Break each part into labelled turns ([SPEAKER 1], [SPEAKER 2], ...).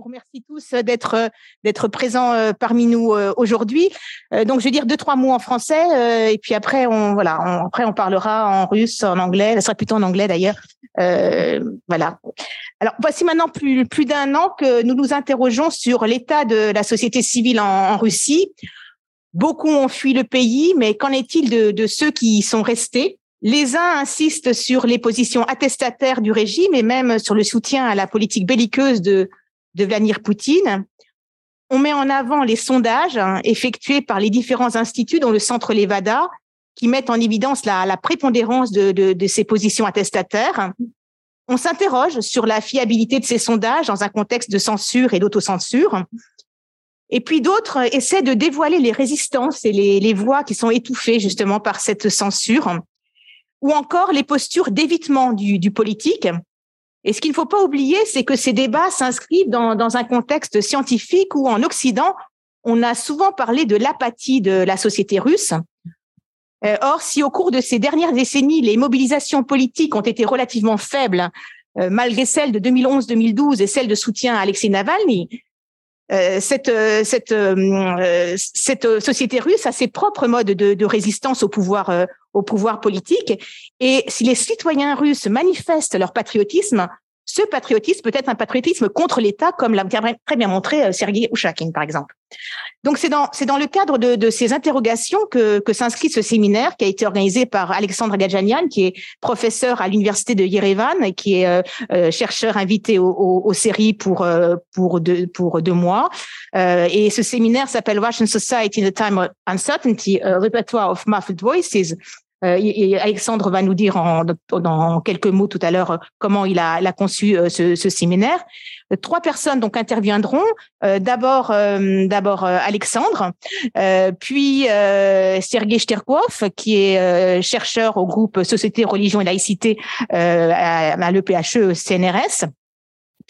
[SPEAKER 1] vous remercie tous d'être d'être présents parmi nous aujourd'hui. Donc, je vais dire deux trois mots en français et puis après on voilà, après on parlera en russe, en anglais. Ça sera plutôt en anglais d'ailleurs. voilà. Alors, voici maintenant plus plus d'un an que nous nous interrogeons sur l'état de la société civile en, Russie. Beaucoup ont fui le pays, mais qu'en est-il de, de ceux qui y sont restés? Les uns insistent sur les positions attestataires du régime et même sur le soutien à la politique belliqueuse de, de Vladimir Poutine. On met en avant les sondages hein, effectués par les différents instituts, dont le Centre Levada, qui mettent en évidence la, prépondérance de, ces positions attestataires. On s'interroge sur la fiabilité de ces sondages dans un contexte de censure et d'autocensure. Et puis d'autres essaient de dévoiler les résistances et les, voix qui sont étouffées justement par cette censure ou encore les postures d'évitement du, politique. Et ce qu'il ne faut pas oublier, c'est que ces débats s'inscrivent dans, dans, un contexte scientifique où en Occident, on a souvent parlé de l'apathie de la société russe. Euh, or, si au cours de ces dernières décennies, les mobilisations politiques ont été relativement faibles, euh, malgré celles de 2011-2012 et celles de soutien à Alexei Navalny, cette, euh, cette, euh, cette société russe a ses propres modes de, de résistance au pouvoir, au pouvoir politique. Et si les citoyens russes manifestent leur patriotisme, ce patriotisme peut être un patriotisme contre l'État, comme l'a très bien montré euh, Sergei Ushakin, par exemple. Donc, c'est dans, le cadre de, ces interrogations que, s'inscrit ce séminaire qui a été organisé par Alexandre Gadjanian, qui est professeur à l'université de Yerevan et qui est euh, euh chercheur invité au, au séries pour, deux, mois. Et ce séminaire s'appelle Russian Society in the Time of Uncertainty, a Repertoire of Muffled Voices, et Alexandre va nous dire en, dans quelques mots tout à l'heure comment il a, conçu euh, ce, ce, séminaire. Trois personnes donc interviendront. Euh, d'abord, d'abord Alexandre, puis Sergei Sterkov, qui est chercheur au groupe Société, Religion et Laïcité à, à l'EPHE CNRS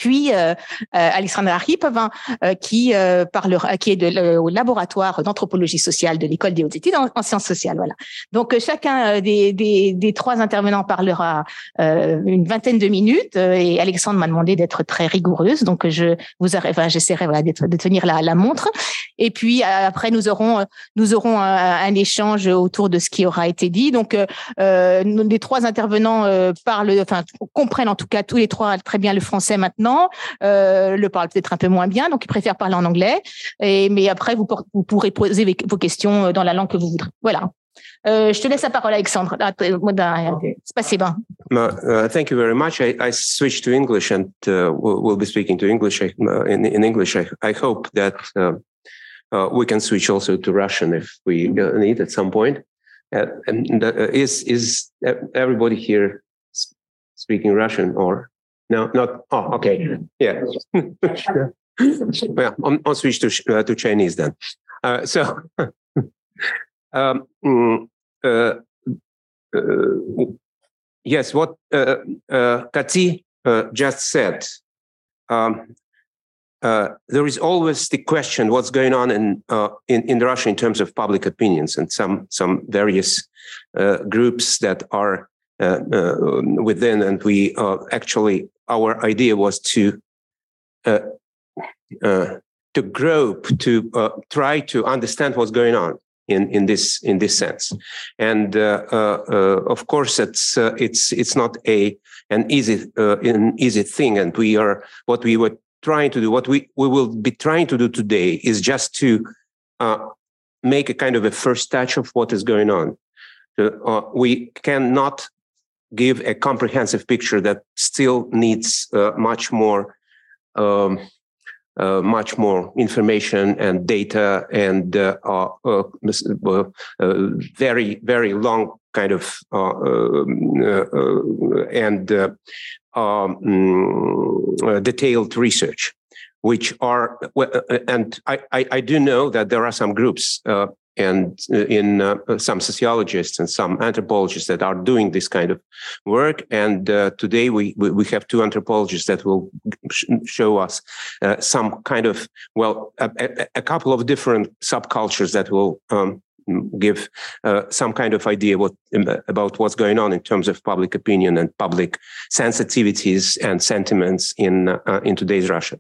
[SPEAKER 1] puis euh, euh, Alexandra Ripavin, euh, qui parlera, qui est de, au laboratoire d'anthropologie sociale de l'école des hautes études en, sciences sociales. Voilà. Donc chacun des, des, des, trois intervenants parlera une vingtaine de minutes et Alexandre m'a demandé d'être très rigoureuse, donc je vous enfin, j'essaierai voilà, de tenir la, la, montre. Et puis après nous aurons nous aurons un, un, échange autour de ce qui aura été dit. Donc euh, les trois intervenants parlent, enfin comprennent en tout cas tous les trois très bien le français maintenant euh, le parle peut-être un peu moins bien, donc il préfère parler en anglais. Et, mais après, vous, pourrez poser vos questions euh, dans la langue que vous voudrez. Voilà. Euh, je te laisse la parole, Alexandre. Ah, c'est passé bien.
[SPEAKER 2] Uh, thank you very much. I, I switched to English and uh, we'll be speaking to English uh, in, in English. I, I, hope that uh, uh, we can switch also to Russian if we need at some point. and is is everybody here speaking Russian or no, not. Oh, okay. Yeah. yeah. I'll, I'll, switch to uh, to Chinese then. Uh, so, um, mm, uh, uh, yes, what uh, uh, Kati uh, just said. Um, there is always the question: what's going on in in in Russia in terms of public opinions, and some some various groups that are uh, uh, within, and we uh, actually our idea was to uh, uh, to grope, to uh, try to understand what's going on in in this in this sense. And uh, uh, of course it's uh, it's it's not a an easy an easy thing. And we are what we were trying to do what we we will be trying to do today is just to make a kind of a first touch of what is going on. We cannot give a comprehensive picture that still needs uh, much more um, uh, much more information and data and uh, uh, uh, uh very very long kind of and um, detailed research which are and I, I, I do know that there are some groups and uh, in uh, some sociologists and some anthropologists that are doing this kind of work. And uh, today we, we have two anthropologists that will show us uh, some kind of, well, a, a, couple of different subcultures that will um, give uh, some kind of idea what, um, about what's going on in terms of public opinion and public sensitivities and sentiments in, uh, in today's Russia.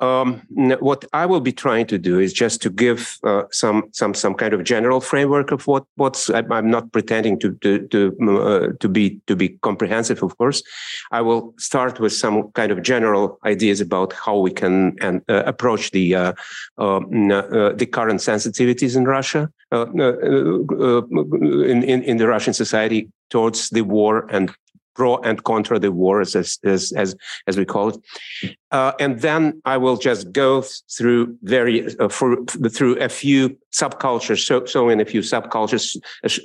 [SPEAKER 2] Um, what I will be trying to do is just to give uh, some some some kind of general framework of what what's. I'm not pretending to to to uh, to be to be comprehensive, of course. I will start with some kind of general ideas about how we can and uh, approach the uh, um, uh, the current sensitivities in Russia, uh, in, in in the Russian society towards the war and pro and contra the war, as as as as we call it, uh, and then I will just go through very uh, through a few subcultures, so so in a few subcultures,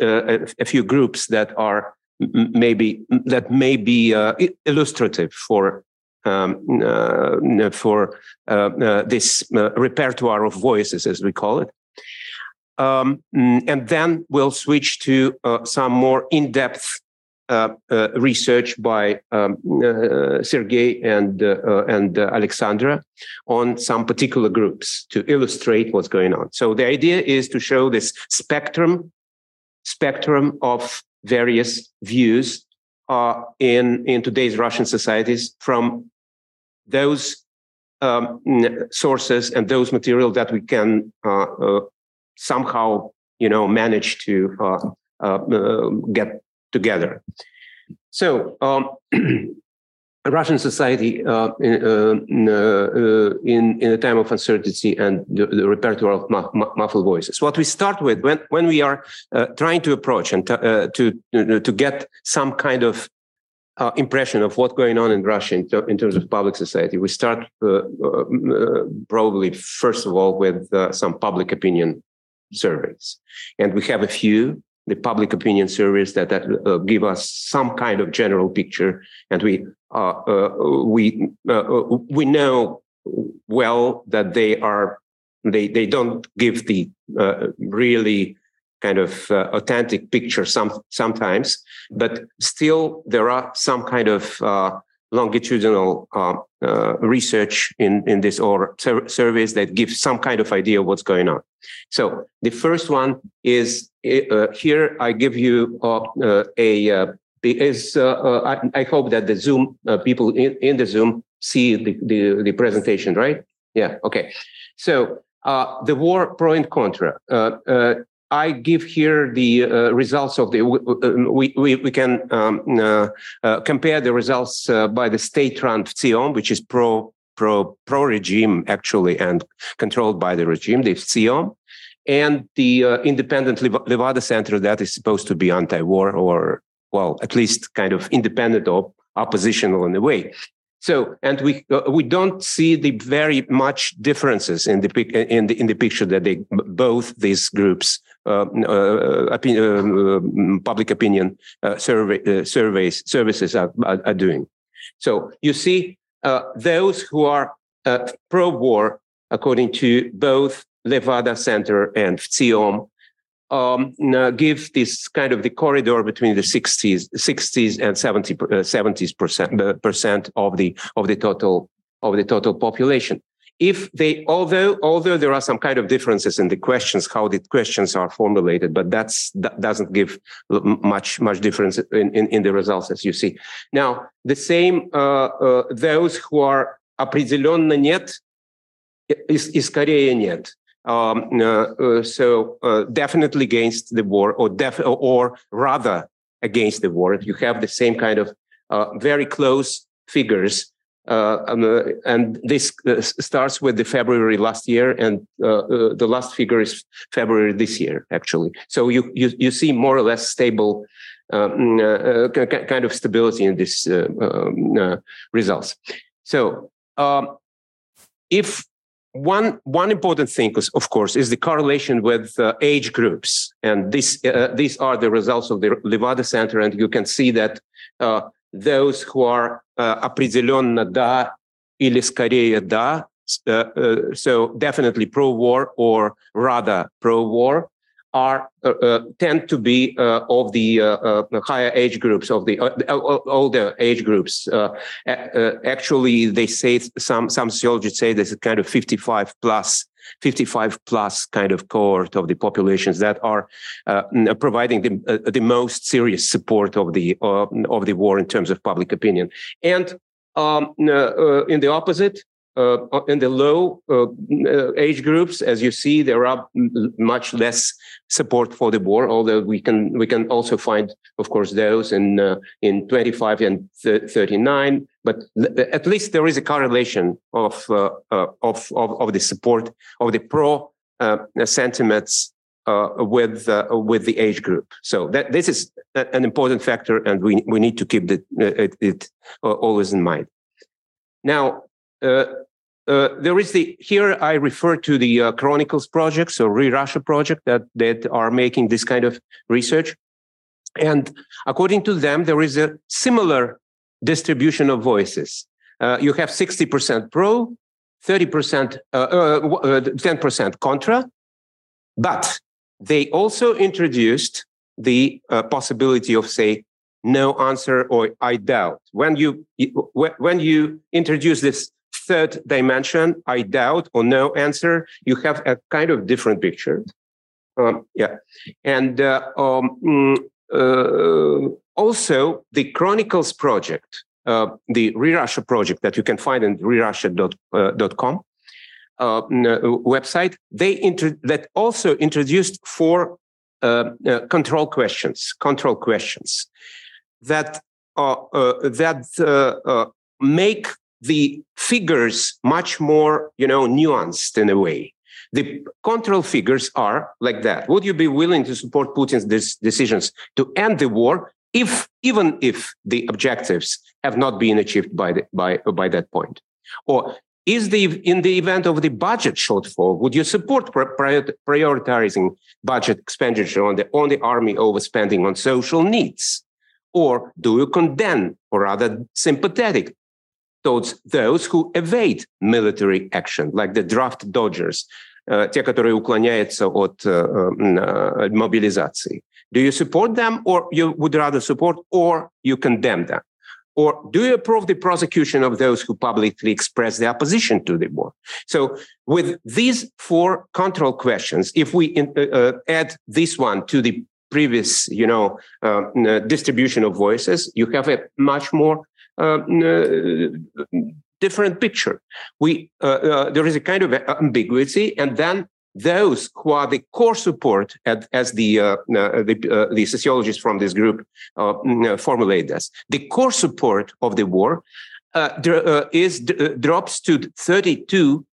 [SPEAKER 2] uh, a, a, few groups that are maybe that may be uh, illustrative for. Um, uh, for uh, this repertoire of voices, as we call it, um, and then we'll switch to some more in-depth uh, uh, research by um, uh, Sergey and and Alexandra on some particular groups to illustrate what's going on. So the idea is to show this spectrum spectrum of various views uh, in in today's Russian societies from those um, sources and those material that we can uh, uh, somehow you know manage to get together. So, um, Russian society uh, in, uh, uh, in, in a time of uncertainty and the, the repertoire of muffled voices. What we start with when when we are uh, trying to approach and to uh, to, to get some kind of uh, impression of what's going on in Russia in, in, terms of public society, we start probably first of all with some public opinion surveys, and we have a few the public opinion surveys that, that uh, give us some kind of general picture, and we uh, uh we uh, uh, we know well that they are they they don't give the really kind of authentic picture some sometimes, but still there are some kind of longitudinal uh, uh, research in, in this or sur- surveys that give some kind of idea of what's going on. So the first one is uh, here I give you uh, uh, a uh, is I, I, hope that the Zoom people in, in the Zoom see the, the, the presentation, right? Yeah. Okay. So the war pro and contra. I give here the uh, results of the, uh, we, we, we can um, uh, uh, compare the results uh, by the state-run VTsIOM, which is pro, pro, pro regime actually and controlled by the regime, the VTsIOM, and the independent Levada Center that is supposed to be anti-war or, well, at least kind of independent or oppositional in a way. So, and we uh, we don't see the very much differences in the in the in the picture that they both these groups uh, uh, uh, public opinion survey surveys services are, are, are, doing. So you see those who are pro-war, according to both Levada Center and VTsIOM, um, give this kind of the corridor between the 60s, 60s and 70, uh, 70s percent, uh, percent of the of the total of the total population If they, although although there are some kind of differences in the questions, how the questions are formulated, but that's that doesn't give much much difference in, in, in the results as you see. Now the same uh, uh, those who are определенно нет и, и скорее нет. Um, uh, uh, so uh, definitely against the war, or def- or rather against the war. You have the same kind of very close figures uh, um, uh, and this uh, starts with the February last year, and the last figure is February this year, actually. So you you, you see more or less stable um, kind of stability in these um, results. So um, if one one important thing, is, of course, is the correlation with uh, age groups, and this uh, these are the results of the Levada Center, and you can see that uh, those who are uh, определенно да или скорее да, uh, uh, so definitely pro-war or rather pro-war, are uh, uh, tend to be uh, of the higher age groups of the older age groups. actually, they say some some sociologists say this is kind of 55 plus 55 plus kind of cohort of the populations that are uh, providing the, uh, the most serious support of the uh, of the war in terms of public opinion and um, in the opposite uh, in the low uh, uh, age groups, as you see, there are much less support for the war. Although we can we can also find, of course, those in uh, in 25 and 39. But at least there is a correlation of uh, uh, of, of, of the support of the pro sentiments with with the age group. So that this is an important factor, and we we need to keep the, it, it always in mind. Now, uh, uh, there is the here I refer to the uh, Chronicles project, so Re Russia project that that are making this kind of research, and according to them, there is a similar distribution of voices. Uh, you have sixty percent pro, thirty percent, uh, uh, ten percent contra, but they also introduced the possibility of say no answer or I doubt. When you when you introduce this third dimension, I doubt or no answer, you have a kind of different picture. Um, yeah, and uh, um, mm, uh, also the Chronicles project, uh, the ReRussia project that you can find in rerussia.com uh, uh, website, they inter- that also introduced four uh, control questions, control questions that that make the figures much more, you know, nuanced in a way. The control figures are like that. Would you be willing to support Putin's decisions to end the war if, even if the objectives have not been achieved by, the, by, by that point? Or is the, in the event of the budget shortfall, would you support prioritizing budget expenditure on the, on the army overspending on social needs? Or do you condemn, or rather sympathetic towards those who evade military action, like the draft dodgers, те, которые уклоняются от мобилизации. Do you support them or you would rather support or you condemn them? Or do you approve the prosecution of those who publicly express their opposition to the war? So, with these four control questions, if we uh, add this one to the previous, you know, uh, distribution of voices, you have a much more uh, different picture. We uh, uh, there is a kind of ambiguity, and then those who are the core support, at, as the uh, uh, the, uh, the, sociologists from this group formulate this, the core support of the war is drops to 32,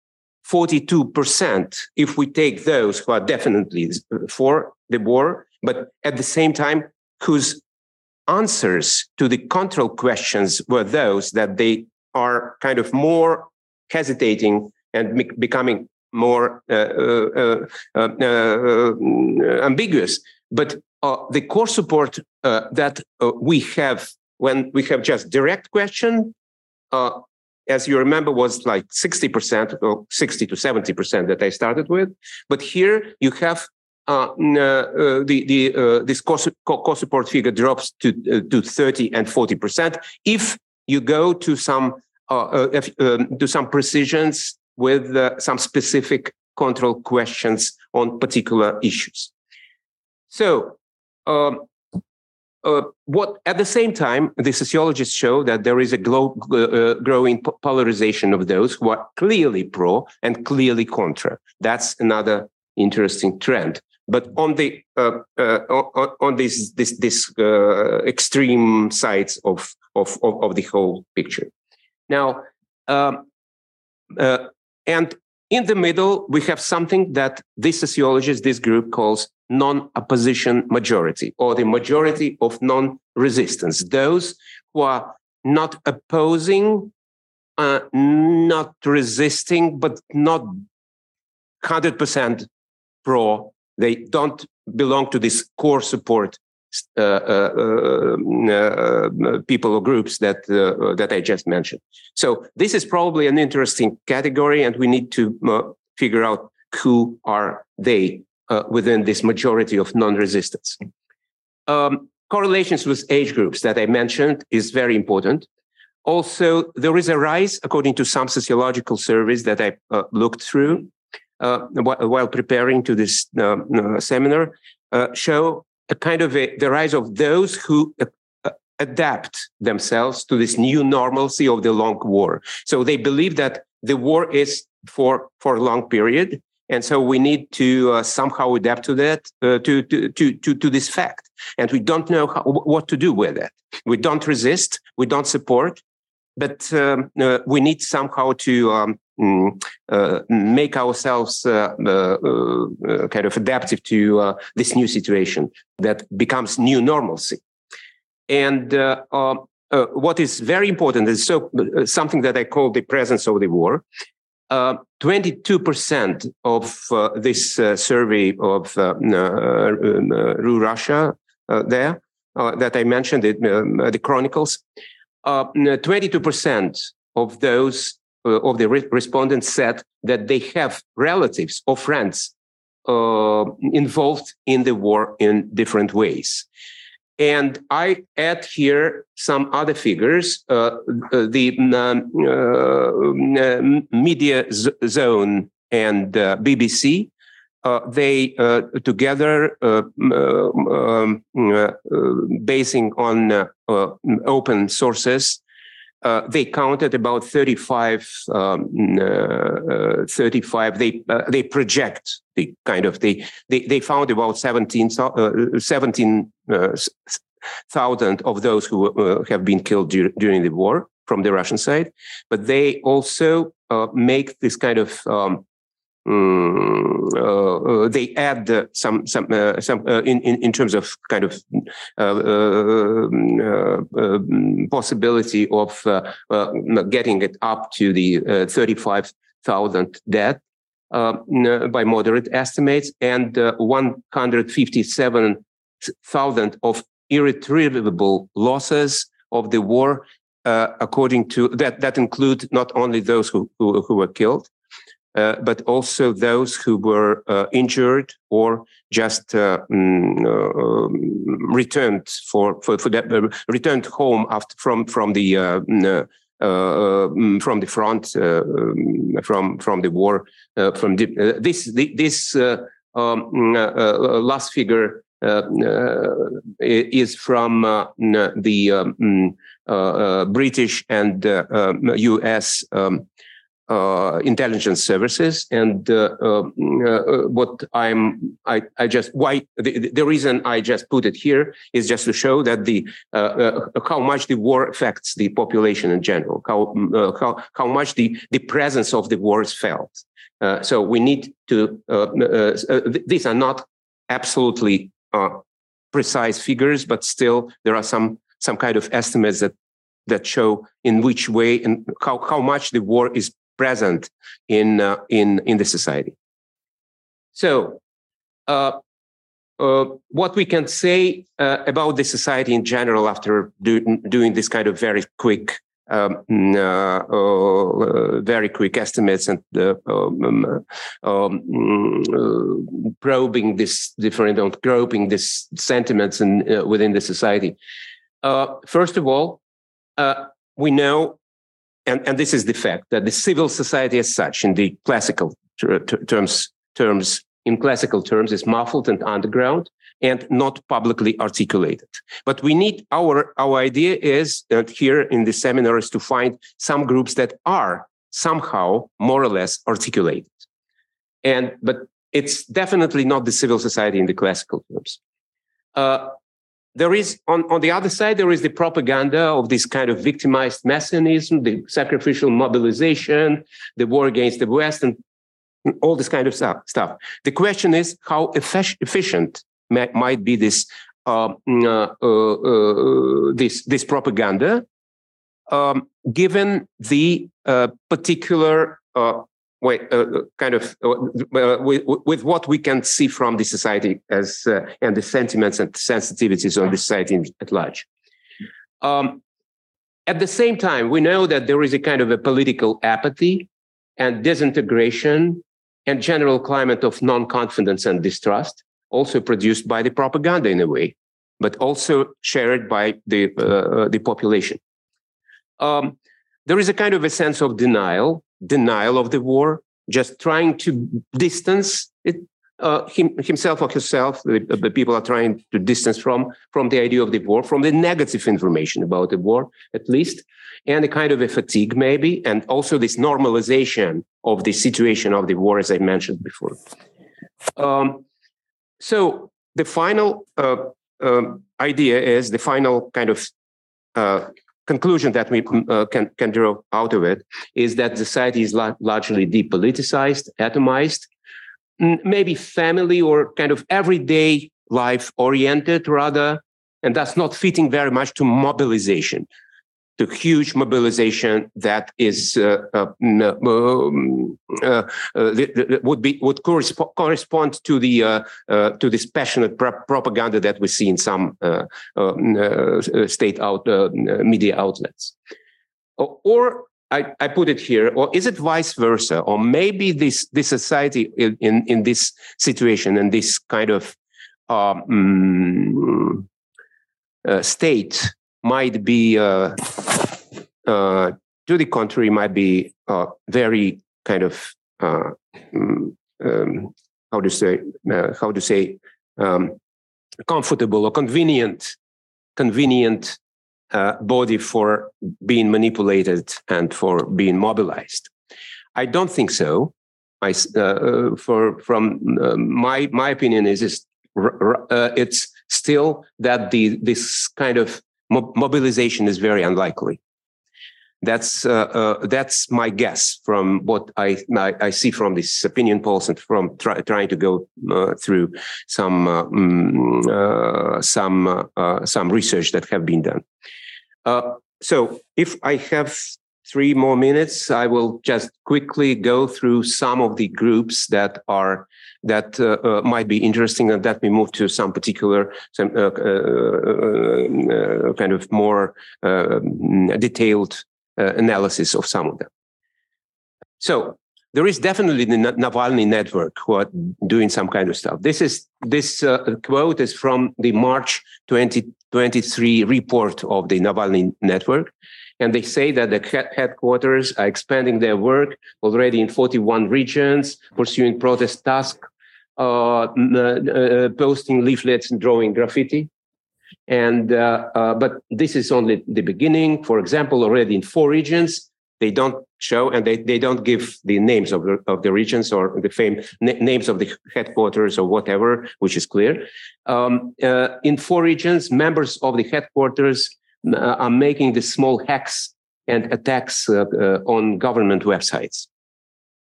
[SPEAKER 2] 42 percent if we take those who are definitely for the war, but at the same time whose answers to the control questions were those that they are kind of more hesitating and becoming more uh, uh, uh, uh ambiguous. But the core support that we have when we have just direct question, as you remember, was like 60% or 60 to 70% that I started with. But here you have uh, uh, the the uh, this cost support figure drops to to 30 and 40 percent if you go to some if, um, to some precisions with some specific control questions on particular issues. So, um, uh, what at the same time, the sociologists show that there is a glo- uh, growing polarization of those who are clearly pro and clearly contra. That's another interesting trend. But on the uh, uh, on, on this this this uh, extreme sides of, of, of of the whole picture. Now, um, uh, and in the middle, we have something that this sociologist, this group calls non-opposition majority, or the majority of non-resistance. Those who are not opposing, uh, not resisting, but not hundred percent pro they don't belong to this core support people or groups that uh, that I just mentioned. So this is probably an interesting category, and we need to uh, figure out who are they within this majority of non-resistance. Um, correlations with age groups that I mentioned is very important. Also, there is a rise, according to some sociological surveys that I looked through, uh, while preparing to this uh, uh, seminar show a kind of a, the rise of those who adapt themselves to this new normalcy of the long war. So they believe that the war is for for a long period, and so we need to uh, somehow adapt to that uh, to, to to to to this fact, and we don't know how, what to do with it. We don't resist, we don't support, but um, uh, we need somehow to um, mm, uh, make ourselves uh, uh, uh kind of adaptive to uh, this new situation that becomes new normalcy. And um, what is very important is so something that I call the presence of the war. 22% of this survey of ReRussia there that I mentioned, it, the Chronicles, uh, 22% of those uh, of the re- respondents said that they have relatives or friends uh, involved in the war in different ways. And I add here some other figures. Uh, uh the um, uh, media z- zone and BBC uh, they uh, together, uh, um, basing on open sources, they counted about 35, um, 35. They they project the kind of they they, they found about 17, 17 thousand of those who uh, have been killed dur- during the war from the Russian side, but they also uh, make this kind of um, um, uh, uh, they add uh, some some uh, some uh, in, in in terms of kind of uh, um, possibility of getting it up to the thirty five thousand dead by moderate estimates and one hundred fifty seven thousand of irretrievable losses of the war according to that that include not only those who who, who were killed uh, but also those who were uh, injured or just uh, mm, um, returned for for, for that, uh, returned home after from from the uh, mm, mm, from the front um, from from the war from the, this this um, last figure is from the um, British and U.S. Uh, intelligence services. And uh, uh, uh, what I'm, I, I just why the, the reason I just put it here is just to show that the uh, uh, how much the war affects the population in general, how how how much the the presence of the war is felt. so we need to. these are not absolutely precise figures, but still there are some some kind of estimates that that show in which way and how, how much the war is present in uh, in in the society. So, uh, uh, what we can say uh, about the society in general after do, doing this kind of very quick, um, uh, uh, very quick estimates and um, um, probing this different, groping these sentiments in, within the society. first of all, we know and, and this is the fact that the civil society as such in the classical ter- terms terms in classical terms is muffled and underground and not publicly articulated. But we need our our idea is that here in the seminar is to find some groups that are somehow more or less articulated. And but it's definitely not the civil society in the classical terms. Uh, there is on, on the other side there is the propaganda of this kind of victimized messianism the sacrificial mobilization the war against the west and all this kind of stuff the question is how efficient might be this um, uh, uh, uh, this this propaganda um, given the uh, particular uh, way, uh, kind of uh, uh, with, with, what we can see from the society as uh, and the sentiments and sensitivities of the society at large. Um, at the same time, we know that there is a kind of a political apathy and disintegration and general climate of non-confidence and distrust, also produced by the propaganda in a way, but also shared by the uh, the population. Um, there is a kind of a sense of denial denial of the war, just trying to distance it uh, him, himself or herself, the, the, people are trying to distance from from the idea of the war, from the negative information about the war, at least, and a kind of a fatigue maybe, and also this normalization of the situation of the war, as I mentioned before. Um, so the final uh, um, idea is the final kind of uh, conclusion that we uh, can can draw out of it is that society is la- largely depoliticized, atomized, maybe family or kind of everyday life oriented rather, and that's not fitting very much to mobilization the huge mobilization that is uh, uh, um, uh, uh would be would correspond correspond to the uh, uh, to this passionate propaganda that we see in some state out media outlets, or, or I, I, put it here, or is it vice versa, or maybe this this society in in, in this situation and this kind of um, state might be uh, uh, to the contrary might be uh, very kind of uh, mm, um, how to say uh, how to say um, comfortable or convenient convenient uh, body for being manipulated and for being mobilized. I don't think so. I, for from my my opinion is, is it's still that the this kind of mobilization is very unlikely. That's uh, uh, that's my guess from what I, I, I see from these opinion polls and from try, trying to go uh, through some uh, mm, uh, some uh, some research that have been done. so if I have three more minutes, I will just quickly go through some of the groups that are that uh, uh, might be interesting and that we move to some particular some uh, kind of more detailed analysis of some of them so there is definitely the Navalny network who are doing some kind of stuff. This is this uh, quote is from the March 2023 report of the Navalny network, and they say that the headquarters are expanding their work already in 41 regions, pursuing protest tasks uh, uh, posting leaflets and drawing graffiti. And uh, but this is only the beginning. For example, already in four regions, they don't show and they, they don't give the names of the, of the regions or the fame names of the headquarters or whatever, which is clear. Um, uh, in four regions, members of the headquarters uh, are making the small hacks and attacks uh, on government websites.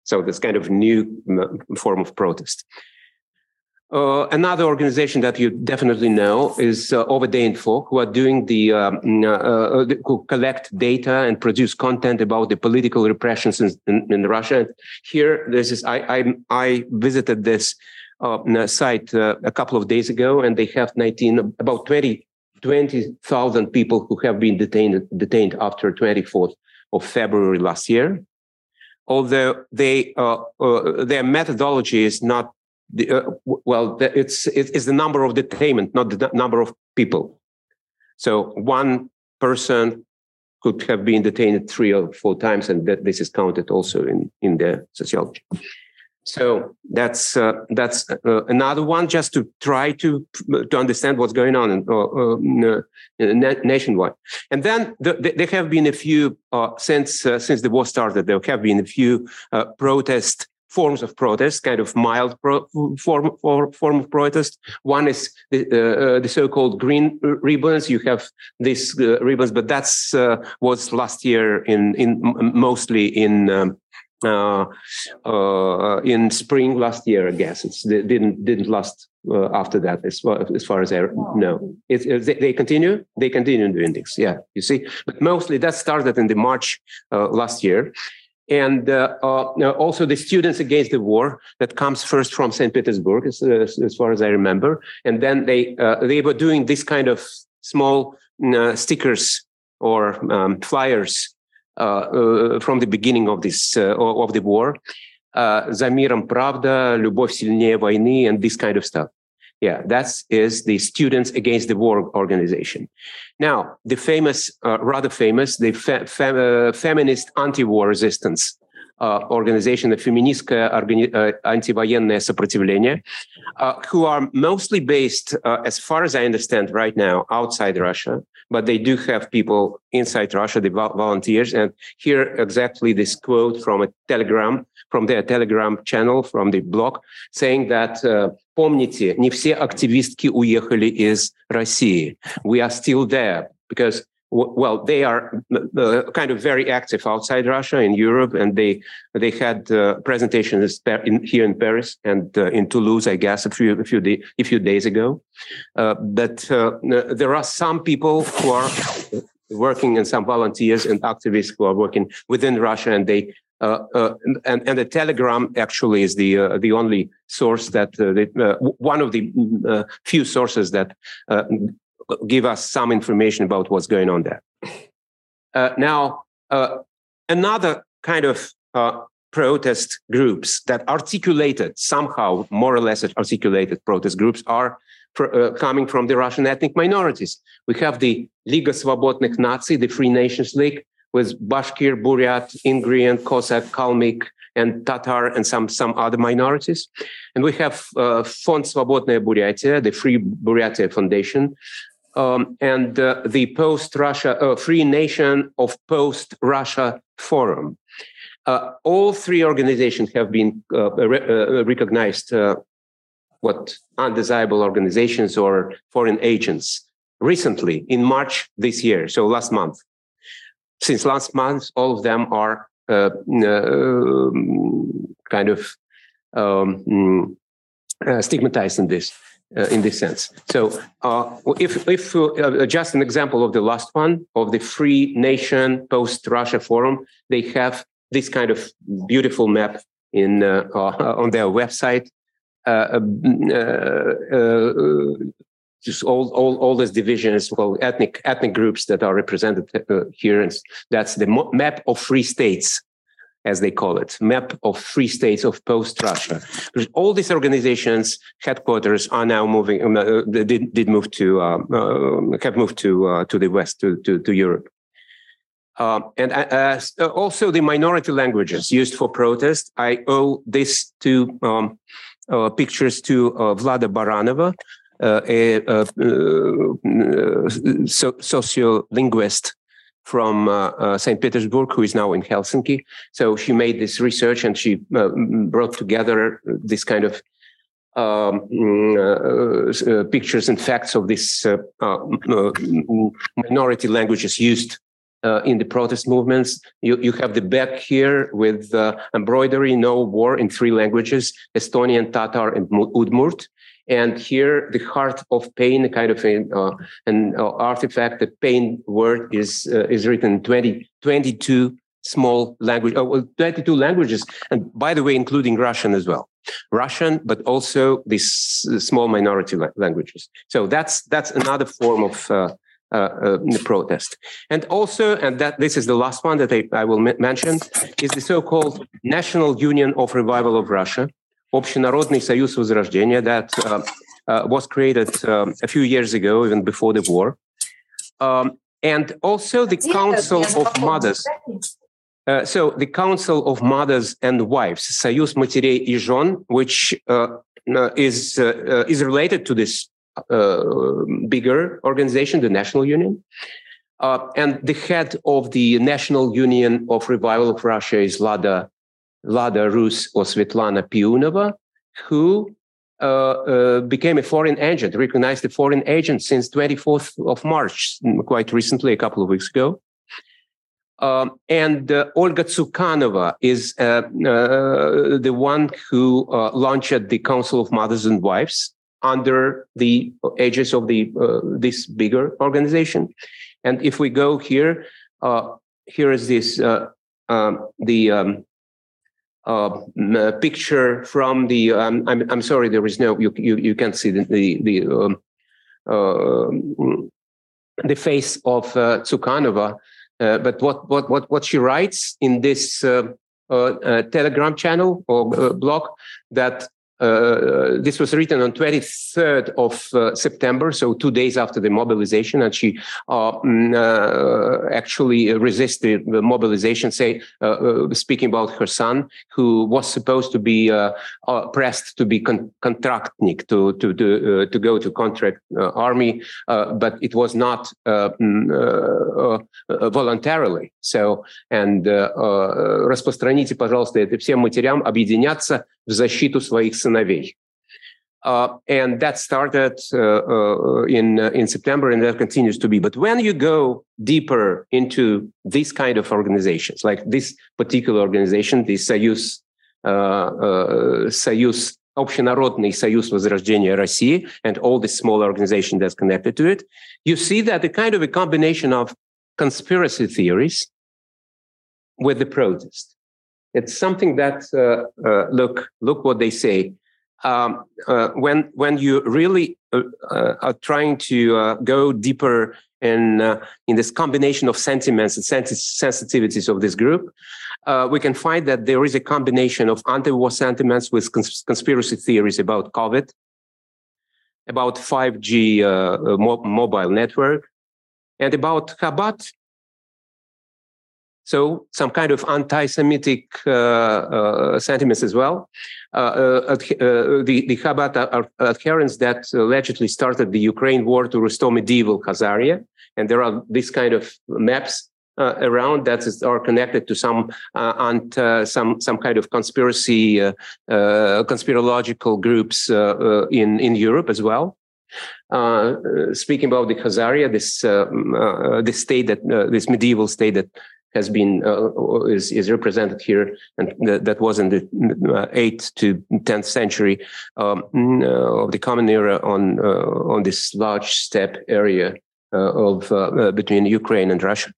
[SPEAKER 2] So this kind of new form of protest. Uh, another organization that you definitely know is uh, Info, who are doing the, um, uh, uh, who collect data and produce content about the political repressions in, in, in Russia. Here, this is I I, I visited this uh, site uh, a couple of days ago, and they have 19 about 20 20,000 people who have been detained detained after 24th of February last year although they uh, uh, their methodology is not the, uh, well it's it's the number of detainment not the number of people. So one person could have been detained three or four times and that this is counted also in in the sociology so that's uh, that's uh, another one just to try to to understand what's going on in, uh, uh nationwide. And then the, the, there have been a few uh, since uh, since the war started. There have been a few protest forms of protest, kind of mild pro- form for, form of protest. One is the, uh, the so-called green ribbons. You have these uh, ribbons, but that's uh, was last year in in mostly in um, uh, uh, in spring last year, I guess. it didn't didn't last uh, after that, as far, as far as I know. It, they, they, continue. They continue doing this. Yeah, you see. But mostly that started in the March uh, last year, and uh, uh, also the students against the war that comes first from Saint Petersburg, as, as far as I remember, and then they they were doing this kind of small stickers or um, flyers uh, uh, from the beginning of this uh, of the war. За миром правда, любовь сильнее войны, and this kind of stuff. Yeah, that is the Students Against the War organization. Now, the famous, uh, rather famous, the fe- fe- uh, feminist anti-war resistance uh, organization, the Feministское uh, антивоенное сопротивление, uh, who are mostly based, uh, as far as I understand right now, outside Russia, but they do have people inside Russia, the volunteers. And here exactly this quote from a telegram, from their telegram channel, from the blog, saying that uh, помните, не все активистки уехали из России. We are still there because well, they are uh, kind of very active outside Russia in Europe, and they they had uh, presentations in, here in Paris and uh, in Toulouse, I guess, a few a few, day, a few days ago. Uh, but uh, there are some people who are working and some volunteers and activists who are working within Russia, and they uh, uh, and, and the Telegram actually is the uh, the only source that one of the few sources that give us some information about what's going on there. Uh, now, uh, another kind of uh, protest groups that articulated somehow, more or less articulated protest groups are uh, coming from the Russian ethnic minorities. We have the Liga Svobodnych Natsiy, the Free Nations League, with Bashkir, Buryat, Ingrian, Cossack, Kalmyk, and Tatar, and some, some other minorities. And we have uh, Fond Svobodnaya Buryatia, the Free Buryatia Foundation, um, and uh, the post-Russia uh, Free Nation of Post-Russia Forum. Uh, all three organizations have been uh, re- uh, recognized uh, what undesirable organizations or foreign agents recently in March this year, so last month. Since last month, all of them are kind of um, mm, stigmatized in this uh, in this sense. So, uh, if if uh, just an example of the last one of the Free Nation Post Russia Forum, they have this kind of beautiful map in uh, uh, on their website. Uh, just all, all, all these divisions, well, ethnic ethnic groups that are represented here, and that's the map of free states as they call it, map of free states of post-Russia. All these organizations headquarters are now moving, uh, did, did move to, uh, uh, have moved to uh, to the west, to to, to Europe. Uh, and uh, also the minority languages used for protest. I owe this to um, pictures to Vlada Baranova, a, a, a so, sociolinguist from uh, uh, St. Petersburg, who is now in Helsinki. So she made this research and she uh, brought together this kind of um, uh, uh, pictures and facts of these uh, minority languages used in the protest movements. You, you have the back here with embroidery, no war in three languages, Estonian, Tatar, and Udmurt. And here, the heart of pain, kind of uh, an uh, artifact, the pain word is uh, is written 20, 22 small language, oh, well, 22 languages, and by the way, including Russian as well. Russian, but also these small minority la- languages. So that's that's another form of uh, uh, uh, protest. And also, and that this is the last one that I, I will m- mention, is the so-called National Union of Revival of Russia, Общенародный Союз Возрождения that uh, uh, was created um, a few years ago, even before the war. Um, and also the Council of Mothers. Uh, so the Council of Mothers and Wives, Союз матерей и жен, which uh, uh, is uh, is related to this bigger organization, the National Union. and the head of the National Union of Revival of Russia is Lada Lada Rus or Svetlana Piunova, who uh, uh, became a foreign agent, recognized a foreign agent since 24th of March, quite recently, a couple of weeks ago. Um, and uh, Olga Tsukanova is uh, uh, the one who uh, launched the Council of Mothers and Wives under the aegis of the this bigger organization. And if we go here, here is this um, the um, uh, picture from the. Um, I'm I'm sorry, there is no you you, you can't see the the the, um, uh, the face of uh, Tsukanova, uh, but what what what what she writes in this uh, uh, Telegram channel or blog that uh, this was written on 23rd of uh, September, so two days after the mobilization, and she uh, mm, uh actually resisted the mobilization, say, uh, speaking about her son, who was supposed to be pressed to be con- contractnik, to to to, to go to contract army, but it was not mm, voluntarily. So, and распространите, пожалуйста, это всем матерям объединяться в защиту своих сыновей. Uh, and that started uh, uh, in uh, in September, and that continues to be. But when you go deeper into these kind of organizations, like this particular organization, the Союз Союз Общенародный Союз Возрождения России, and all the small organization that's connected to it, you see that a kind of a combination of conspiracy theories with the protest. It's something that uh, uh, look look what they say. Um, uh, when when you really uh, uh, are trying to uh, go deeper in in this combination of sentiments and sens- sensitivities of this group, we can find that there is a combination of anti-war sentiments with cons- conspiracy theories about COVID, about 5G mo- mobile network, and about Chabad so some kind of anti-Semitic uh, uh, sentiments as well. Uh, the, the Chabad adherents that allegedly started the Ukraine war to restore medieval Khazaria. And there are these kind of maps uh, around that is, are connected to some uh, and uh, some some kind of conspiracy conspirological groups in in Europe as well. speaking about the Khazaria, this this state that this medieval state that has been uh, is, is represented here, and th- that was in the uh, eighth to tenth century um, uh, of the Common Era on uh, on this large steppe area uh, of uh, between Ukraine and Russia.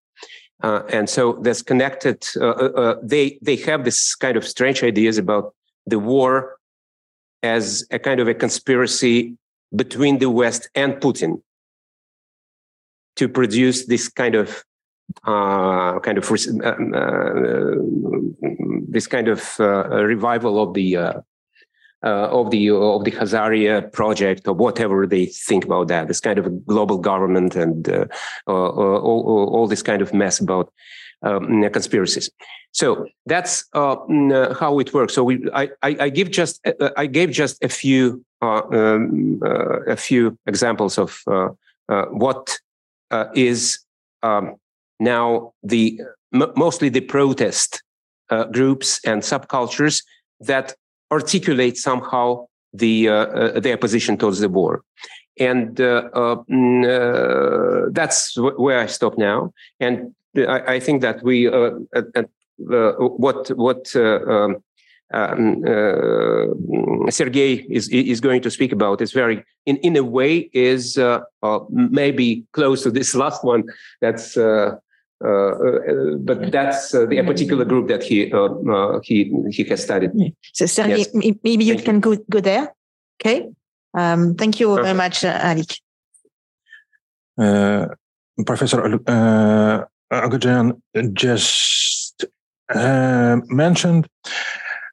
[SPEAKER 2] and so that's connected. they they have this kind of strange ideas about the war as a kind of a conspiracy between the West and Putin to produce this kind of uh, kind of uh, uh, this kind of uh, revival of the uh, of the of the Khazaria project or whatever they think about that. This kind of global government and all, all, this kind of mess about um, conspiracies. So that's mm, how it works. So we, I, I, I give just I gave just a few um, a few examples of what is um, now the mostly the protest uh, groups and subcultures that articulate somehow the uh, uh, their position towards the war and uh, uh, mm, uh, that's where I stop now. And I, I think that we what what um, um, Sergei is is going to speak about is very in in a way is maybe close to this last one. That's uh, uh, but that's uh, the particular group that he he he has studied.
[SPEAKER 1] So, Sergey, yes. maybe you thank can you. go go there. Okay. Um, thank you very much, Alik.
[SPEAKER 3] Professor uh, Agadjanian just uh, mentioned,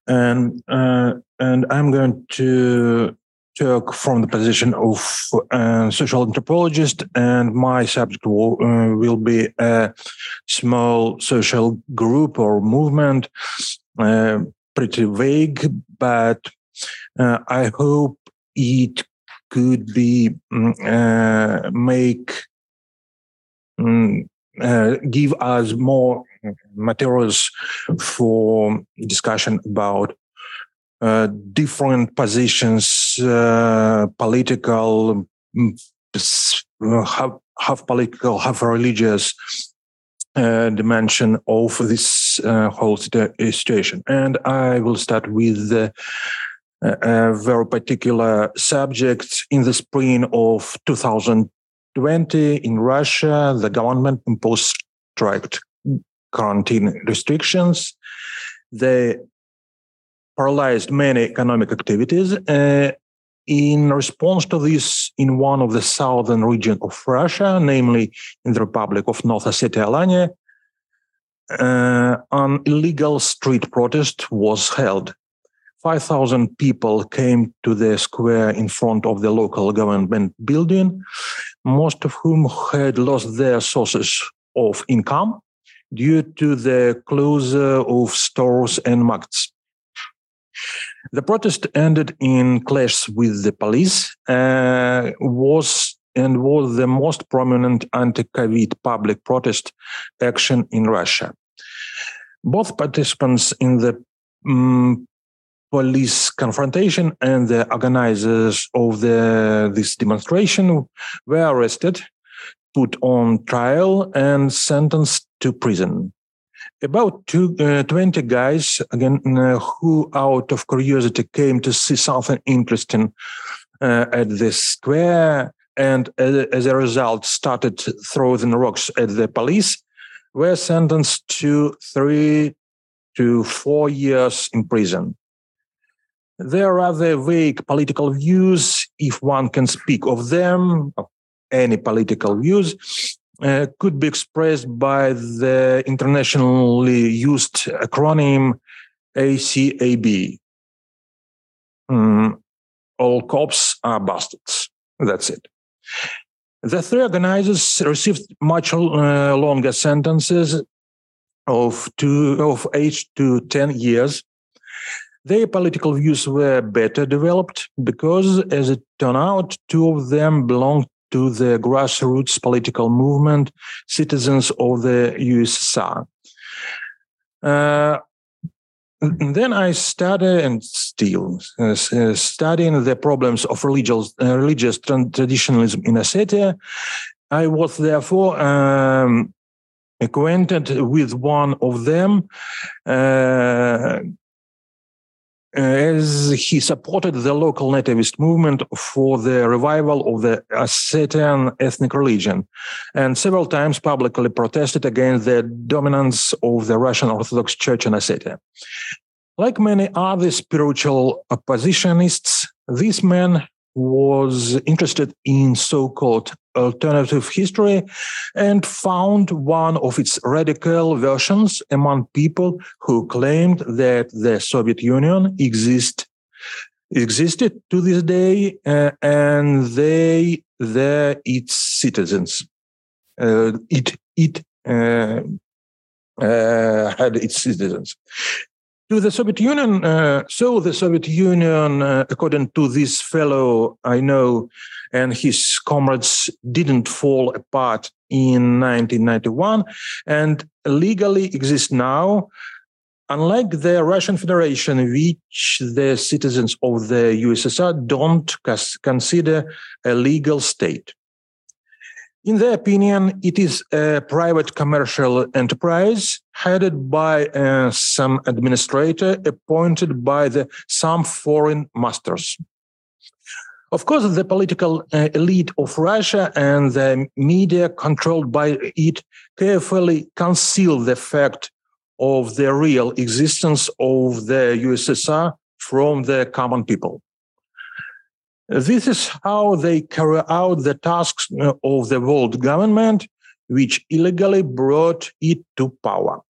[SPEAKER 3] and uh, and I'm going to talk from the position of uh, social anthropologist, and my subject will, uh, will be a small social group or movement. Uh, pretty vague, but uh, I hope it could be mm, uh, make um, give us more materials for discussion about different positions, uh, political, mm, half, half, political, half religious uh, dimension of this uh, whole situation. And I will start with a very particular subject. In the spring of 2020 in Russia, the government imposed strict quarantine restrictions. The paralyzed many economic activities. Uh, in response to this, in one of the southern region of Russia, namely in the Republic of North Ossetia Alania, uh, an illegal street protest was held. 5,000 people came to the square in front of the local government building, most of whom had lost their sources of income due to the closure of stores and markets. The protest ended in clash with the police, uh, was and was the most prominent anti-COVID public protest action in Russia. Both participants in the um, police confrontation and the organizers of the, this demonstration were arrested, put on trial, and sentenced to prison. About two, uh, 20 guys, again, uh, who out of curiosity came to see something interesting uh, at the square and as a result started throwing rocks at the police, were sentenced to three to four years in prison. Their rather vague political views, if one can speak of them, any political views, uh, could be expressed by the internationally used acronym ACAB. Mm, all cops are bastards. That's it. The three organizers received much uh, longer sentences of two of eight to ten years. Their political views were better developed because, as it turned out, two of them belonged to the grassroots political movement, citizens of the USSR. Uh, then I studied and still uh, studying the problems of religious, uh, religious traditionalism in Ossetia. I was therefore um, acquainted with one of them, uh, Uh, as he supported the local nativist movement for the revival of the Ossetian ethnic religion, and several times publicly protested against the dominance of the Russian Orthodox Church in Ossetia. Like many other spiritual oppositionists, this man was interested in so-called alternative history and found one of its radical versions among people who claimed that the Soviet Union exist, existed to this day uh, and they they're its citizens. Uh, it it uh, uh had its citizens to the Soviet Union. Uh, so the Soviet Union, uh, according to this fellow I know, and his comrades didn't fall apart in 1991 and legally exist now. Unlike the Russian Federation, which the citizens of the USSR don't consider a legal state. In their opinion, it is a private commercial enterprise headed by uh, some administrator appointed by the some foreign masters. Of course, the political uh, elite of Russia and the media controlled by it carefully conceal the fact of the real existence of the USSR from the common people. This is how they carry out the tasks uh, of the world government, which illegally brought it to power.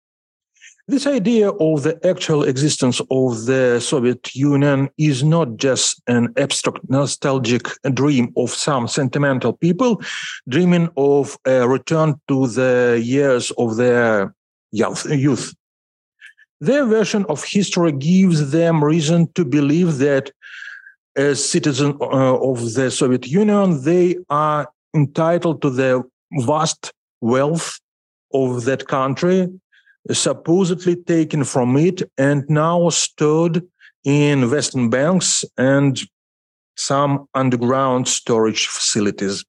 [SPEAKER 3] This idea of the actual existence of the Soviet Union is not just an abstract nostalgic dream of some sentimental people dreaming of a return to the years of their youth. Their version of history gives them reason to believe that as citizens uh, of the Soviet Union, they are entitled to the vast wealth of that country, supposedly taken from it and now stored in Western banks and some underground storage facilities.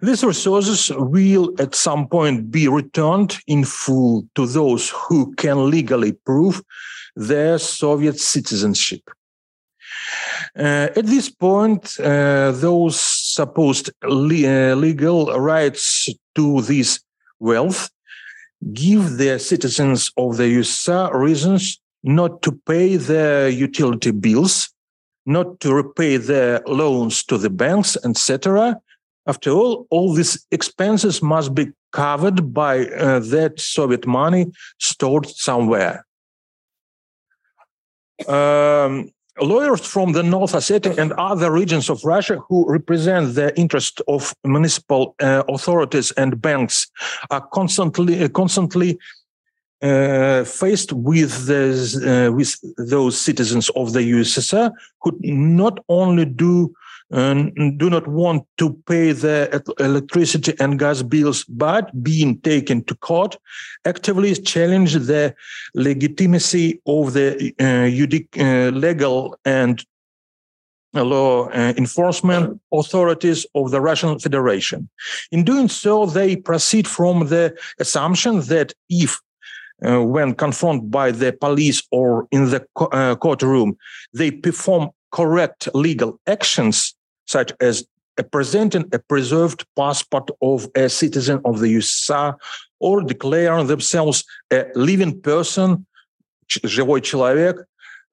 [SPEAKER 3] These resources will at some point be returned in full to those who can legally prove their Soviet citizenship. Uh, at this point, uh, those supposed le- uh, legal rights to this wealth give the citizens of the USSR reasons not to pay their utility bills, not to repay their loans to the banks, etc. After all, all these expenses must be covered by uh, that Soviet money stored somewhere. um, lawyers from the North Ossetia and other regions of Russia who represent the interest of municipal uh, authorities and banks are constantly uh, constantly uh, faced with this, uh, with those citizens of the USSR who not only do do not want to pay their electricity and gas bills, but being taken to court, actively challenge the legitimacy of the uh, uh, legal and law uh, enforcement authorities of the Russian Federation. In doing so, they proceed from the assumption that if uh, when confronted by the police or in the co- uh, courtroom, they perform correct legal actions, such as a presenting a preserved passport of a citizen of the USSR, or declaring themselves a living person, живой человек,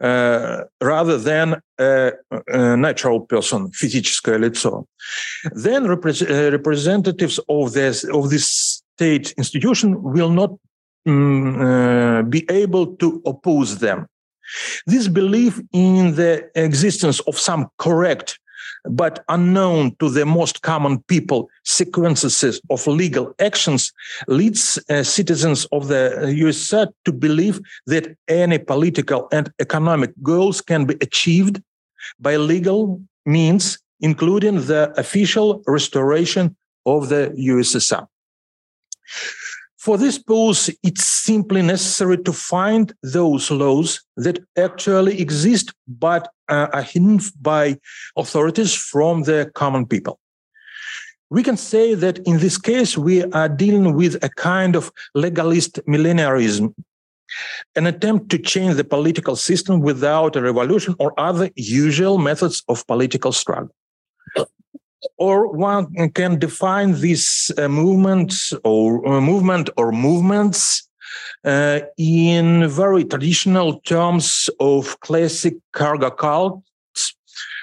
[SPEAKER 3] uh, rather than a, a, natural person, физическое лицо. Then repre uh, э, representatives of this of this state institution will not um, uh, be able to oppose them. This belief in the existence of some correct but unknown to the most common people sequences of legal actions leads uh, citizens of the USSR to believe that any political and economic goals can be achieved by legal means, including the official restoration of the USSR. For this purpose, it's simply necessary to find those laws that actually exist but are hidden by authorities from the common people. We can say that in this case, we are dealing with a kind of legalist millenarism, an attempt to change the political system without a revolution or other usual methods of political struggle or one can define this uh, movement or uh, movement or movements uh, in very traditional terms of classic cargo cults,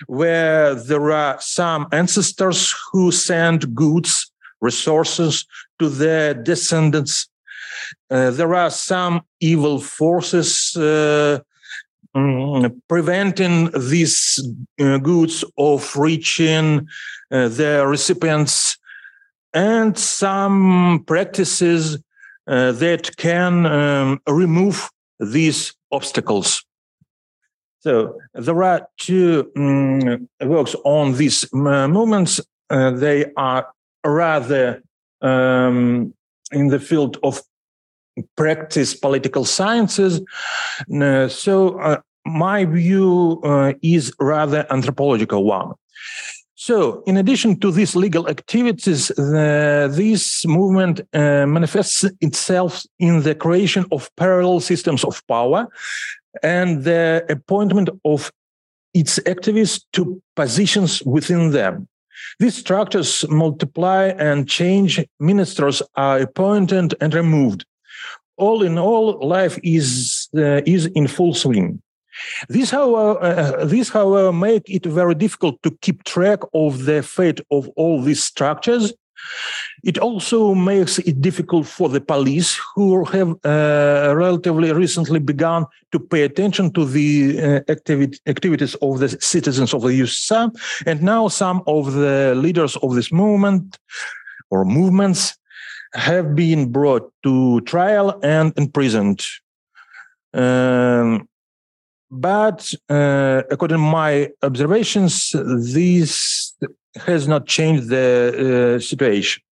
[SPEAKER 3] where there are some ancestors who send goods, resources to their descendants. Uh, there are some evil forces uh, mm, preventing these uh, goods of reaching uh, the recipients and some practices uh, that can um, remove these obstacles. So there are two um, works on these movements. Uh, they are rather um, in the field of practice political sciences. Uh, so uh, my view is rather anthropological one. So, in addition to these legal activities, the, this movement uh, manifests itself in the creation of parallel systems of power and the appointment of its activists to positions within them. These structures multiply and change. Ministers are appointed and removed. All in all, life is uh, is in full swing. This, however, uh, this, however, make it very difficult to keep track of the fate of all these structures. It also makes it difficult for the police, who have uh, relatively recently begun to pay attention to the uh, activities of the citizens of the USSR. And now some of the leaders of this movement or movements have been brought to trial and imprisoned. Um, but uh, according to my observations, this has not changed the uh, situation.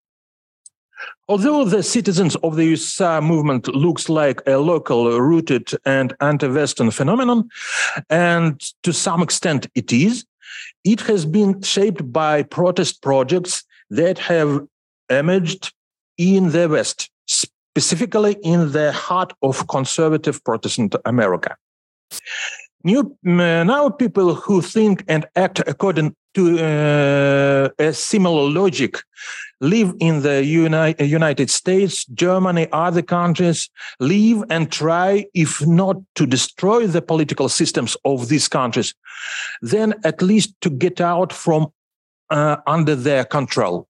[SPEAKER 3] Although the citizens of the USSR movement looks like a local rooted and anti-Western phenomenon, and to some extent it is, it has been shaped by protest projects that have emerged in the West, specifically in the heart of conservative Protestant America. New now people who think and act according to uh, a similar logic live in the Uni- United States, Germany, other countries, live and try, if not to destroy the political systems of these countries, then at least to get out from uh, under their control.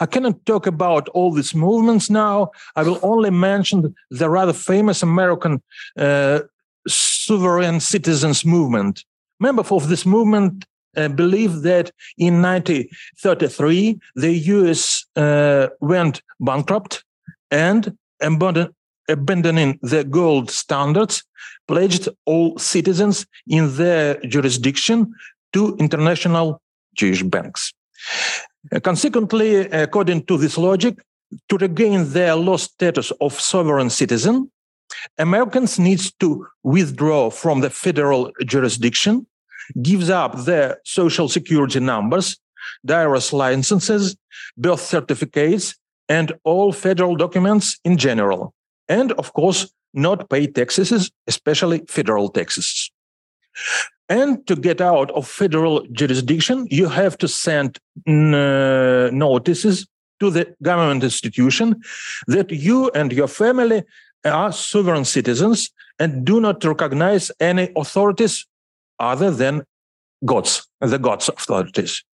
[SPEAKER 3] I cannot talk about all these movements now. I will only mention the rather famous American uh, sovereign citizens movement. Members of this movement uh, believe that in 1933 the US uh, went bankrupt and abandoned, abandoning the gold standards, pledged all citizens in their jurisdiction to international Jewish banks. Uh, consequently, according to this logic, to regain their lost status of sovereign citizen, Americans needs to withdraw from the federal jurisdiction, gives up their social security numbers, driver's licenses, birth certificates, and all federal documents in general. And of course, not pay taxes, especially federal taxes. And to get out of federal jurisdiction, you have to send uh, notices to the government institution that you and your family are sovereign citizens and do not recognize any authorities other than gods, the gods' authorities,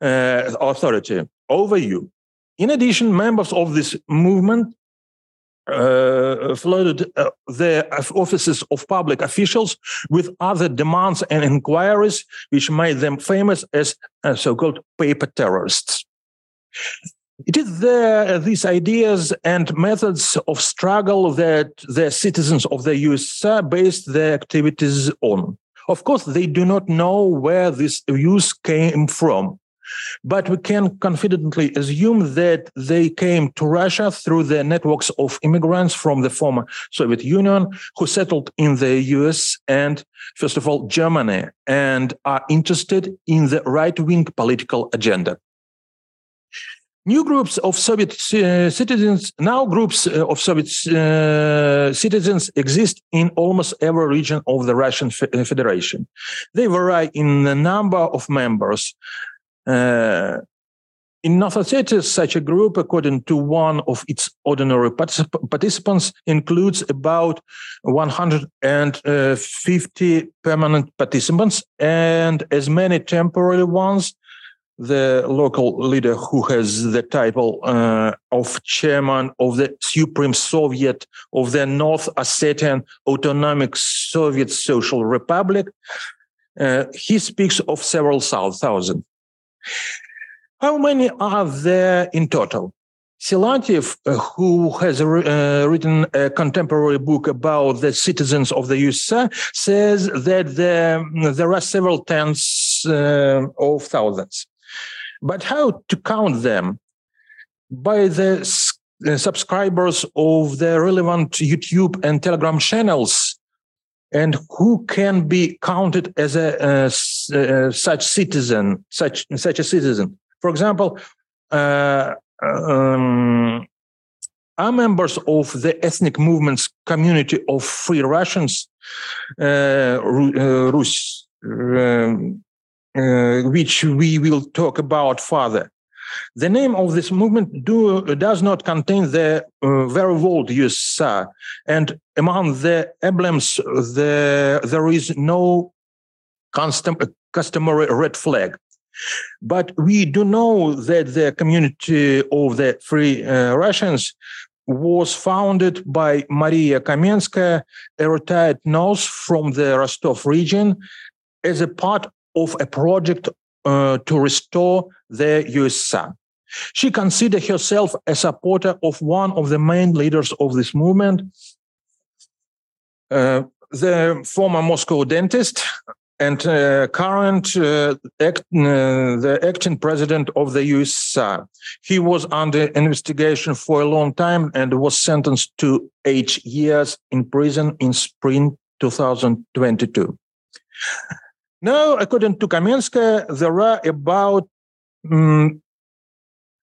[SPEAKER 3] uh, authority over you. In addition, members of this movement uh, flooded uh, the offices of public officials with other demands and inquiries, which made them famous as uh, so-called paper terrorists. It is the, uh, these ideas and methods of struggle that the citizens of the USSR based their activities on. Of course, they do not know where this views came from, but we can confidently assume that they came to Russia through the networks of immigrants from the former Soviet Union who settled in the US and, first of all, Germany, and are interested in the right wing political agenda. New groups of Soviet uh, citizens, now groups uh, of Soviet uh, citizens exist in almost every region of the Russian uh, Federation. They vary in the number of members. Uh, in North Ossetia, such a group, according to one of its ordinary particip- participants, includes about 150 permanent participants and as many temporary ones the local leader who has the title uh, of chairman of the Supreme Soviet of the North Ossetian Autonomic Soviet Social Republic. Uh, he speaks of several thousand. How many are there in total? Silatiev, uh, who has uh, written a contemporary book about the citizens of the USSR, says that there, there are several tens uh, of thousands. But how to count them? By the uh, subscribers of the relevant YouTube and Telegram channels, and who can be counted as a uh, uh, such citizen, such such a citizen. For example, uh, um, are members of the ethnic movements community of free Russians, uh, Rus, um, uh, which we will talk about further. The name of this movement do, does not contain the uh, very and among the emblems, the, there is no custom, customary red flag. But we do know that the community of the free uh, Russians was founded by Maria Kamenskaya, a retired nurse from the Rostov region, as a part of a project uh, to restore the USSR. She considered herself a supporter of one of the main leaders of this movement, uh, the former Moscow dentist and uh, current uh, act, uh, the acting president of the USSR. He was under investigation for a long time and was sentenced to eight years in prison in spring 2022. Now, according to Kamenskaya, there are about um,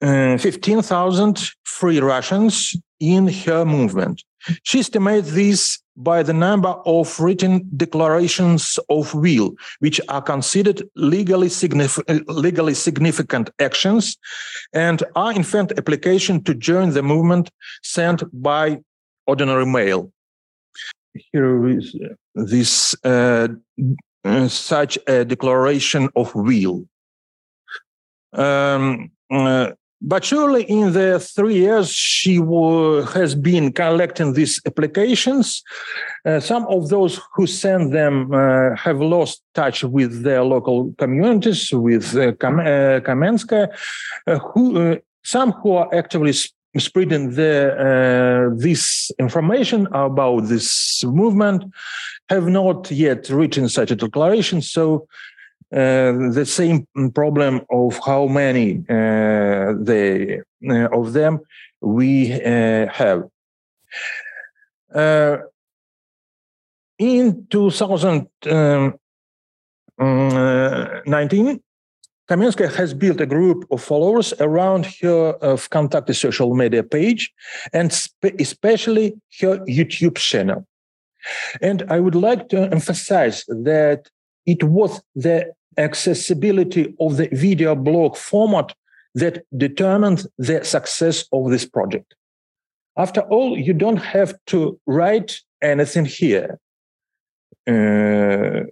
[SPEAKER 3] uh, 15,000 free Russians in her movement. She estimates this by the number of written declarations of will, which are considered legally, significant, legally significant actions and are in fact application to join the movement sent by ordinary mail. Here is this uh, such a declaration of will. Um, uh, but surely in the three years she has been collecting these applications, uh, some of those who send them uh, have lost touch with their local communities, with uh, Kam- uh, Kamenskaya, uh, who, uh, some who are actively spreading the, this information about this movement have not yet written such a declaration. So uh, the same problem of how many uh, the, uh, of them we have. in 2019, um, Kamenskaya has built a group of followers around her uh, contact social media page and spe- especially her YouTube channel. And I would like to emphasize that it was the accessibility of the video blog format that determined the success of this project. After all, you don't have to write anything here, uh,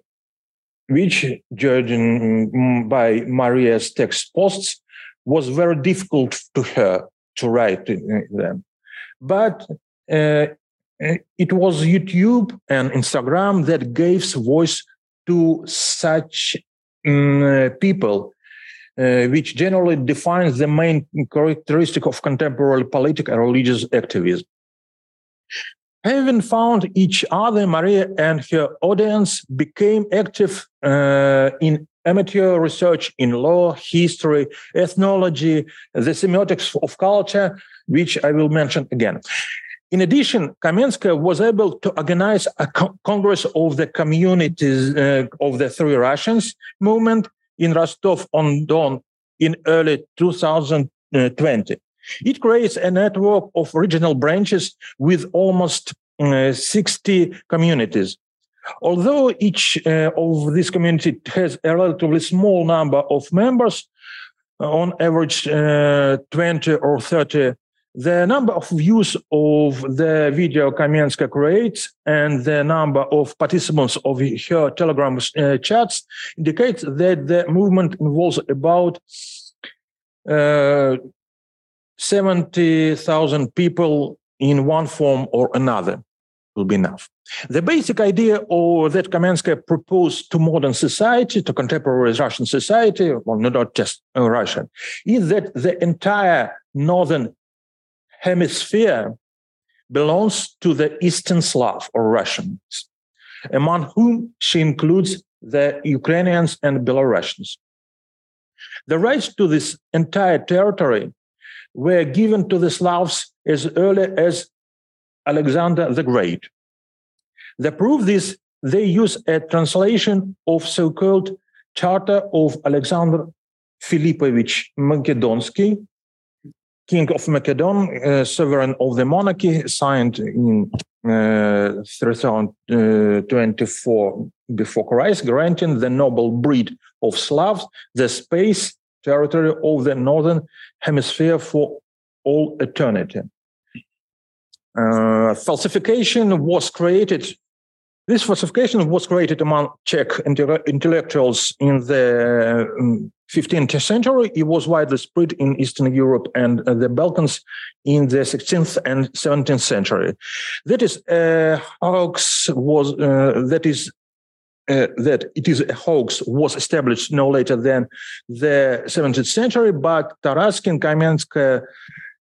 [SPEAKER 3] which, judging by Maria's text posts, was very difficult to her to write them. But uh, it was YouTube and Instagram that gave voice to such um, people, uh, which generally defines the main characteristic of contemporary political and religious activism. Having found each other, Maria and her audience became active uh, in amateur research in law, history, ethnology, the semiotics of culture, which I will mention again. In addition, Kamenskaya was able to organize a co- Congress of the Communities uh, of the Free Russians movement in Rostov-on-Don in early 2020. It creates a network of regional branches with almost uh, 60 communities. Although each uh, of these communities has a relatively small number of members, uh, on average uh, 20 or 30 the number of views of the video Kamenskaya creates and the number of participants of her Telegram uh, chats indicates that the movement involves about uh, 70,000 people in one form or another will be enough. The basic idea or that Kamenskaya proposed to modern society, to contemporary Russian society, well, not just uh, Russian, is that the entire northern hemisphere belongs to the Eastern Slav or Russians, among whom she includes the Ukrainians and Belarusians. The rights to this entire territory were given to the Slavs as early as Alexander the Great. The proof is they use a translation of so-called Charter of Alexander Filipovich Makedonsky, King of Macedon, uh, sovereign of the monarchy, signed in uh, 3024 before Christ, granting the noble breed of Slavs the space territory of the northern hemisphere for all eternity. Uh, falsification was created. This falsification was created among Czech intellectuals in the um, 15th century, it was widely spread in Eastern Europe and uh, the Balkans in the 16th and 17th century. That is, a hoax was uh, that is uh, that it is a hoax was established no later than the 17th century, but Taraskin, Kamenskaya,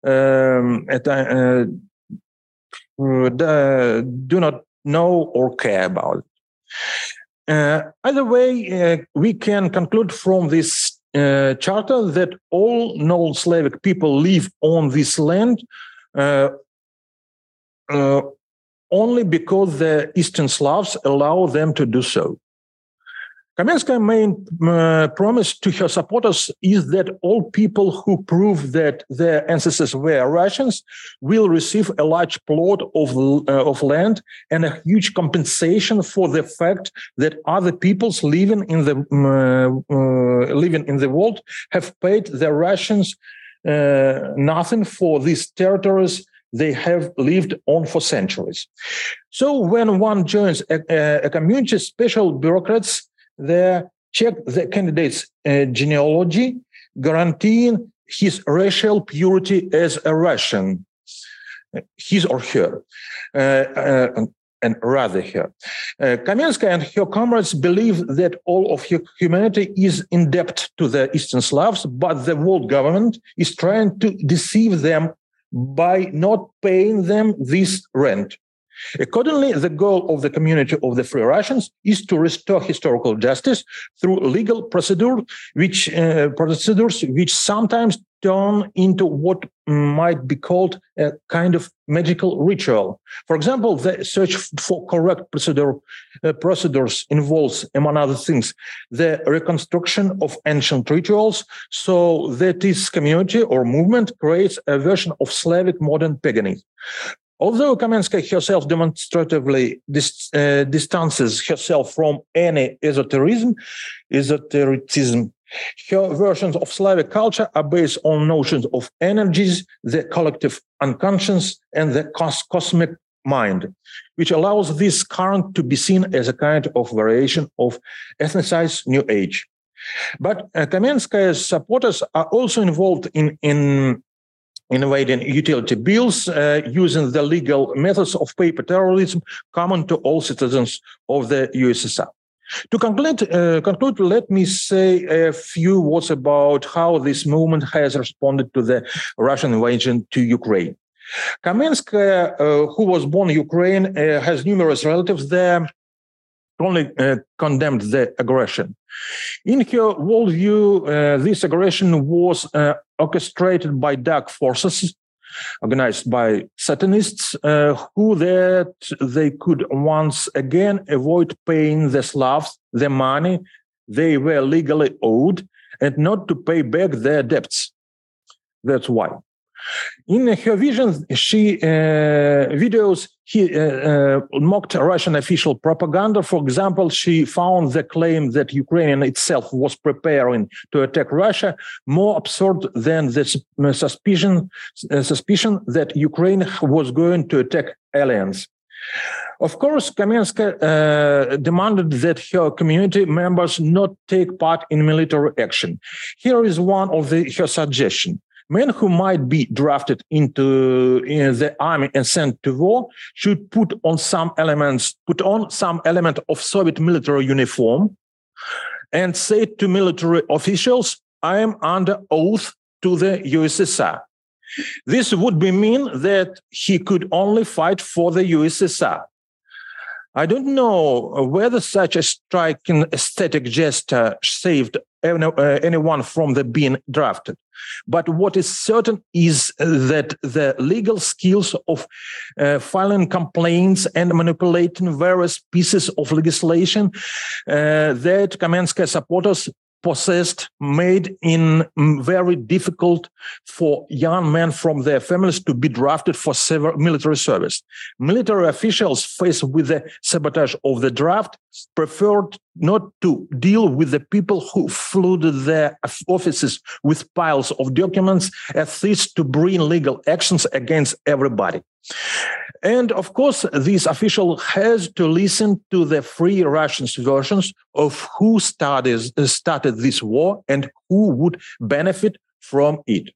[SPEAKER 3] um, at, uh, uh, do not know or care about it. Uh, either way, uh, we can conclude from this uh, charter that all non-Slavic people live on this land uh, uh, only because the Eastern Slavs allow them to do so. Kamenskaya's main uh, promise to her supporters is that all people who prove that their ancestors were Russians will receive a large plot of, uh, of land and a huge compensation for the fact that other peoples living in the uh, uh living in the world have paid the Russians uh, nothing for these territories they have lived on for centuries. So when one joins a, a community, special bureaucrats they check the candidate's uh, genealogy, guaranteeing his racial purity as a Russian, his or her. Uh, uh, and rather her. Uh, Kamenskaya and her comrades believe that all of humanity is in debt to the Eastern Slavs, but the world government is trying to deceive them by not paying them this rent. Accordingly, the goal of the community of the Free Russians is to restore historical justice through legal procedure, which uh, procedures which sometimes turn into what might be called a kind of magical ritual. For example, the search for correct procedure, uh, procedures involves, among other things, the reconstruction of ancient rituals so that this community or movement creates a version of Slavic modern paganism. Although Kamenskaya herself demonstratively dis, uh, distances herself from any esotericism, esotericism, her versions of Slavic culture are based on notions of energies, the collective unconscious, and the cos- cosmic mind, which allows this current to be seen as a kind of variation of ethnicized New Age. But uh, Kamenskaya's supporters are also involved in, in innovating utility bills uh, using the legal methods of paper terrorism common to all citizens of the USSR. To conclude, uh, conclude, let me say a few words about how this movement has responded to the Russian invasion to Ukraine. Kamenskaya, uh, who was born in Ukraine, uh, has numerous relatives there only uh, condemned the aggression. In her worldview, uh, this aggression was uh, orchestrated by dark forces organized by Satanists uh, who that they could once again avoid paying the Slavs the money they were legally owed and not to pay back their debts. That's why. In her visions, she uh, videos he uh, uh, mocked Russian official propaganda. For example, she found the claim that Ukraine itself was preparing to attack Russia more absurd than the suspicion suspicion that Ukraine was going to attack aliens. Of course, Kamenska uh, demanded that her community members not take part in military action. Here is one of the, her suggestions men who might be drafted into in the army and sent to war should put on some elements, put on some element of Soviet military uniform and say to military officials, I am under oath to the USSR. This would be mean that he could only fight for the USSR. I don't know whether such a striking aesthetic gesture saved anyone from the being drafted. But what is certain is that the legal skills of uh, filing complaints and manipulating various pieces of legislation uh, that Kamenskaya supporters possessed made in mm, very difficult for young men from their families to be drafted for military service. Military officials faced with the sabotage of the draft preferred not to deal with the people who flooded their offices with piles of documents as least to bring legal actions against everybody. And of course, this official has to listen to the free Russians versions of who started, started this war and who would benefit from it.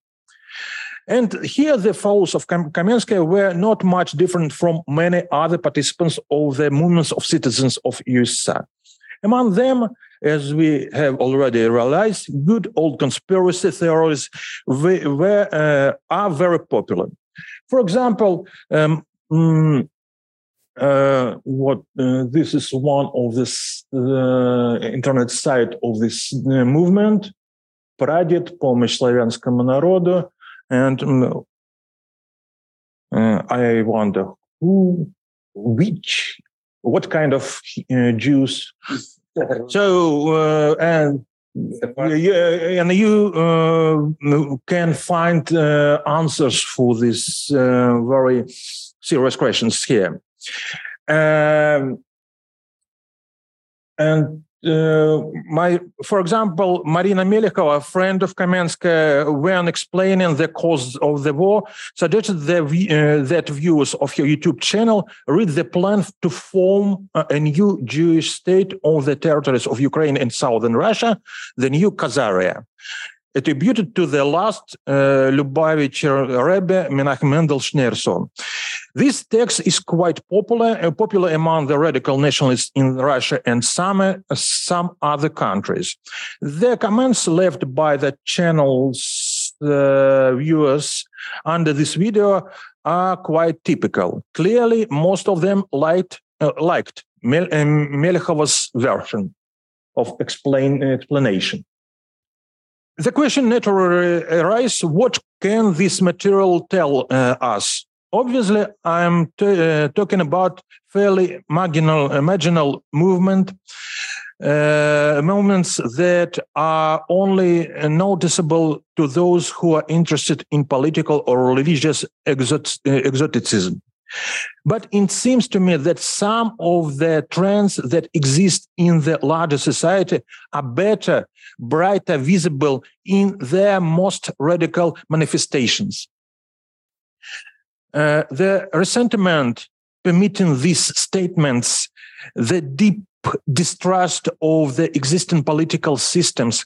[SPEAKER 3] And here the foes of Kamenskaya were not much different from many other participants of the movements of citizens of USSR. Among them, as we have already realized, good old conspiracy theories were, uh, are very popular. For example, um, mm, uh, what uh, this is one of this uh, internet site of this uh, movement, Praded, помощь славянскому народу, and um, I wonder who, which, what kind of uh, Jews. so and yeah, and you uh, can find uh, answers for these uh, very serious questions here. Um, and uh, my, for example, Marina Melikova, a friend of Kamenska, when explaining the cause of the war, suggested the, uh, that viewers of her YouTube channel read the plan to form a new Jewish state on the territories of Ukraine and southern Russia, the new Khazaria. Attributed to the last uh, Lubavitch Rebbe Menachem Mendel Schneerson. This text is quite popular, uh, popular among the radical nationalists in Russia and some, uh, some other countries. The comments left by the channel's uh, viewers under this video are quite typical. Clearly, most of them liked, uh, liked Mel- um, Melechova's version of explain, explanation. The question naturally arises, what can this material tell uh, us? Obviously, I'm uh, talking about fairly marginal, uh, marginal movement, uh, movements that are only noticeable to those who are interested in political or religious exot- uh, exoticism. But it seems to me that some of the trends that exist in the larger society are better, brighter, visible in their most radical manifestations. Uh, the resentment permitting these statements, the deep distrust of the existing political systems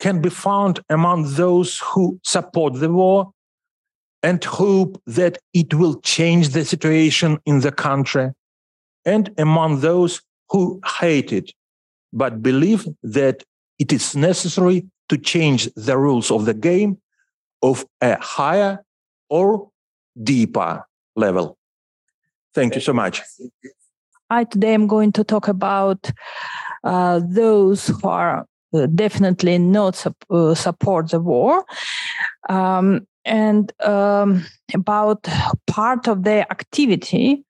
[SPEAKER 3] can be found among those who support the war and hope that it will change the situation in the country, and among those who hate it, but believe that it is necessary to change the rules of the game of a higher or deeper level. Thank you so much.
[SPEAKER 4] I today am going to talk about uh, those who are uh, definitely not uh, support the war. Um, and um, about part of their activity,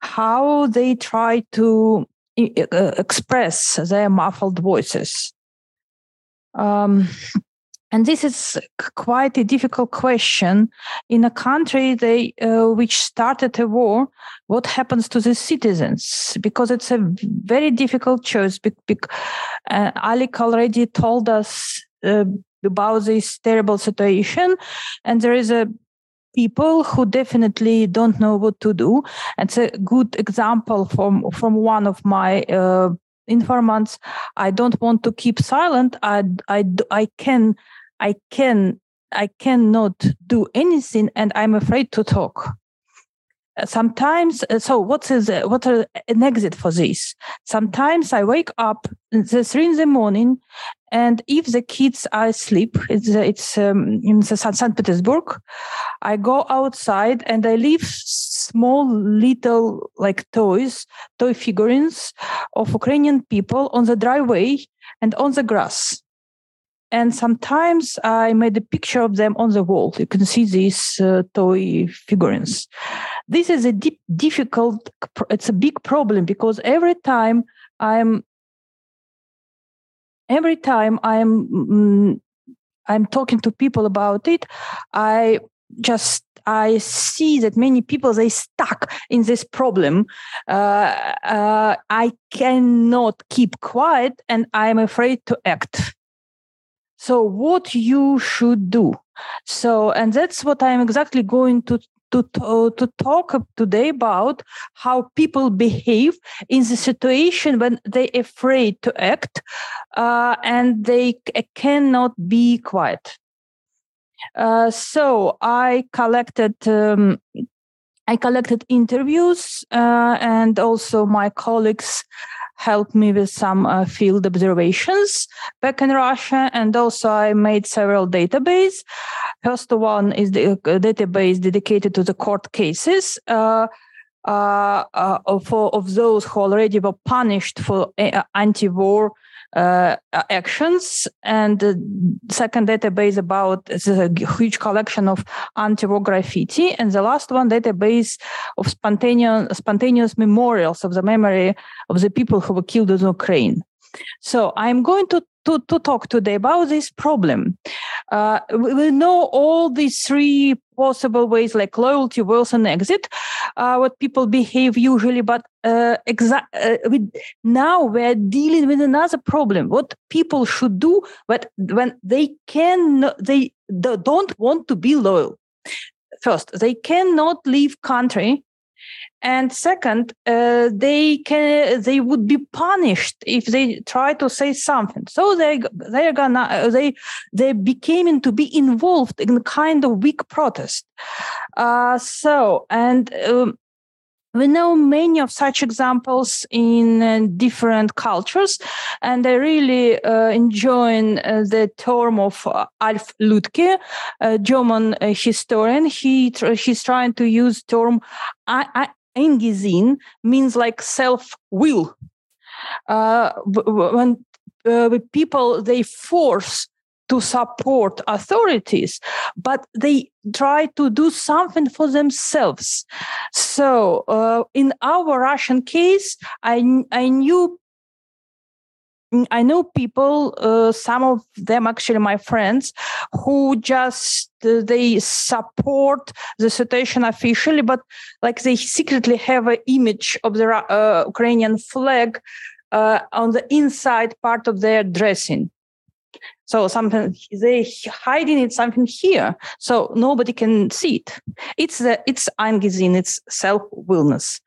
[SPEAKER 4] how they try to uh, express their muffled voices. Um, and this is quite a difficult question in a country they, uh, which started a war. What happens to the citizens? Because it's a very difficult choice. Uh, Alec already told us uh, about this terrible situation. And there is a people who definitely don't know what to do. It's a good example from from one of my uh, informants. I don't want to keep silent. I i i can i can i cannot do anything and i'm afraid to talk sometimes uh, so what is what are an exit for this sometimes i wake up the three in the morning and if the kids are asleep it's it's um, in st petersburg i go outside and i leave small little like toys toy figurines of ukrainian people on the driveway and on the grass and sometimes I made a picture of them on the wall. You can see these uh, toy figurines. This is a deep, difficult. It's a big problem because every time I'm, every time I'm, mm, I'm talking to people about it, I just I see that many people they stuck in this problem. Uh, uh, I cannot keep quiet, and I'm afraid to act so what you should do so and that's what i'm exactly going to to, to, to talk today about how people behave in the situation when they're afraid to act uh, and they cannot be quiet. Uh, so I collected um, I collected interviews uh, and also my colleagues helped me with some uh, field observations back in Russia. And also I made several database. First one is the uh, database dedicated to the court cases. Uh, uh, uh, for of those who already were punished for uh, anti-war uh, actions and the second database about the huge collection of anti-war graffiti and the last one database of spontaneous spontaneous memorials of the memory of the people who were killed in Ukraine. So I'm going to to, to talk today about this problem. Uh, we, we know all these three possible ways like loyalty, wealth, and exit, uh, what people behave usually. But uh, exa- uh, with, now we're dealing with another problem. What people should do but when they can, they, they don't want to be loyal. First, they cannot leave country and second uh, they can they would be punished if they try to say something. So they they're gonna uh, they they became to be involved in kind of weak protest. Uh, so and um, we know many of such examples in uh, different cultures, and I really uh, enjoy uh, the term of uh, Alf Lüdtke, a German uh, historian. He tr- he's trying to use term Eigensinn, means like self will. Uh, when people they force to support authorities, but they try to do something for themselves. So, uh, in our Russian case, I I knew. I know people, uh, some of them actually my friends, who just uh, they support the situation officially, but like they secretly have an image of the uh, Ukrainian flag uh, on the inside part of their dressing so something they hiding it something here, so nobody can see it. It's the it's Eigensinn, it's self willness.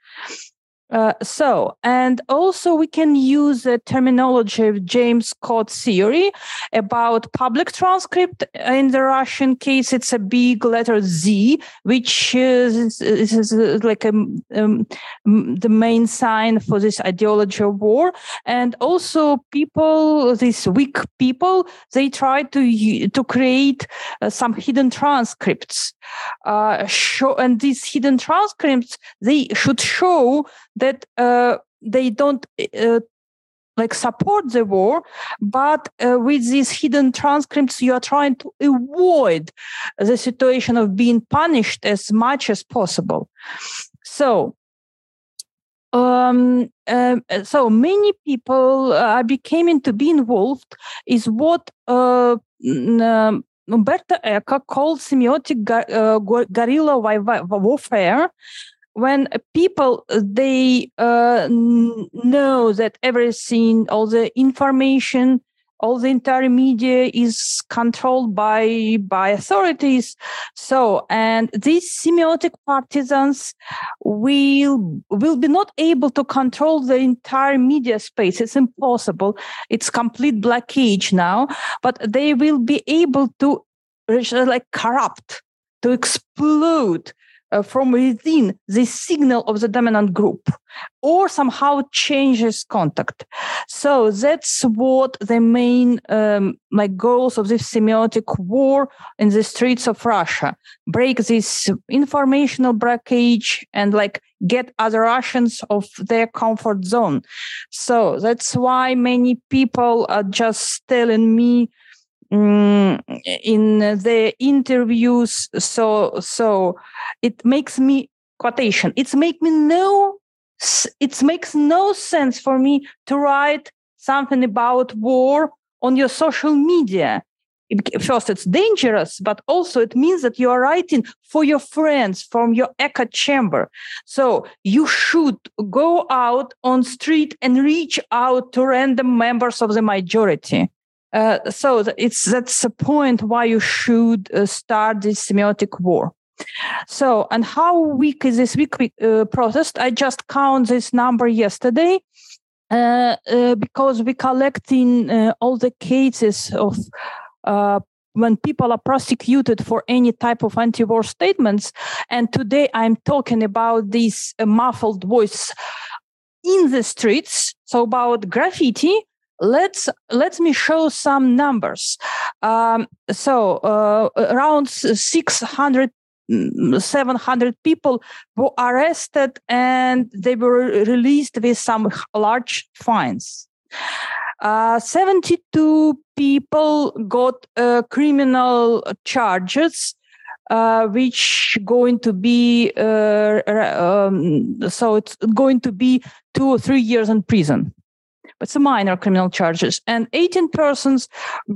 [SPEAKER 4] Uh, so, and also we can use the terminology of James Scott theory about public transcript. In the Russian case, it's a big letter Z, which is, is like a, um, the main sign for this ideology of war. And also people, these weak people, they try to, to create uh, some hidden transcripts. Uh, show, and these hidden transcripts, they should show that uh, they don't uh, like support the war but uh, with these hidden transcripts you are trying to avoid the situation of being punished as much as possible. So um, um so many people uh, becoming to be involved is what uh, um, Umberto Eco called semiotic uh, guerrilla warfare, when people they uh, know that everything all the information all the entire media is controlled by by authorities. So and these semiotic partisans will will be not able to control the entire media space. It's impossible. It's complete blockage now but they will be able to like corrupt to explode uh, from within the signal of the dominant group or somehow changes contact. So that's what the main um, goals of this semiotic war in the streets of russia. Break this informational blockage and like get other russians of their comfort zone. So that's why many people are just telling me Mm, in the interviews so so it makes me quotation it's make me no it makes no sense for me to write something about war on your social media. First it's dangerous but also it means that you are writing for your friends from your echo chamber. So you should go out on street and reach out to random members of the majority uh, so it's that's the point why you should uh, start this semiotic war. So, and how weak is this weak uh, protest? I just count this number yesterday uh, uh, because we collecting uh, all the cases of when people are prosecuted for any type of anti-war statements. And today I'm talking about this muffled voice in the streets. So about graffiti, let's let me show some numbers. Um, so uh, around 600 mm, 700 people were arrested and they were released with some large fines. Uh, 72 people got uh, criminal charges uh, which going to be uh, um, so it's going to be two or three years in prison but some minor criminal charges. And 18 persons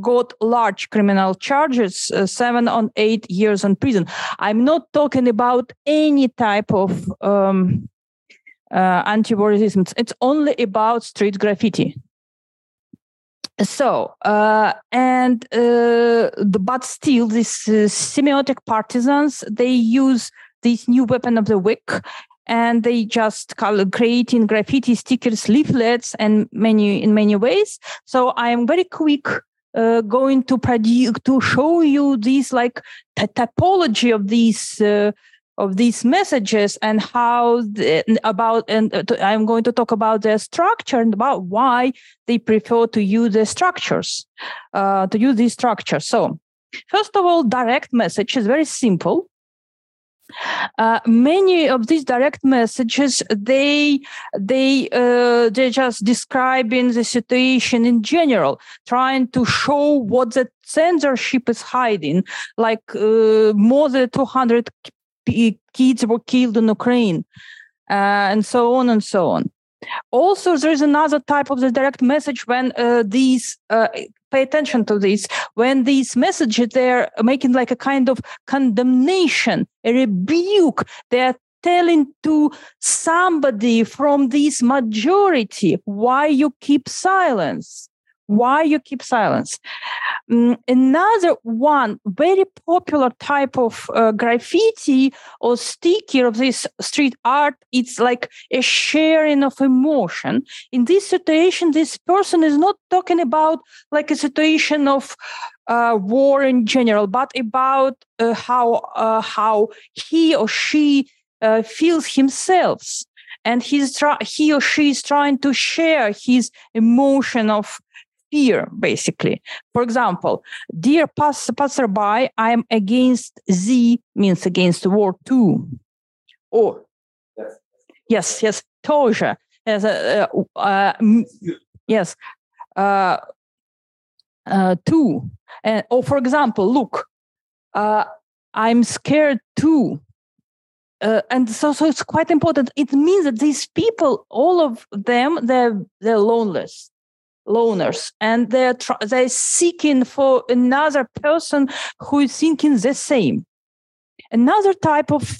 [SPEAKER 4] got large criminal charges, uh, seven on eight years in prison. I'm not talking about any type of um, uh, anti-warism. It's only about street graffiti. So, uh, and uh, the, but still, these uh, semiotic partisans they use this new weapon of the weak and they just creating graffiti stickers, leaflets, and many in many ways. So I am very quick uh, going to produce to show you these like t- typology of these uh, of these messages and how the, about and uh, i'm going to talk about their structure and about why they prefer to use the structures uh, to use these structures so first of all direct message is very simple uh, many of these direct messages they they uh, they're just describing the situation in general trying to show what the censorship is hiding like uh, more than 200 kids were killed in Ukraine, uh, and so on and so on. Also, there is another type of the direct message when uh, these uh, pay attention to this when these messages they're making like a kind of condemnation, a rebuke. They're telling to somebody from this majority why you keep silence why you keep silence? Um, another one very popular type of uh, graffiti or sticker of this street art it's like a sharing of emotion. In this situation this person is not talking about like a situation of uh, war in general but about uh, how uh, how he or she uh, feels himself. And he's he or she is trying to share his emotion of fear, basically. For example, dear pass- passerby, I am against Z, means against World Two, Or, yes, yes, yes Toja. Uh, uh, yes, uh, uh, uh, yes. two. And, or, for example, look, uh, I'm scared too. Uh, and so so it's quite important it means that these people all of them they're they're loneless loners and they're tr- they're seeking for another person who is thinking the same. Another type of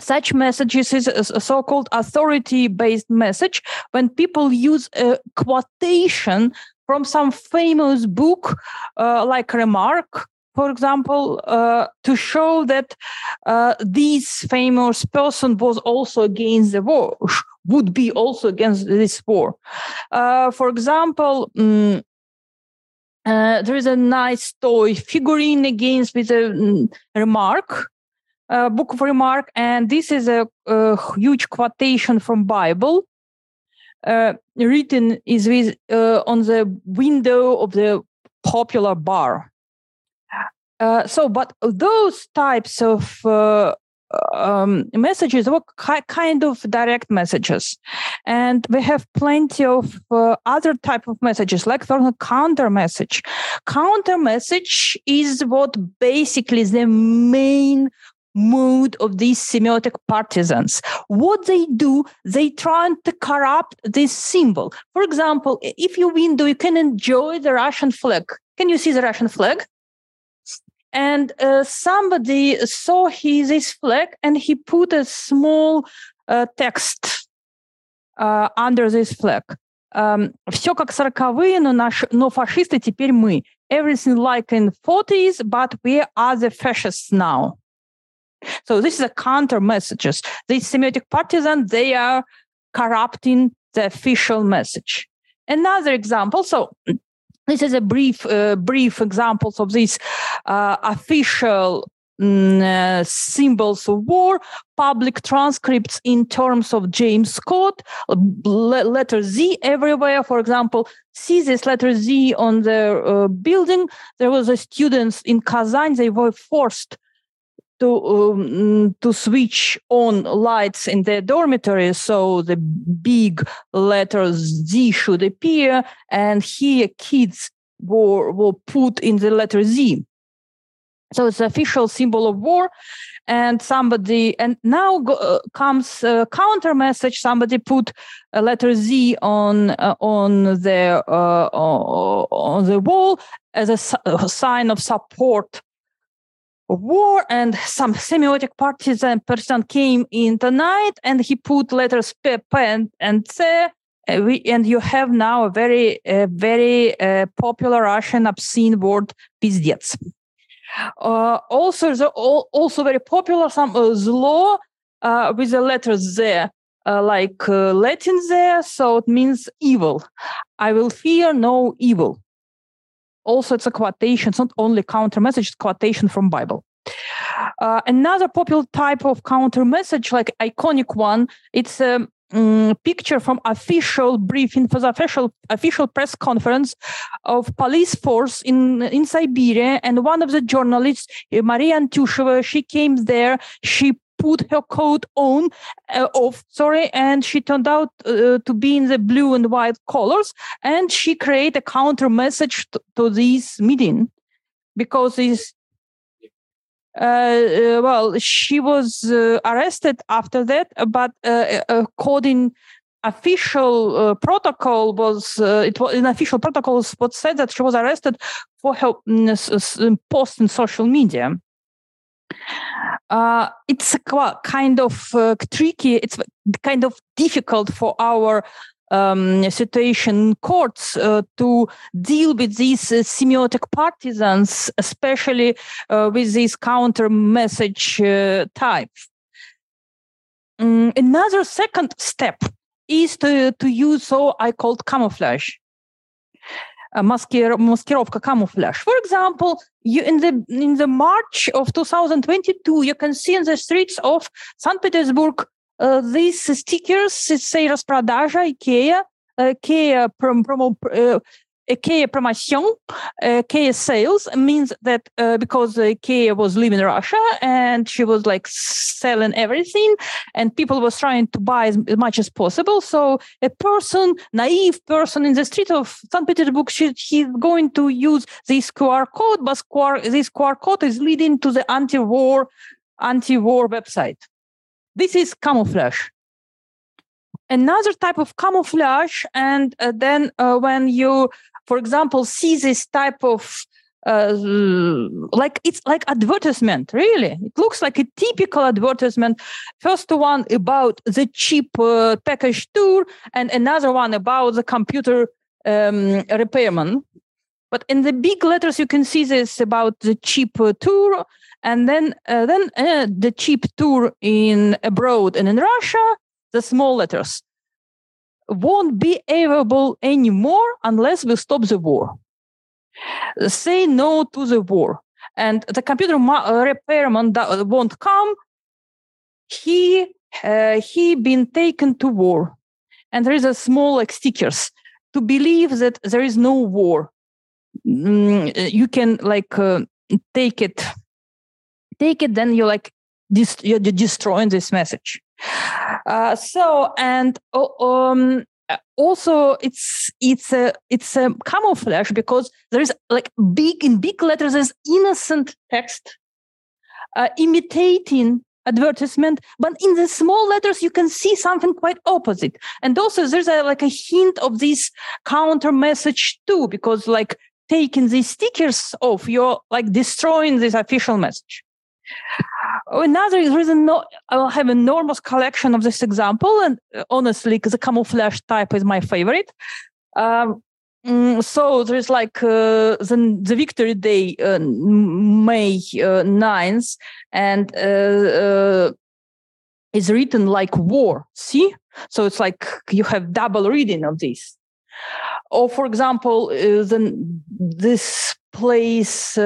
[SPEAKER 4] such messages is a so-called authority-based message. When people use a quotation from some famous book uh, like Remarque for example, uh, to show that uh, this famous person was also against the war, would be also against this war. Uh, for example, um, there is a nice toy figurine against with a um, Remarque, a book of Remarque, and this is a, a huge quotation from Bible. Uh, written is with uh, on the window of the popular bar uh, so, but those types of uh, um, messages were ki- kind of direct messages, and we have plenty of uh, other type of messages, like for example, counter message. Counter message is what basically the main mood of these semiotic partisans. What they do, they try to corrupt this symbol. For example, if you window, you can enjoy the Russian flag. Can you see the Russian flag? and uh, somebody saw he, this flag and he put a small uh, text uh, under this flag. Um, все как сороковые, но, наш, но фашисты теперь мы. Everything like in 40s, but we are the fascists now. So this is a counter messages. These semiotic partisans, they are corrupting the official message. Another example. So this is a brief, uh, brief examples of these uh, official mm, uh, symbols of war, public transcripts in terms of James Scott, letter Z everywhere. For example, see this letter Z on the uh, building. There was a students in Kazan, they were forced to um, to switch on lights in the dormitory so the big letters Z should appear and here kids were, were put in the letter Z. So it's official symbol of war and somebody and now go, uh, comes a counter message somebody put a letter z on uh, on the uh, on the wall as a, a sign of support war and some semiotic partisan person came in the night and he put letters p, p and, and c uh, we, and you have now a very uh, very uh, popular russian obscene word pizdets uh, also the, also very popular some uh, zlo uh, with the letter z like latin z so it means evil. I will fear no evil. Also, it's a quotation. It's not only counter message; it's quotation from Bible. Uh, another popular type of counter message, like iconic one, it's a um, picture from official briefing for the official official press conference of police force in in Siberia, and one of the journalists, Maria Antyusheva, she came there. She put her coat on uh, off sorry and she turned out uh, to be in the blue and white colors and she created a counter message to, to this meeting because this uh, uh, well, she was uh, arrested after that, but according official uh, protocol was uh, it was in official protocols what said that she was arrested for her mm, post in social media uh, it's kind of tricky it's kind of difficult for our um, situation courts uh, to deal with these uh, semiotic partisans, especially uh, with this counter message uh, type. Um, another second step is to, to use so I called camouflage masker- maskirovka camouflage. For example, you in the in the March of 2022, you can see in the streets of St. Petersburg uh, these stickers say Raspradaja, IKEA, uh, IKEA prom- prom- uh, IKEA promotion, IKEA sales means that uh, because IKEA was living in Russia and she was like selling everything and people was trying to buy as, much as possible. So a person, naive person in the street of St. Petersburg, she, he's going to use this QR code, but QR, this QR code is leading to the anti-war, anti-war website. This is camouflage. Another type of camouflage, and uh, then uh, when you, for example, see this type of uh, like it's like advertisement really. It looks like a typical advertisement. First one about the cheap uh, package tour and another one about the computer um, repairman. But in the big letters you can see this about the cheap uh, tour and then uh, then uh, the cheap tour in abroad and in Russia, the small letters won't be available anymore unless we stop the war. Say no to the war, and the computer uh, repairman won't come. He uh, he been taken to war, and there is a small like stickers to believe that there is no war. Mm, you can like uh, take it take it, then you're like, dist- you're destroying this message. Uh, so, and um, also it's it's a it's a camouflage because there is like big in big letters there's innocent text uh, imitating advertisement but in the small letters you can see something quite opposite. And also there's a, like a hint of this counter message too because like taking these stickers off you're like destroying this official message Another reason, no, I have enormous collection of this example, and uh, honestly, the camouflage type is my favorite. Um, mm, so there's like uh, the, the Victory Day, uh, May uh, 9th, and uh, uh, it's written like war. See, so it's like you have double reading of this. Or, for example, uh, the, this place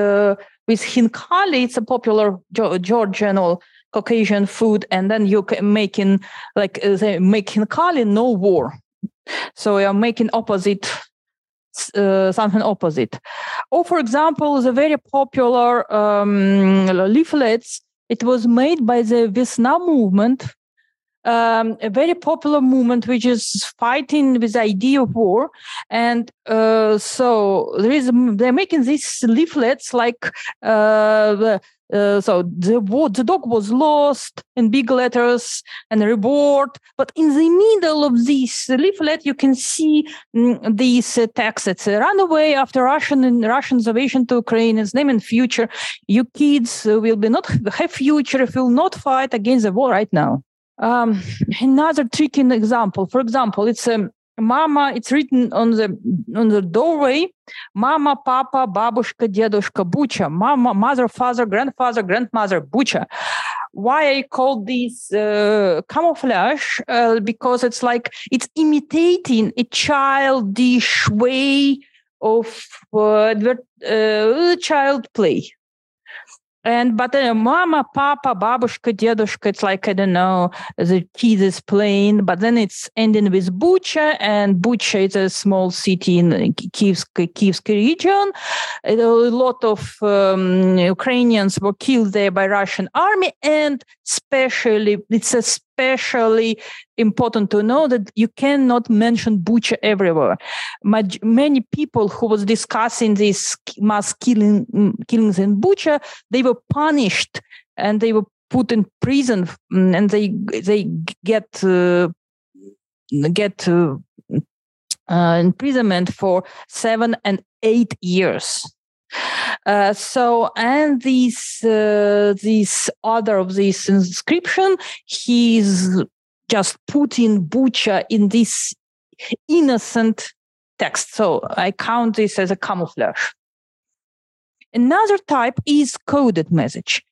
[SPEAKER 4] with khinkali, it's a popular Georgian or Caucasian food, and then you can making like uh, they make khinkali no war. So you're making opposite uh, something opposite. Or for example, the very popular um, leaflets. It was made by the Vietnam movement um, a very popular movement which is fighting with the idea of war. And uh, so there is they're making these leaflets like uh, uh, so the the dog was lost in big letters and reward. But in the middle of this leaflet you can see mm, these uh, texts. It's a runaway after russian and invasion to ukraine its name and future. You kids will be not have future if you will not fight against the war right now um, another tricky example, for example, it's a um, mama, it's written on the on the doorway, mama, papa, babushka, dedushka, bucha, mama, mother, father, grandfather, grandmother, bucha. why I call this uh, camouflage uh, because it's like it's imitating a childish way of uh, uh child play and but then mama, papa, babushka, dedushka, it's like, I don't know, the kid is playing, but then it's ending with Bucha, and Bucha is a small city in Kiev's, Kiev's region. A lot of um, Ukrainians were killed there by Russian army, and especially, it's especially important to know that you cannot mention Bucha everywhere. Many people who was discussing these mass killing, mm, killings in Bucha, they were punished and they were put in prison mm, and they they get uh, get uh, uh, imprisonment for seven and eight years. Uh, so and this uh, this author of this inscription he's just putting Bucha in this innocent text. So I count this as a camouflage. Another type is coded message.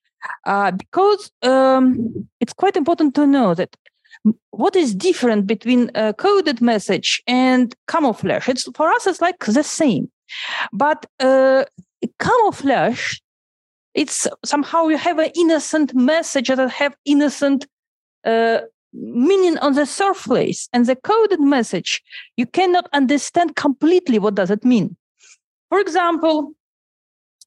[SPEAKER 4] Uh, because um, it's quite important to know that what is different between a coded message and camouflage it's for us it's like the same but uh, camouflage it's somehow you have an innocent message that have innocent uh, meaning on the surface. And the coded message you cannot understand completely what does it mean. For example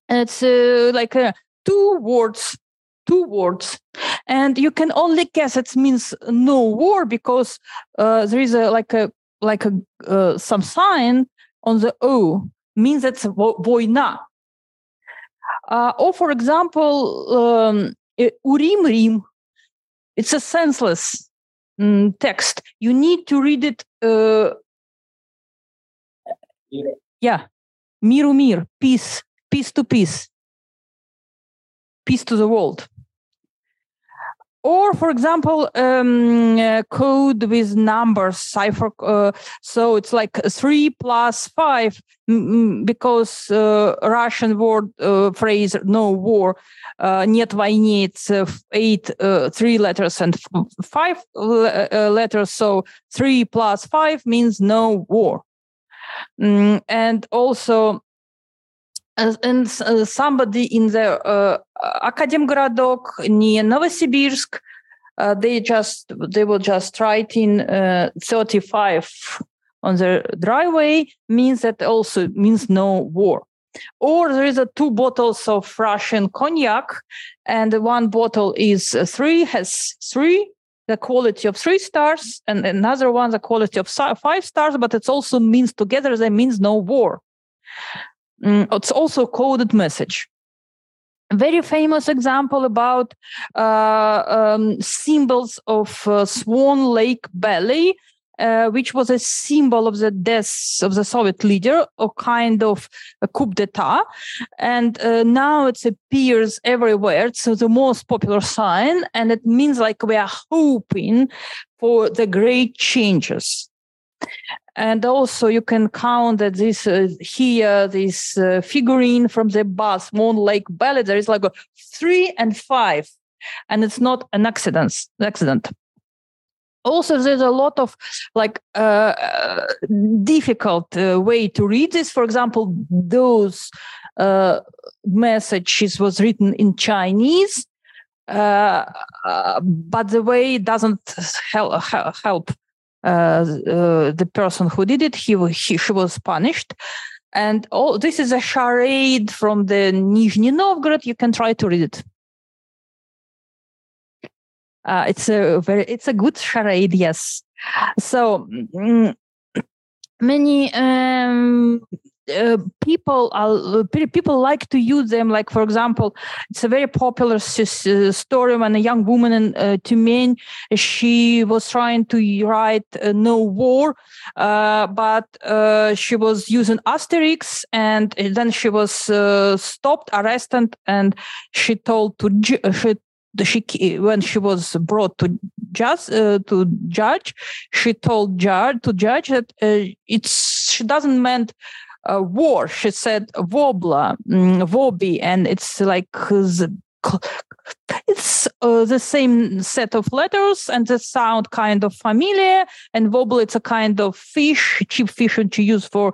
[SPEAKER 4] it's uh, like uh, two words two words. And you can only guess it means no war because uh, there is a like a like a uh, some sign on the o. Means that's vo- voina uh, or for example um, urim rim it's a senseless mm, text, you need to read it. Uh, yeah, Mirumir, peace, peace to peace, peace to the world Or, for example, um, uh, code with numbers, cipher. Uh, so it's like three plus five, because uh, Russian word uh, phrase "no war" uh, нет войны, it's uh, eight, uh, three letters and five uh, letters. So three plus five means no war. Mm, and also, and somebody in the uh, Akademgorodok near Novosibirsk, uh, they just they will just write in uh, 35 on the driveway means that also means no war or there is a two bottles of Russian cognac, and one bottle is three, has three, the quality of three stars, and another one the quality of five stars, but it also means together that means no war. Mm, it's also coded message. A very famous example about uh, um, symbols of uh, Swan Lake Ballet uh, which was a symbol of the death of the Soviet leader, a kind of a coup d'etat. And uh, now it appears everywhere. It's the most popular sign, and it means like we are hoping for the great changes. And also, you can count that this uh, here, this uh, figurine from the bus, Moon Lake Ballet, there is like three and five, and it's not an accident. Accident. Also there's a lot of like uh, difficult uh, way to read this. For example those uh, messages was written in chinese uh, uh, but the way it doesn't help, help. uh, the person who did it he, he she was punished and all this is a charade from the Nizhny Novgorod. You can try to read it. Uh, it's a very it's a good charade, yes. So mm, many um, uh, people are, people like to use them. Like for example, it's a very popular uh, story when a young woman in uh, Tyumen she was trying to write uh, "No War," uh, but uh, she was using asterisks, and then she was stopped, arrested, and she told to she she when she was brought to just uh, to judge she told judge to judge that uh, it's she doesn't meant uh, war she said wobla mm, wobi and it's like it's uh, the same set of letters and the sound kind of familiar. And wobble, it's a kind of fish, cheap fish to use for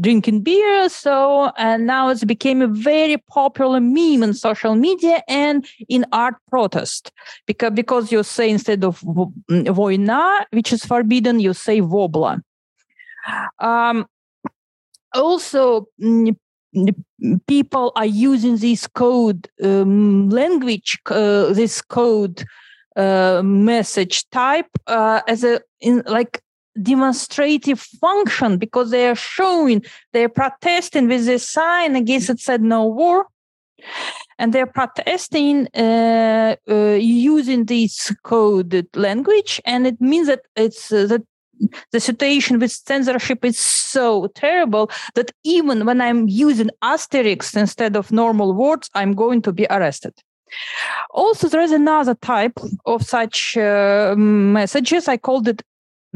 [SPEAKER 4] drinking beer. So, and now it's became a very popular meme in social media and in art protest because, because you say instead of voina, which is forbidden, you say wobla. Um, also, people are using this code um, language, uh, this code uh, message type uh, as a in like demonstrative function because they are showing they're protesting with this sign against it said no war. And they're protesting uh, uh, using this coded language and it means that it's uh, that the situation with censorship is so terrible that even when i'm using asterisks instead of normal words i'm going to be arrested. Also there is another type of such uh, messages. I called it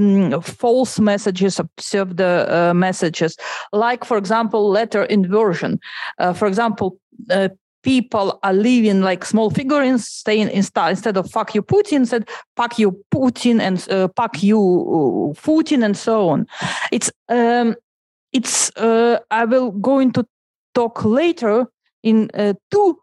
[SPEAKER 4] Mm, false messages pseudo uh, messages. Like for example letter inversion. Uh, for example uh, people are leaving like small figurines staying in instead of fuck you putin said fuck you putin and uh, fuck you uh, putin and so on. It's um it's uh, i will go into talk later in uh, two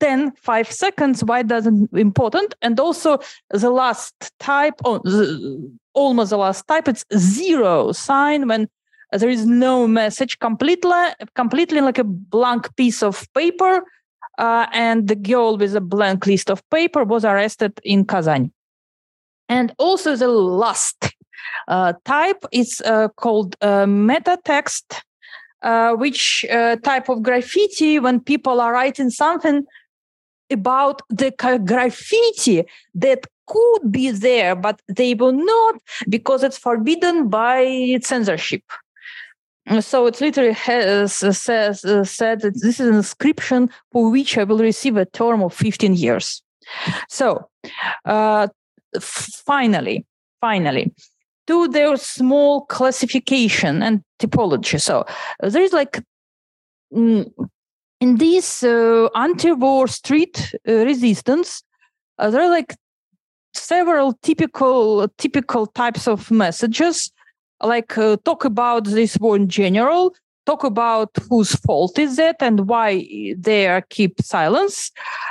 [SPEAKER 4] 10 5 seconds why doesn't important and also the last type oh, the, almost the last type it's zero sign when there is no message completely completely like a blank piece of paper uh, and the girl with a blank list of paper was arrested in kazan and also the last uh, type is uh, called uh, meta text uh, which uh, type of graffiti when people are writing something about the graffiti that could be there, but they will not because it's forbidden by censorship. So it literally has, says uh, said that this is an inscription for which I will receive a term of 15 years. So uh, finally, finally, to their small classification and typology. So uh, there is like mm, in this uh, anti-war street uh, resistance, uh, there are like several typical typical types of messages, like uh, talk about this war in general, talk about whose fault is it and why they are keep silence.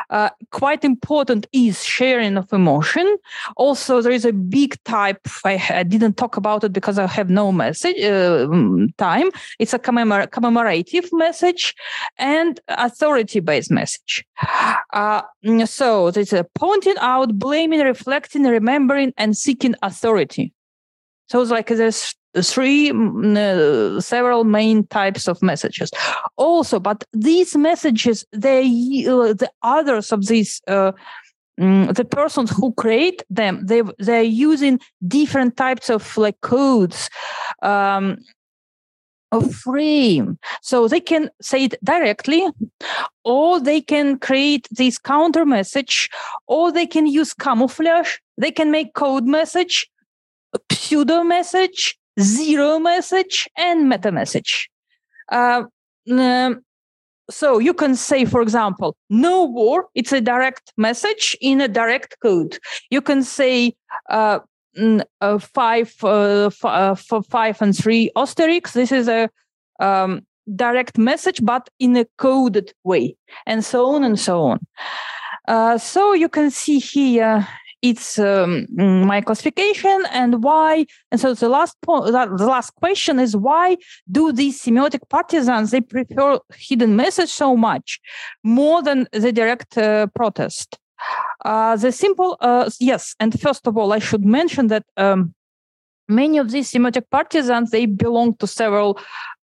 [SPEAKER 4] Uh, quite important is sharing of emotion. Also, there is a big type. I, I didn't talk about it because I have no message uh, time. It's a commemor- commemorative message and authority-based message. Uh, so there's a pointing out, blaming, reflecting, remembering, and seeking authority. So it's like there's three mm, uh, several main types of messages. Also but these messages they uh, the others of these uh, mm, the persons who create them they they're using different types of like codes um, of frame. So they can say it directly or they can create this counter message or they can use camouflage. They can make code message pseudo message zero message and meta message. Uh, um, so you can say, for example, no war, it's a direct message in a direct code. You can say uh, uh, five, uh, f- uh, five and three asterisks. This is a um, direct message, but in a coded way, and so on and so on. Uh, so you can see here it's um, my classification and why. And so the last point the last question is why do these semiotic partisans they prefer hidden message so much more than the direct uh, protest? Uh, the simple uh, yes and first of all i should mention that um, many of these semiotic partisans they belong to several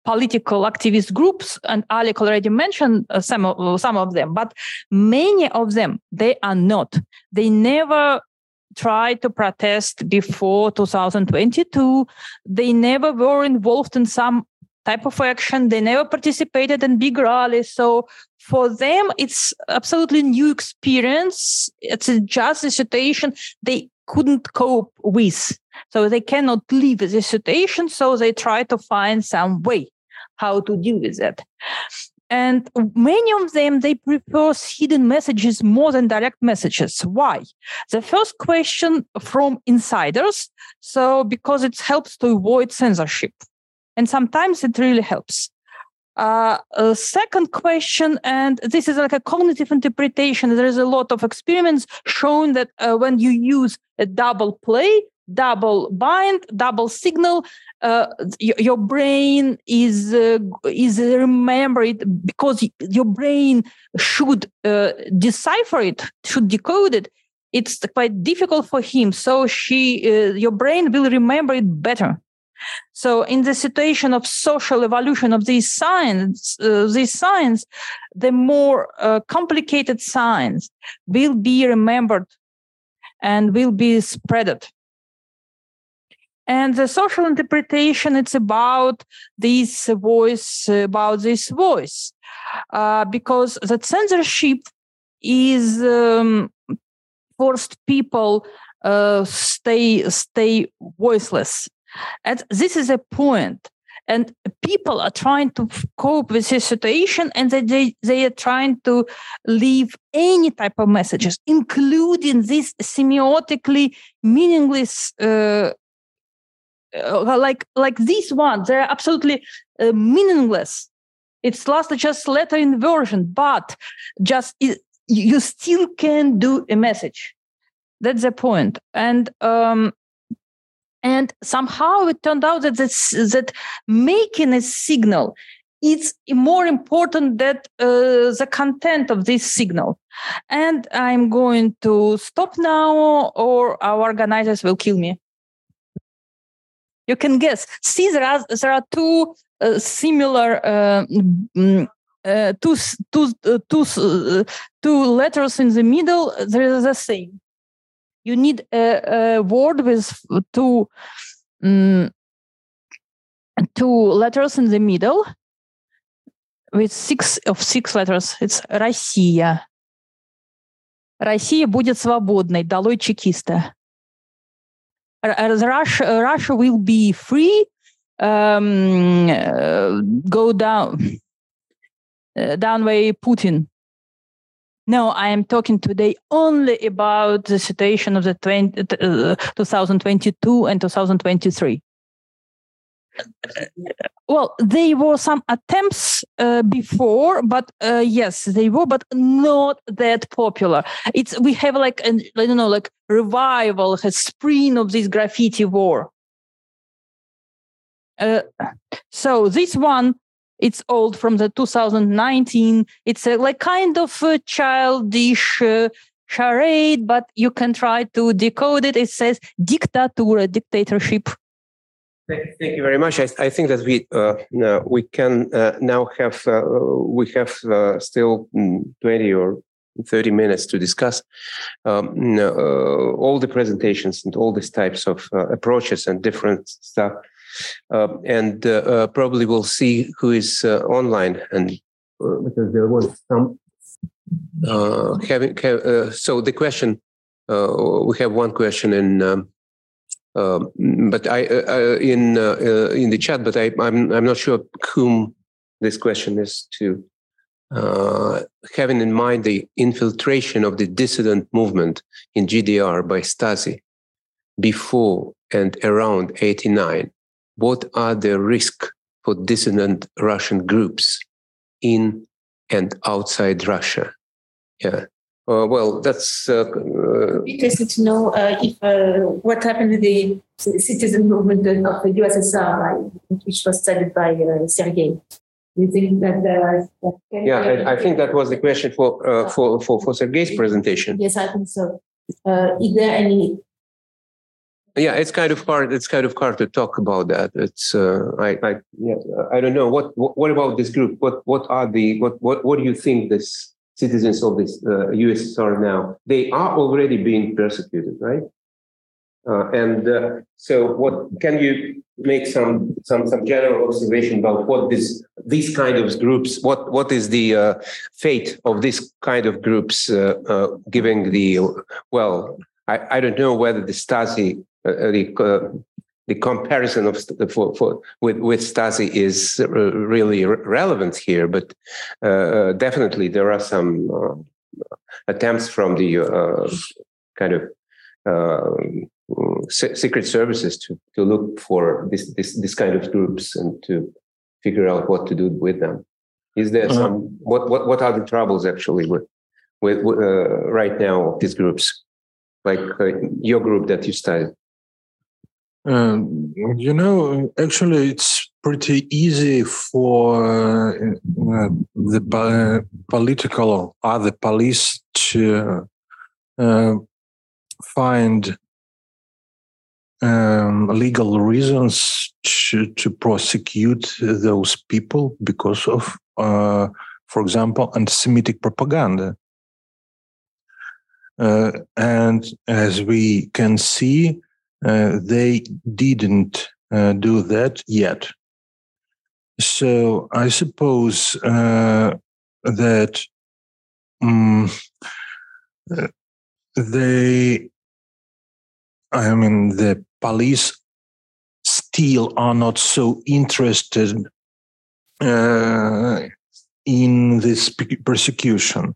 [SPEAKER 4] political activist groups, and Alec already mentioned uh, some of, some of them, but many of them they are not. They never tried to protest before 2022. They never were involved in some type of action. They never participated in big rallies. So for them, it's absolutely new experience. It's just a situation they couldn't cope with. So they cannot leave this situation. So they try to find some way how to deal with it. and many of them they prefer hidden messages more than direct messages why the first question from insiders so because it helps to avoid censorship and sometimes it really helps uh, a second question, and this is like a cognitive interpretation. There is a lot of experiments showing that uh, when you use a double play, double bind, double signal, uh, your, your, brain is uh, is remembered because your brain should uh, decipher it, should decode it. It's quite difficult for him, so she, uh, your brain will remember it better. So, in the situation of social evolution of these signs, uh, these signs, the more uh, complicated signs will be remembered and will be spreaded. And the social interpretation, it's about this voice, about this voice, uh, because that censorship is um, forced people uh, stay stay voiceless and this is a point. And people are trying to cope with this situation and they, they are trying to leave any type of messages, including these semiotically meaningless uh, uh, like like these ones they're absolutely uh, meaningless it's last just letter inversion but just it, you still can do a message that's the point and um, and somehow it turned out that this, that making a signal is more important than uh, the content of this signal. And I'm going to stop now, or our organizers will kill me. You can guess. See, there are, there are two uh, similar uh, mm, uh, two, two, uh, two, uh, two letters in the middle. There is the same you need a, a word with two um, two letters in the middle with six of six letters. It's Россия. Россия будет свободной, долой чекиста. Russia, Russia will be free, um, uh, go down, uh, down way Putin. No, I am talking today only about the situation of the 20, uh, 2022 and 2023. Well, there were some attempts uh, before, but uh, yes, they were, but not that popular. It's we have like an, I don't know, like revival, a spring of this graffiti war. Uh, so this one it's old from the 2019 it's a, like kind of a childish uh, charade but you can try to decode it it says dictatura dictatorship
[SPEAKER 2] Thank you very much. I, I think that we uh, no, we can uh, now have uh, we have uh, still mm, twenty or thirty minutes to discuss um, uh, all the presentations and all these types of uh, approaches and different stuff. And uh, uh, probably we'll see who is uh, online and because there was some having so the question we have one question in um, um, but I uh, in uh, in the chat, but I, I'm I'm not sure whom this question is to. having in mind the infiltration of the dissident movement in GDR by Stasi before and around 89, what are the risks for dissident Russian groups in and outside Russia? Yeah. Uh, well, that's uh,
[SPEAKER 5] uh, interesting to know uh, if uh, what happened with the citizen movement of the USSR, which was studied by uh, Sergei. You think that?
[SPEAKER 2] yeah, I, I, think that was the question for for for for Sergei's presentation.
[SPEAKER 5] Yes, I think so. is there any
[SPEAKER 2] yeah it's kind of hard it's kind of hard to talk about that it's uh, i i yeah, i don't know what, what, what about this group what what are the what what what do you think this citizens of this uh, ussr now. They are already being persecuted right? Uh, and uh, so what can you make some some some general observation about what this these kind of groups what what is the uh, fate of this kind of groups uh, uh, giving the well I, I don't know whether the Stasi uh, the the comparison of for, for with with Stasi is really relevant here, but uh, definitely there are some uh, attempts from the uh, kind of um, secret services to to look for this this this kind of groups and to figure out what to do with them. Is there uh-huh. some what what what are the troubles actually with with uh, right now of these groups, like uh, your group that you studied?
[SPEAKER 3] Um, you know, actually, it's pretty easy for uh, the political or the police to uh, find um, legal reasons to, to prosecute those people because of, uh, for example, anti-Semitic propaganda. Uh, and as we can see, uh, they didn't uh, do that yet. So I suppose uh, that um, they, I mean, the police still are not so interested uh, in this persecution.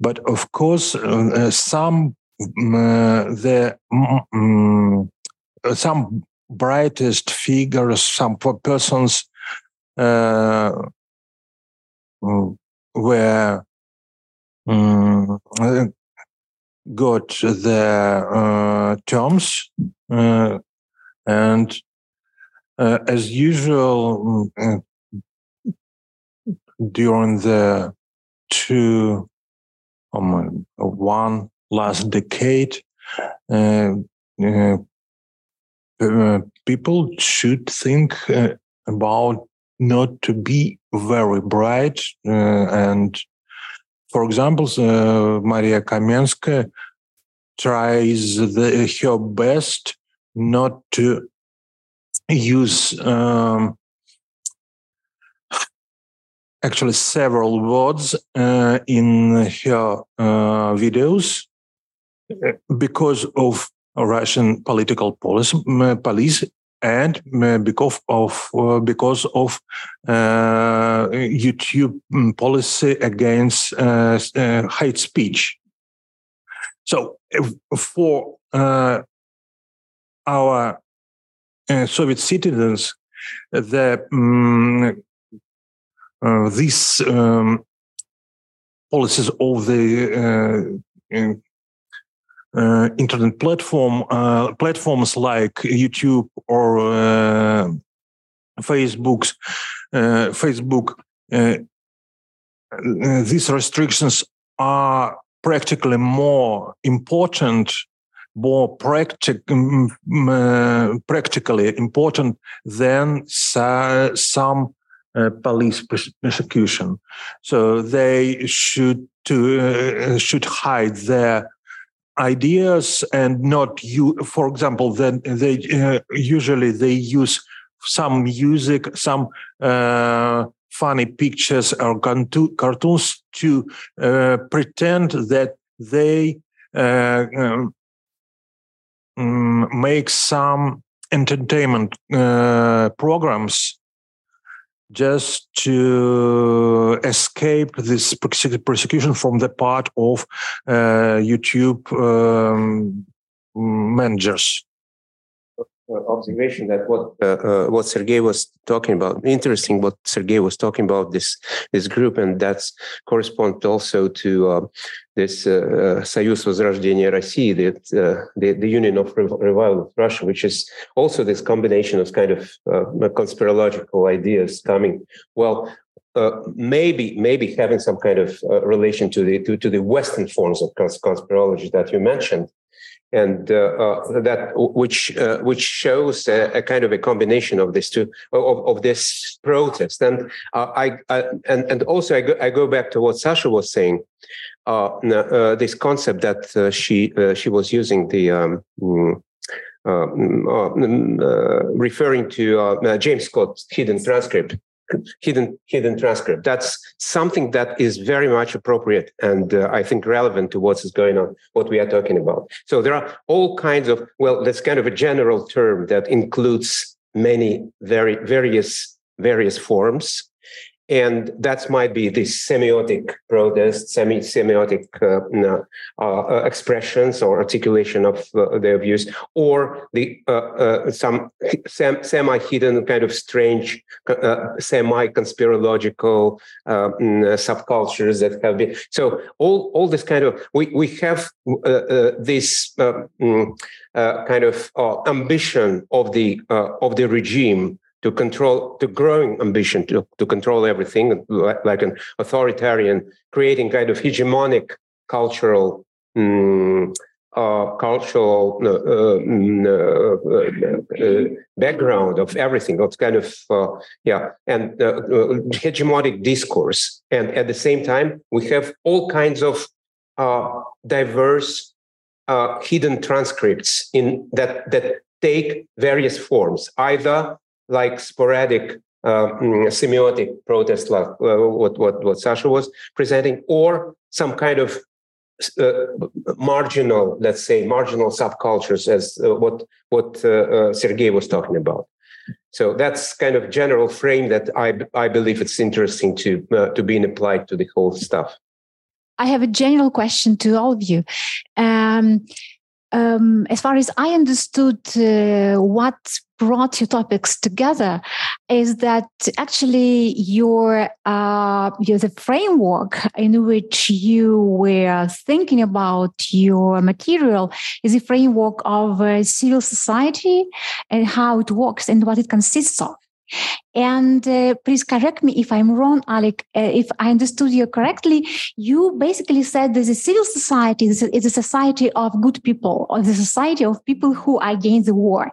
[SPEAKER 3] But of course, uh, some uh, the um, some brightest figures, some persons uh, were got their uh, terms uh, and uh, as usual mm, during the two um, one last decade uh, uh, uh, people should think uh, about not to be very bright uh, and for example maria kamenskaya tries the, her best not to use um, actually several words uh, in her uh, videos because of Russian political policy, police and because of uh, because of uh, YouTube mm, policy against uh, uh, hate speech. So, for uh, our uh, Soviet citizens, the um, these um, policies of the uh, internet platform uh, platforms like YouTube or uh, Facebook's uh, Facebook. Uh, uh, these restrictions are practically more important, more practic- um, practically important than some police persecution. So they should to should hide their ideas and not you for example then they uh, usually they use some music some uh, funny pictures or cartoons to uh, pretend that they uh, um, mm, make some entertainment uh, programs just to escape this persecution from the part of uh, YouTube um, managers.
[SPEAKER 2] Uh, observation that what uh, uh, what Sergey was talking about interesting what Sergey was talking about this this group and that's corresponds also to uh, this uh, Союз Возрождения России the, the, the Union of Revival of Russia which is also this combination of kind of conspirological ideas coming well uh, maybe maybe having some kind of uh, relation to the to, to the Western forms of cons- conspirology that you mentioned, and uh, uh, that which uh, which shows a, a, kind of a combination of these two of, of this protest. And I, I, and and also I go, I go back to what Sasha was saying this concept that she she was using the um, mm, uh, mm, uh, referring to uh, James Scott's hidden transcript hidden hidden transcript. That's something that is very much appropriate and uh, I think relevant to what is going on, what we are talking about. So there are all kinds of well, that's kind of a general term that includes many very various various forms and that might be this semiotic protest, semi semiotic uh, uh, expressions or articulation of uh, their views, or the uh, uh, some sem- semi hidden kind of strange, uh, semi conspirological subcultures that have been. So all all this kind of we we have this mm, kind of ambition of the of the regime to control the growing ambition to, to control everything like an authoritarian creating kind of hegemonic cultural um, uh, cultural uh, mm, uh, uh, background of everything it's kind of uh, yeah and uh, hegemonic discourse. And at the same time we have all kinds of diverse hidden transcripts in that that take various forms either like sporadic uh, mm, semiotic protest, like uh, what, what, what Sasha was presenting, or some kind of uh, marginal, let's say, marginal subcultures, as uh, what what uh, uh, Sergei was talking about. So that's kind of general frame that I I believe it's interesting to to being applied to the whole stuff.
[SPEAKER 6] I have a general question to all of you. Um, um, as far as I understood, uh, what brought your topics together is that actually your uh, your the framework in which you were thinking about your material is a framework of uh, civil society and how it works and what it consists of. And uh, please correct me if I'm wrong, Alec. Uh, if I understood you correctly, you basically said there's a civil society is a, a society of good people, or the society of people who are against the war.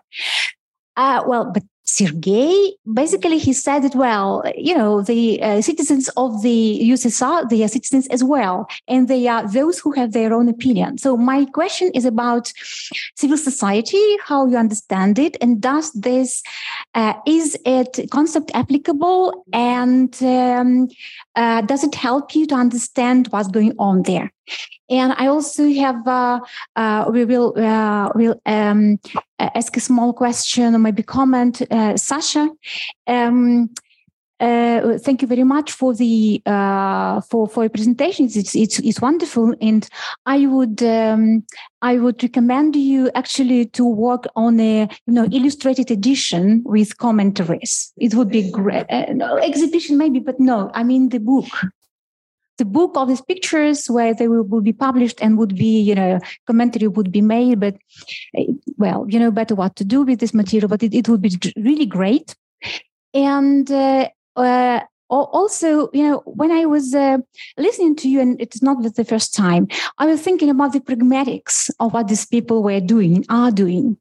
[SPEAKER 6] Uh, well, but Sergei, basically, he said that, well, you know, the uh, citizens of the USSR, they are citizens as well, and they are those who have their own opinion. So my question is about civil society, how you understand it, and does this, uh, is it concept applicable, and um, uh, does it help you to understand what's going on there? And I also have, uh, uh, we will, uh, will um, ask a small question or maybe comment. Uh, Sasha, um, uh, thank you very much for the uh, for for your presentation. It's, it's it's wonderful, and I would um, I would recommend you actually to work on a you know illustrated edition with commentaries. It would be great. Uh, no, exhibition maybe, but no, I mean the book the book of these pictures where they will, will, be published and would be you know commentary would be made but eh, well you know better what to do with this material but it, it would be really great and uh, uh, also you know when i was uh, listening to you and it's not the first time i was thinking about the pragmatics of what these people were doing are doing.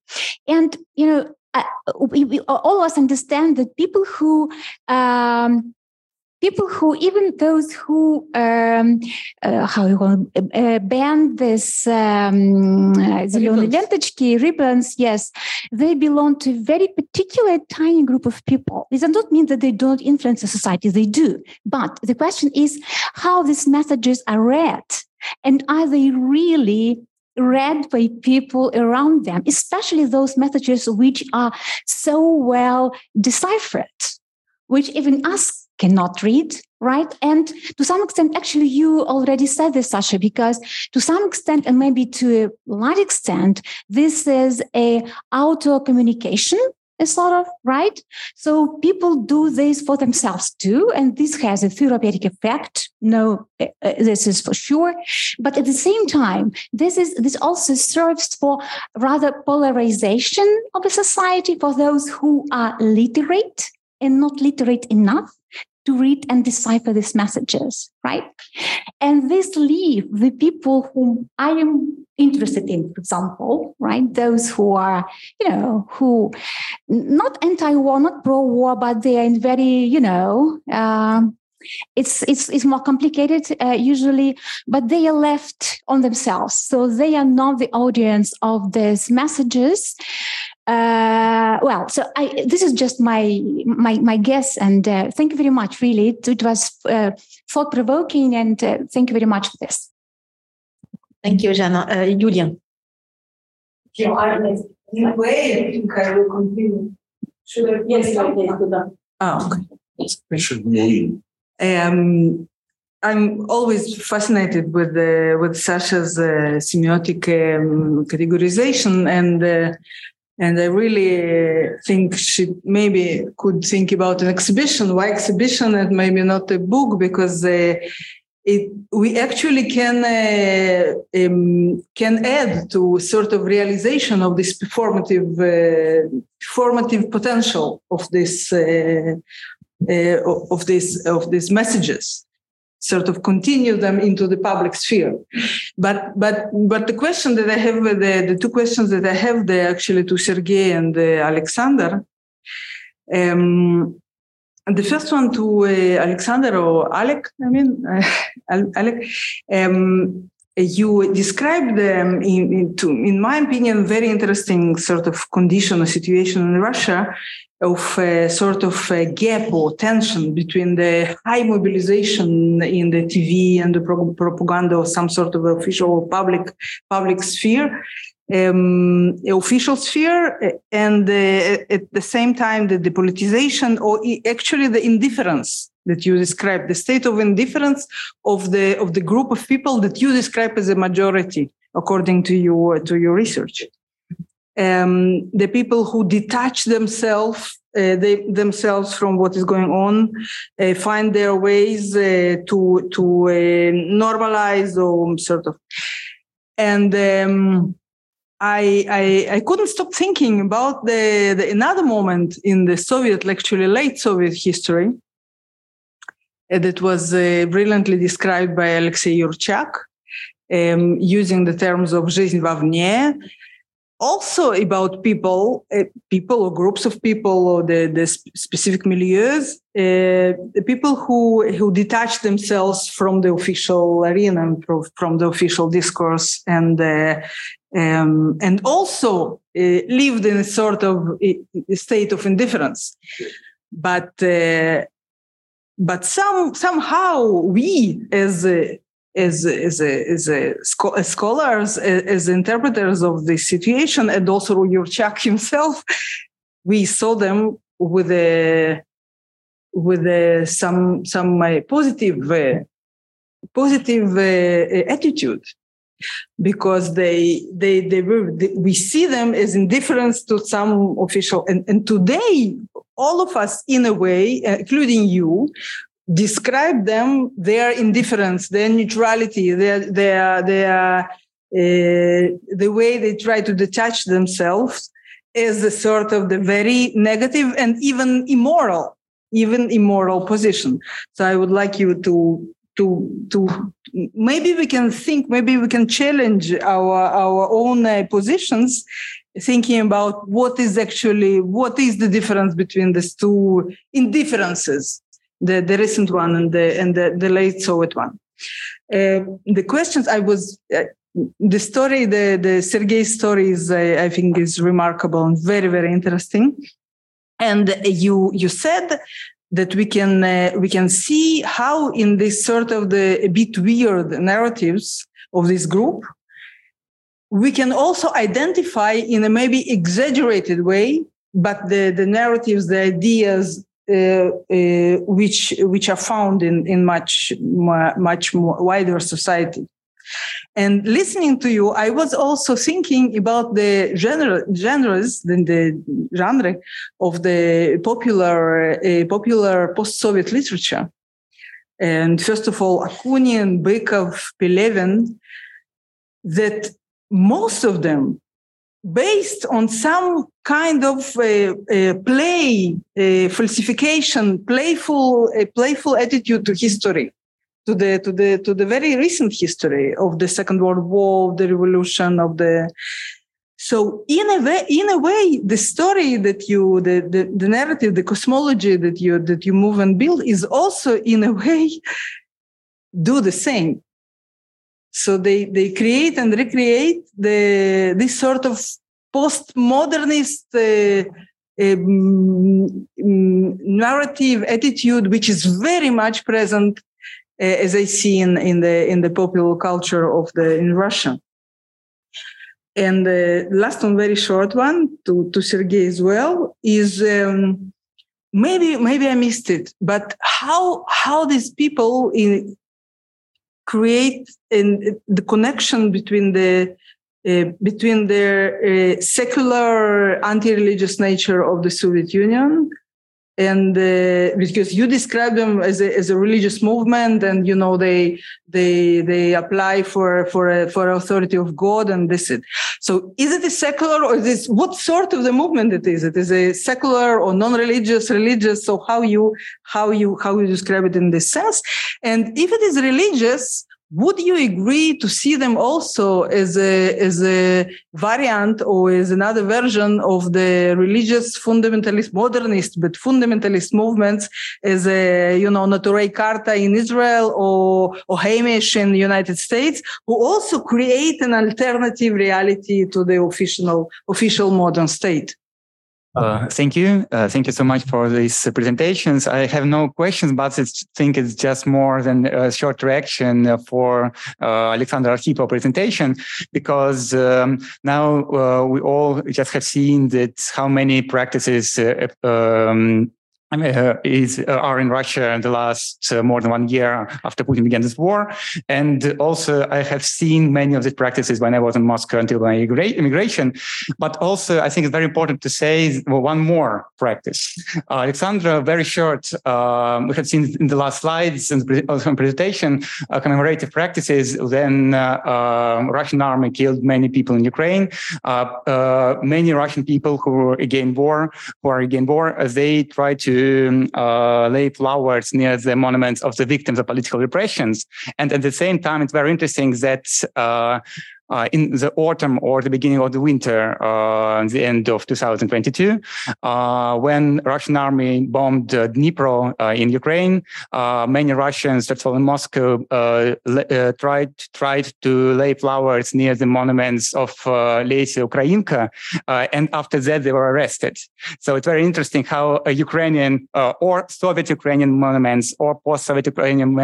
[SPEAKER 6] And you know uh, we, we, all of us understand that people who um, people who even those who um, uh, how you call uh, ban this um, ribbons. ribbons yes. They belong to a very particular tiny group of people. This does not mean that they don't influence the society they do. But the question is how these messages are read. And are they really read by people around them especially those messages which are so well deciphered which even us cannot read right? And to some extent actually you already said this sasha because to some extent and maybe to a large extent this is a auto communication sort of right? So people do this for themselves too and this has a therapeutic effect. No uh, uh, this is for sure. But at the same time this is this also serves for rather polarization of a society for those who are literate and not literate enough to read and decipher these messages, right? And this leave the people whom I am interested in, for example, right? Those who are, you know, who not anti-war, not pro-war, but they are in very, you know, uh, it's it's it's more complicated uh, usually but they are left on themselves so they are not the audience of these messages Uh, well, so I, this is just my my my guess, and uh, thank you very much. Really, it, it was uh, thought provoking, and uh, thank you very much for this.
[SPEAKER 1] Thank you, Jana. Uh, Julian.
[SPEAKER 5] in a way, I think I will continue. Should I? Yes,
[SPEAKER 7] Oh, okay.
[SPEAKER 3] Should we?
[SPEAKER 7] Um, I'm always fascinated with the with Sasha's uh, semiotic um, categorization, and uh, and I really think she maybe could think about an exhibition. Why exhibition and maybe not a book? Because uh, it we actually can uh, um, can add to sort of realization of this performative uh, performative potential of this uh, uh, of this of these messages sort of continue them into the public sphere. But but but the question that i have the, the two questions that i have there actually to sergey and uh, alexander um, and the first one to uh, Alexander or Alec, I mean, Alec, um, you described, them in, in, to, in my opinion, very interesting sort of condition or situation in Russia of a sort of a gap or tension between the high mobilization in the TV and the pro- propaganda or some sort of official public public sphere um, official sphere and uh, at the same time the depolitization or actually the indifference that you describe the state of indifference of the of the group of people that you describe as a majority according to your to your research. Um, the people who detach themselves uh, they, themselves from what is going on, uh, find their ways uh, to to uh, normalize or sort of, and um, I, I, I couldn't stop thinking about the, the another moment in the Soviet, actually late Soviet history, uh, that was uh, brilliantly described by Alexei Yurchak, um, using the terms of жизнь вовне, also about people, uh, people or groups of people or the, the specific milieus, uh, the people who, who detach themselves from the official arena and from the official discourse and uh, um, and also uh, lived in a sort of a state of indifference. But uh, but some somehow we as a, as as a, as, a, as scholars as interpreters of the situation and also Yurchak himself, we saw them with a with a, some some uh, positive uh, positive uh, attitude because they they they were they, we see them as indifference to some official and, and today all of us in a way including you describe them their indifference their neutrality their their their uh, the way they try to detach themselves is the sort of the very negative and even immoral even immoral position. So i would like you to to to maybe we can think maybe we can challenge our our own uh, positions thinking about what is actually what is the difference between these two indifferences the the recent one and the and the, the late soviet one. Uh, the questions i was uh, the story the the sergei story is uh, i think is remarkable and very very interesting. And you you said that we can uh, we can see how in this sort of the a bit weird narratives of this group we can also identify in a maybe exaggerated way but the the narratives the ideas uh, uh, which which are found in in much much wider society and listening to you, I was also thinking about the genre, genres, the, the genre of the popular, uh, popular post-Soviet literature. And first of all, Akunin, Bykov, Pelevin, that most of them based on some kind of uh, uh, play, uh, falsification, playful, playful attitude to history to the to the to the very recent history of the Second World War, the revolution of the. So in a way, in a way, the story that you, the, the, the narrative, the cosmology that you that you move and build is also in a way do the same. So they they create and recreate the this sort of postmodernist uh, um, narrative attitude, which is very much present, as I see in, in the in the popular culture of the in Russia. And the last one, very short one to to Sergey as well, is um, maybe maybe I missed it, but how how these people in create in the connection between the uh, between the uh, secular anti-religious nature of the Soviet Union and uh, because you describe them as a, as a religious movement and you know they they they apply for for a, for authority of god and this it. So is it a secular or is this what sort of the movement it is? It is a secular or non-religious religious so how you how you how you describe it in this sense? And if it is religious would you agree to see them also as a as a variant or as another version of the religious fundamentalist modernist but fundamentalist movements as a you know Neturei Karta in Israel or or Amish in the United States who also create an alternative reality to the official official modern state
[SPEAKER 8] uh, thank you. Uh, thank you so much for these presentations. I have no questions, but I think it's just more than a short reaction for uh, Alexander Arkhipov presentation, because um, now uh, we all just have seen that how many practices uh, um, uh, is uh, are in Russia in the last uh, more than one year after Putin began this war, and also I have seen many of these practices when I was in Moscow until my immigration. But also, I think it's very important to say well, one more practice. Uh, Alexandra, very short. Um, we have seen in the last slides and also in presentation uh, commemorative practices. Then uh, um, Russian army killed many people in Ukraine. many Russian people who were against war, who are against war, they try to uh, lay flowers near the monuments of the victims of political repressions. And at the same time, it's very interesting that uh, in the autumn or the beginning of the winter, uh, the end of 2022, uh, when Russian army bombed uh, Dnipro uh, in Ukraine, uh, many Russians that were in Moscow tried tried to lay flowers near the monuments of uh, Ukrainka, and after that they were arrested. So it's very interesting how Ukrainian or Soviet Ukrainian monuments or post-Soviet Ukrainian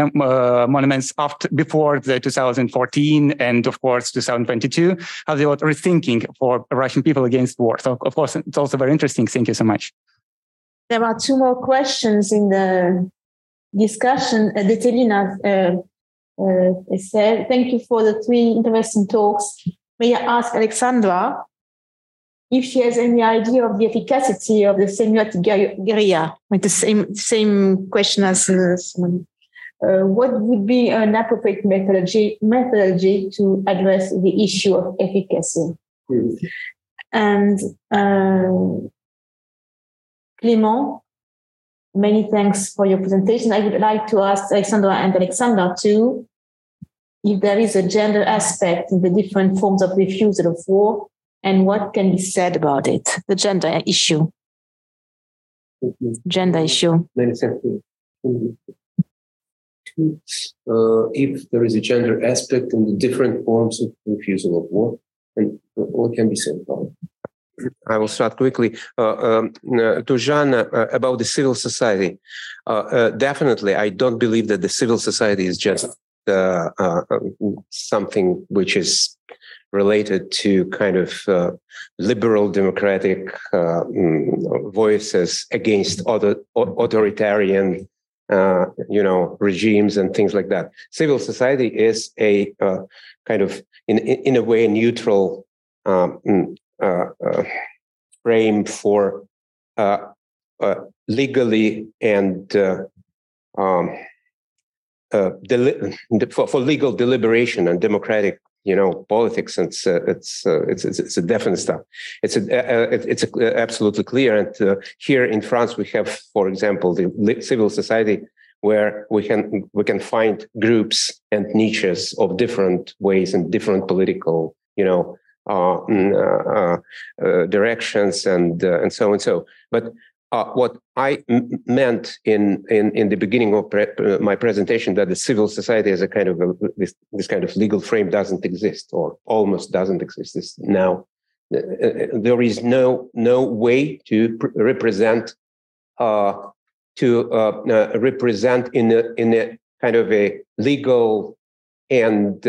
[SPEAKER 8] monuments after before the 2014 and of course 2000 2022, how they were rethinking for Russian people against war. So, of course, it's also very interesting. Thank you so much.
[SPEAKER 5] There are two more questions in the discussion. Uh, Detelina uh, uh, said, Thank you for the three interesting talks. May I ask Alexandra if she has any idea of the efficacy of the semiotic guerrilla? With the same same question as uh, uh, what would be an appropriate methodology, methodology to address the issue of efficacy? Mm. And uh, Clément, many thanks for your presentation. I would like to ask Alexandra and Alexander too if there is a gender aspect in the different forms of refusal of war and what can be said about it, the gender issue. Gender issue.
[SPEAKER 2] Many uh, if there is a gender aspect in the different forms of refusal of war, and what can be said about it? I will start quickly. Uh, um, uh, to Jean uh, about the civil society. Uh, uh, definitely, I don't believe that the civil society is just uh, something which is related to kind of liberal democratic mm, voices against other authoritarian uh, you know, regimes and things like that. Civil society is a uh, kind of, in in a way, neutral um, mm, uh, uh, frame for uh, legally and um, deli- for, for legal deliberation and democratic you know politics and it's uh, it's, uh, it's, it's it's a definite stuff. It's a uh, it's a, absolutely clear and uh, here in france we have for example the civil society where we can we can find groups and niches of different ways and different political you know uh, uh, uh, directions and and so and so but uh, what I m- meant in, in, in the beginning of pre- uh, my presentation that the civil society as a kind of a, this, this kind of legal frame doesn't exist or almost doesn't exist. It's now there is no no way to represent uh, to uh, uh, represent in a in a kind of a legal and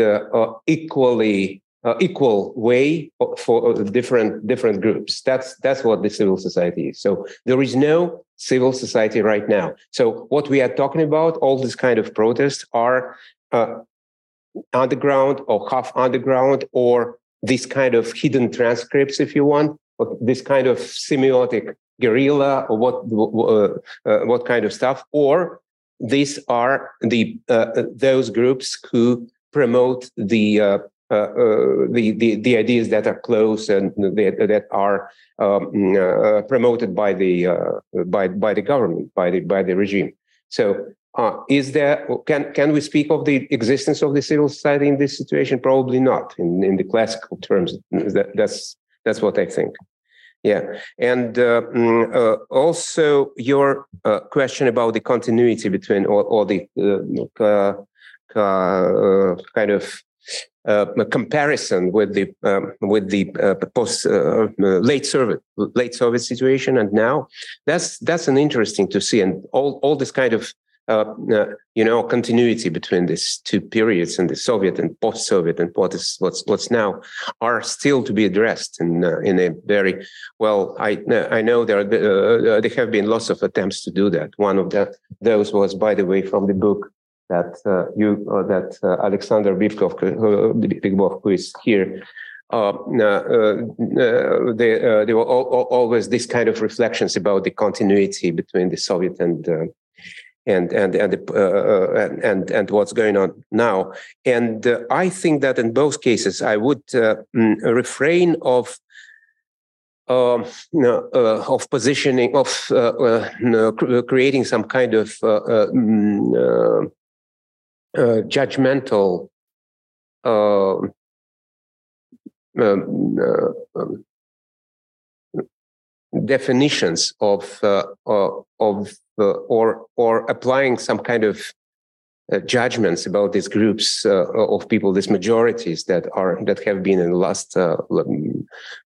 [SPEAKER 2] uh, equal way for different different groups. That's that's what the civil society is. So there is no civil society right now. So what we are talking about, all this kind of protests are underground or half underground or this kind of hidden transcripts, if you want, this kind of semiotic guerrilla or what uh, uh, what kind of stuff, or these are the uh, those groups who promote the uh, uh, uh, the, the the ideas that are close and that, that are um, promoted by the by by the government by the by the regime. So uh, is there can can we speak of the existence of the civil society in this situation? Probably not in, in the classical terms. That, that's that's what I think. Yeah, and uh, mm, uh, also your uh, question about the continuity between all, all the uh, uh, kind of uh, comparison with the um, with the uh, post uh, late Soviet late Soviet situation and now that's that's an interesting to see and all all this kind of uh, uh, you know, continuity between these two periods and the Soviet and post-Soviet and what is what's what's now are still to be addressed in uh, in a very well. I I know there are, uh, there have been lots of attempts to do that. One of the, those was, by the way, from the book that uh, you uh, that Alexander Bikbov, who is here. Uh, uh, uh, there, were always these kind of reflections about the continuity between the Soviet and and and and uh, and and what's going on now. And uh, I think that in both cases, I would uh, mm, refrain of. Um, uh, of positioning, of uh, uh, creating some kind of mm, judgmental um, um, definitions of of uh, or or applying some kind of uh, judgments about these groups uh, of people, these majorities that are that have been in the last uh,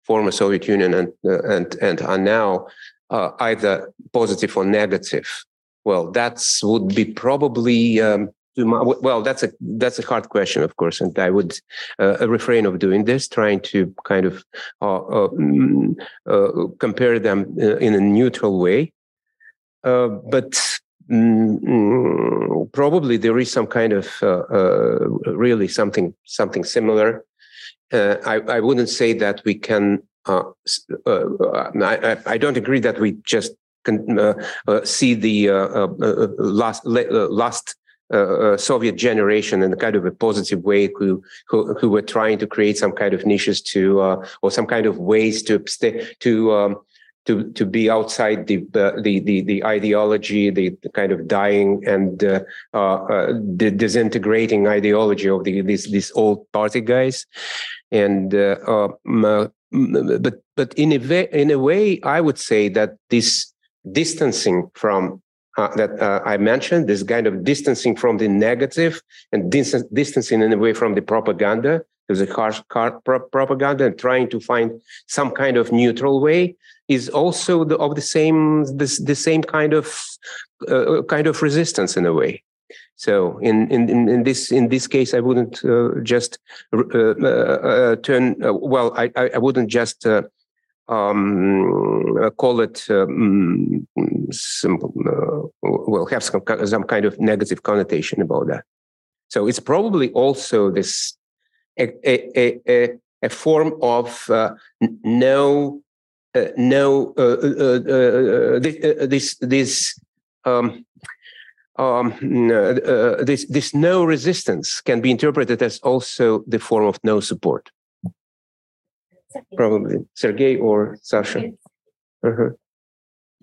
[SPEAKER 2] former Soviet Union and uh, and and are now uh, either positive or negative. Well, that would be probably. Um, well, that's a that's a hard question, of course, and I would uh, refrain of doing this, trying to kind of uh, uh, mm, compare them in a neutral way. Uh, but mm, probably there is some kind of uh, uh, really something something similar. I, I wouldn't say that we can. I, I don't agree that we just can see the last last uh, Soviet generation in a kind of a positive way who, who, who were trying to create some kind of niches to uh, or some kind of ways to to um, to to be outside the uh, the, the the ideology, the, the, kind of dying and uh, uh, the disintegrating ideology of the these these old party guys, and uh, um, uh, but but in a way, in a way, I would say that this distancing from uh, that uh, I mentioned, this kind of distancing from the negative and dis- distancing in a way from the propaganda, there's a harsh pro- propaganda, and trying to find some kind of neutral way is also the, of the same this the same kind of uh, kind of resistance in a way. So in in in this in this case, I wouldn't uh, just uh, uh, turn. well, I I wouldn't just. Um, call it um, some, well have some some kind of negative connotation about that. So it's probably also this a a, a, a form of no uh, no uh, uh, this this um, um, this this no resistance can be interpreted as also the form of no support. Probably Sergey or Sasha. Uh-huh.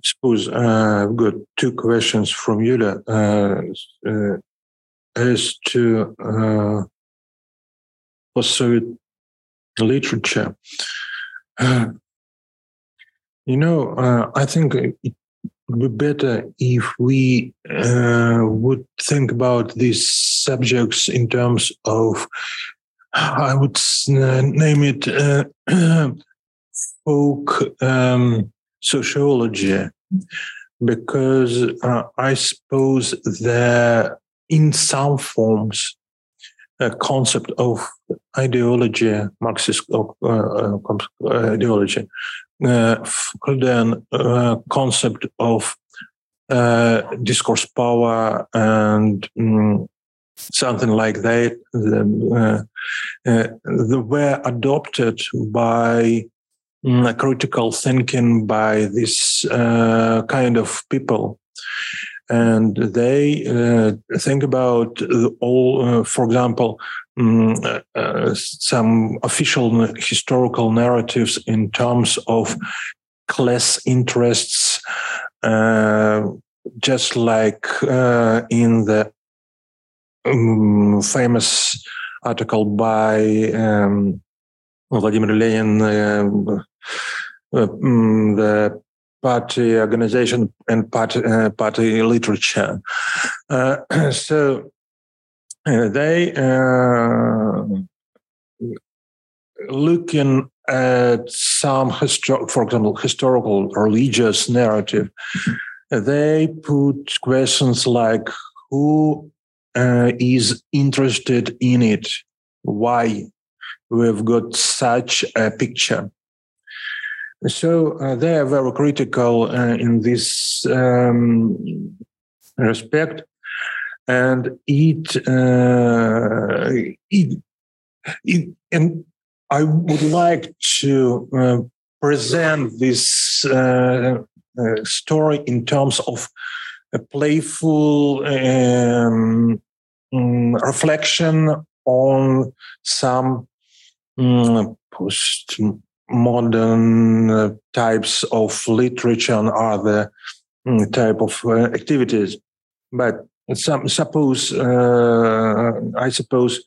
[SPEAKER 3] Suppose I've got two questions from Yulia as to uh, post-Soviet literature. Uh, you know, uh, I think it would be better if we uh, would think about these subjects in terms of, I would name it, uh, spoke um, sociology because uh, I suppose that in some forms a concept of ideology, Marxist uh, uh, ideology, uh, then uh, concept of uh, discourse power and um, something like that the, uh, were adopted by critical thinking by this uh, kind of people. And they uh, think about all uh, for example um, uh, some official historical narratives in terms of class interests just like in the um, famous article by um, Vladimir Lenin, uh, uh, mm, the party organization and party, uh, party literature. So they looking at some histor- for example historical religious narrative. They put questions like who uh, is interested in it, why we've got such a picture. So uh, they are very critical uh, in this um, respect, and it, uh, it, it, and I would like to uh, present this uh, story in terms of a playful um, um, reflection on some post-modern uh, types of literature and other um, type of uh, activities. But some, suppose, uh, I suppose,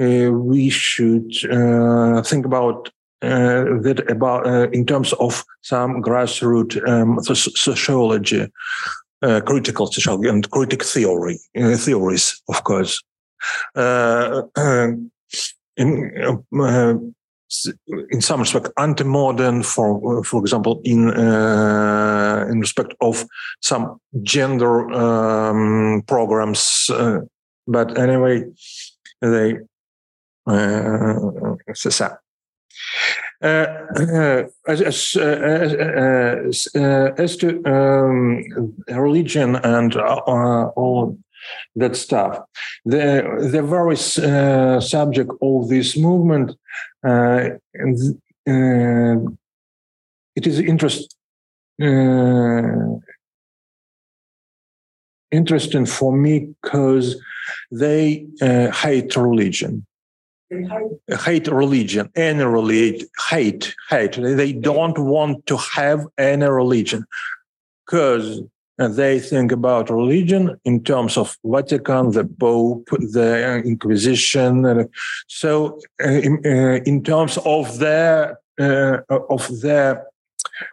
[SPEAKER 3] uh, we should uh, think about uh, that about in terms of some grassroots um, sociology uh, critical sociology and critic theory uh, theories, of course. Uh, in uh, in some respect, anti-modern, for for example, in uh, in respect of some gender um, programs. but anyway, they c'est ça. Uh, uh, as, as, uh, as, to um, religion and all that stuff, the the very uh, subject of this movement, uh, uh, it is interest interesting for me because they uh, hate religion. Hate? Religion, any religion, hate, hate. They don't want to have any religion because they think about religion in terms of Vatican, the Pope, the Inquisition. So, uh, in, uh, in terms of their uh, of their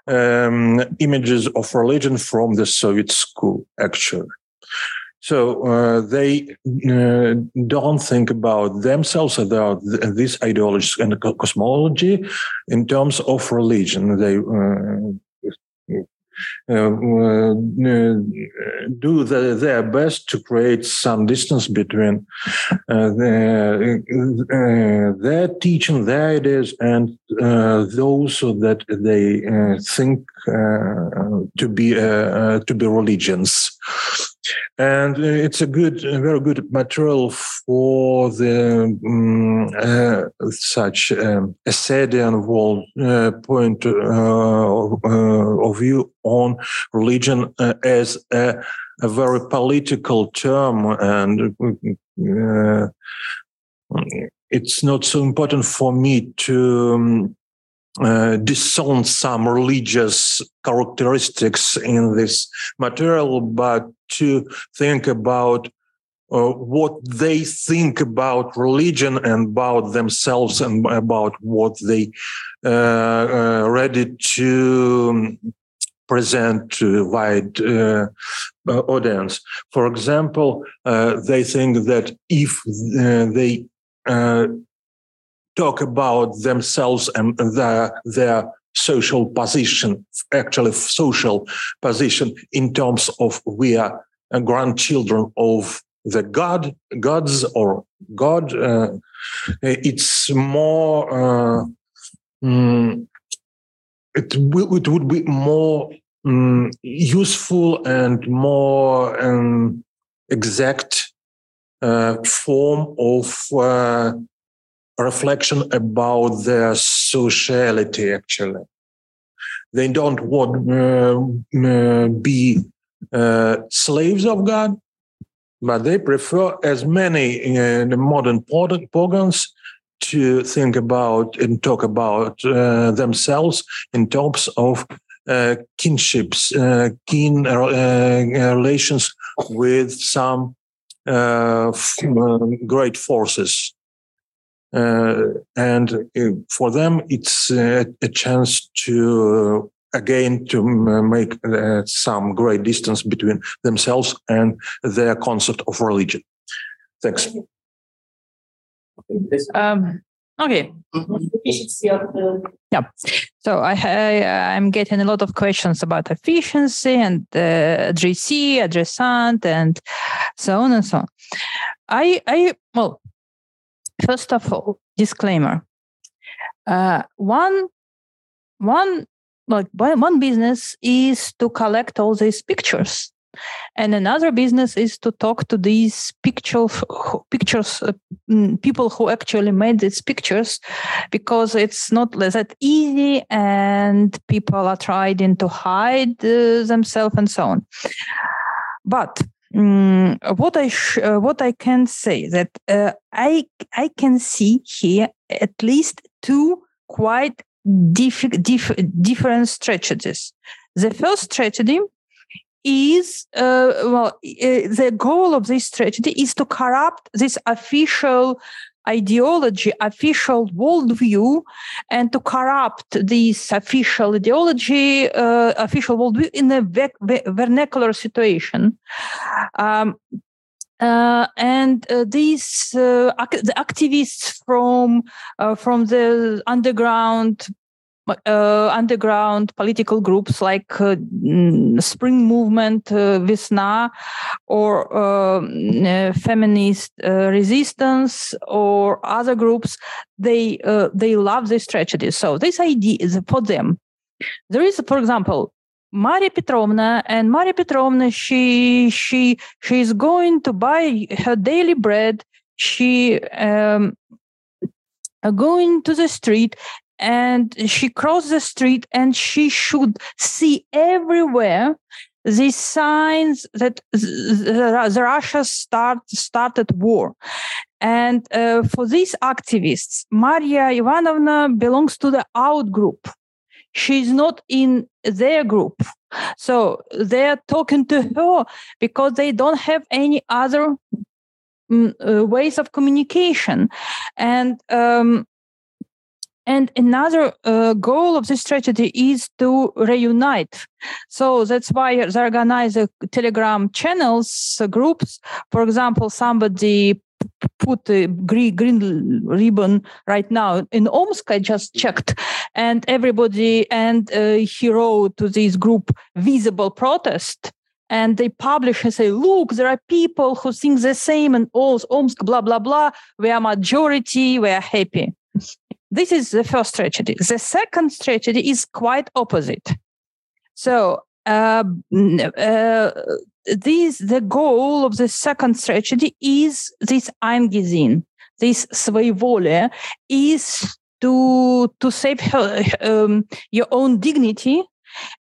[SPEAKER 3] um, images of religion from the Soviet school, actually. So uh, they uh, don't think about themselves about th- this ideology and cosmology in terms of religion. They uh, Uh, uh, do the, their best to create some distance between uh, their uh, teaching, their ideas, and those that they think to be to be religions. And it's a good, very good material for the um, uh, such um, Asadian world uh, point uh, of view on religion uh, as a, a, very political term and uh, it's not so important for me to um, uh, disown some religious characteristics in this material, but to think about uh, what they think about religion and about themselves and about what they uh, uh ready to present to wide uh, audience. For example, uh, they think that if they talk about themselves and their, their social position, actually social position in terms of we are grandchildren of the God, gods or God. Uh, it's more. Uh, mm, it, will, it would be more um, useful and more um, exact uh, form of uh, reflection about their sociality actually they don't want uh, uh be uh, slaves of god but they prefer as many uh, modern pagans to think about and talk about uh, themselves in terms of kinships, kin relations with some great forces. Uh, and uh, for them, it's uh, a chance to again to make some great distance between themselves and their concept of religion. Thanks.
[SPEAKER 4] Um, okay. Yeah. So I, I am getting a lot of questions about efficiency and uh, addressee, addressant, and so on and so on. I I well First of all, disclaimer. Uh, one, one, like one business is to collect all these pictures, and another business is to talk to these picture pictures uh, mm, people who actually made these pictures, because it's not that easy, and people are trying to hide uh, themselves and so on. But um, what I sh- uh, what I can say that uh, I I can see here at least two quite diff- diff- different strategies. The first strategy is uh, well uh, the goal of this strategy is to corrupt this official ideology, official worldview, and to corrupt this official ideology, uh, official worldview in a vernacular situation. Um, uh, and uh, these uh, ac- the activists from uh, from the underground uh, underground political groups like uh, mm, Spring Movement, uh, Vesna, or um, uh, feminist uh, resistance, or other groups, they uh, they love this tragedy. So this idea is for them. There is, for example, Maria Petrovna, and Maria Petrovna, she she she is going to buy her daily bread. She um, going to the street and she crossed the street and she should see everywhere these signs that the, the Russia start, started war. And uh, for these activists, Maria Ivanovna belongs to the out group. She's not in their group. So they're talking to her because they don't have any other um, uh, ways of communication. And um, and another uh, goal of this strategy is to reunite. So that's why they organize uh, Telegram channels, uh, groups. For example, somebody put a green, green ribbon right now in Omsk. I just checked, and everybody and uh, he wrote to this group visible protest. And they publish and say, look, there are people who think the same in Omsk, blah, blah, blah. We are majority, we are happy. This is the first strategy. The second strategy is quite opposite. So uh, uh, this the goal of the second strategy is this Eigensinn, this Svoivole, is to to save her, um, your own dignity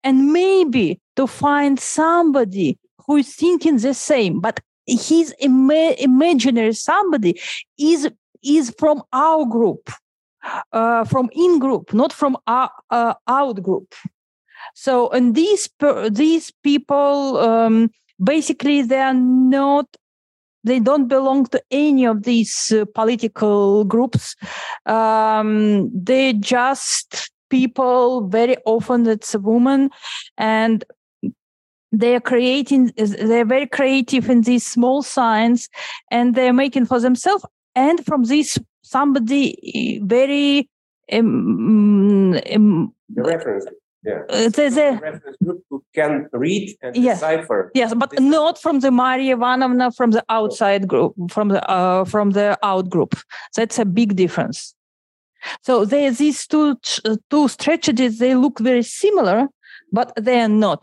[SPEAKER 4] and maybe to find somebody who is thinking the same but his imaginary somebody is is from our group uh, from in group, not from uh, uh, out group. So, and these these people um, basically they are not they don't belong to any of these uh, political groups. Um, they just people. Very often, it's a woman, and they are creating. They're very creative in these small signs, and they're making for themselves and from these somebody very um, um,
[SPEAKER 2] The reference. Yeah.
[SPEAKER 4] Uh, the, the,
[SPEAKER 2] reference group who can read and
[SPEAKER 4] Yes.
[SPEAKER 2] decipher.
[SPEAKER 4] yes, but not from the Maria Ivanovna from the outside group, from the uh, from the out group. That's a big difference. So they, these two uh, two strategies they look very similar, but they are not.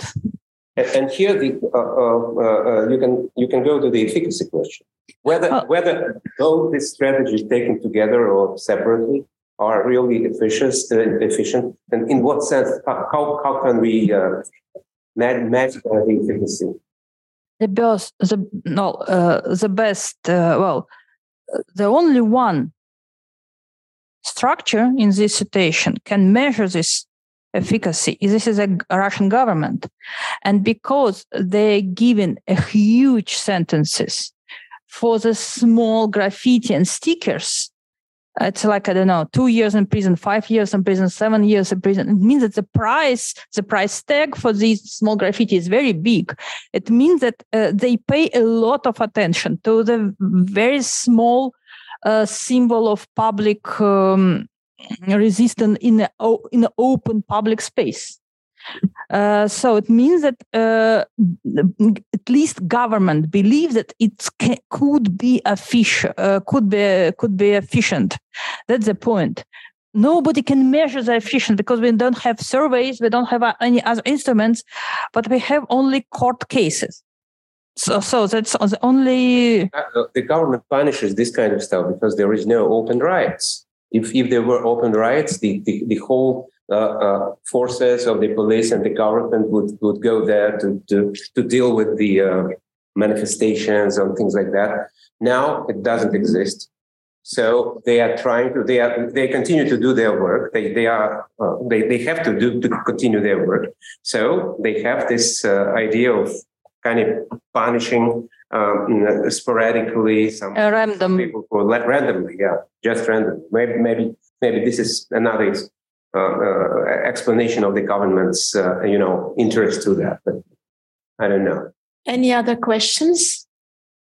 [SPEAKER 2] And, here, the uh, uh, uh, you can you can go to the efficacy question. Whether
[SPEAKER 4] Oh.
[SPEAKER 2] whether both these strategies taken together or separately are really efficient, uh, efficient, and in what sense? How how, can we uh, the efficacy?
[SPEAKER 4] the best the no uh, the best uh, well the only one structure in this situation can measure this efficacy. This is a russian government. And because they're given a huge sentences for the small graffiti and stickers it's like i don't know two years in prison five years in prison seven years in prison it means that the price the price tag for these small graffiti is very big. It means that uh, they pay a lot of attention to the very small uh, symbol of public um, resistance in the in the open public space. Uh, so it means that uh, at least government believes that it could be efficient, uh, could be could be efficient. That's the point. Nobody can measure the efficient because we don't have surveys, we don't have uh, any other instruments, but we have only court cases. So, so that's the only.
[SPEAKER 2] Uh, the government punishes this kind of stuff because there is no open riots. If if there were open riots, the the, the whole uh, uh, forces of the police and the government would would go there to to to deal with the uh, manifestations and things like that. Now it doesn't exist. So they are trying to they are they continue to do their work. They they are uh, they they have to do to continue their work. So they have this uh, idea of kind of punishing um, sporadically some
[SPEAKER 4] Uh, random.
[SPEAKER 2] people who let randomly, yeah, just randomly. Maybe maybe maybe this is another uh, uh, explanation of the government's uh, you know interest to that, but I don't know.
[SPEAKER 5] Any other questions?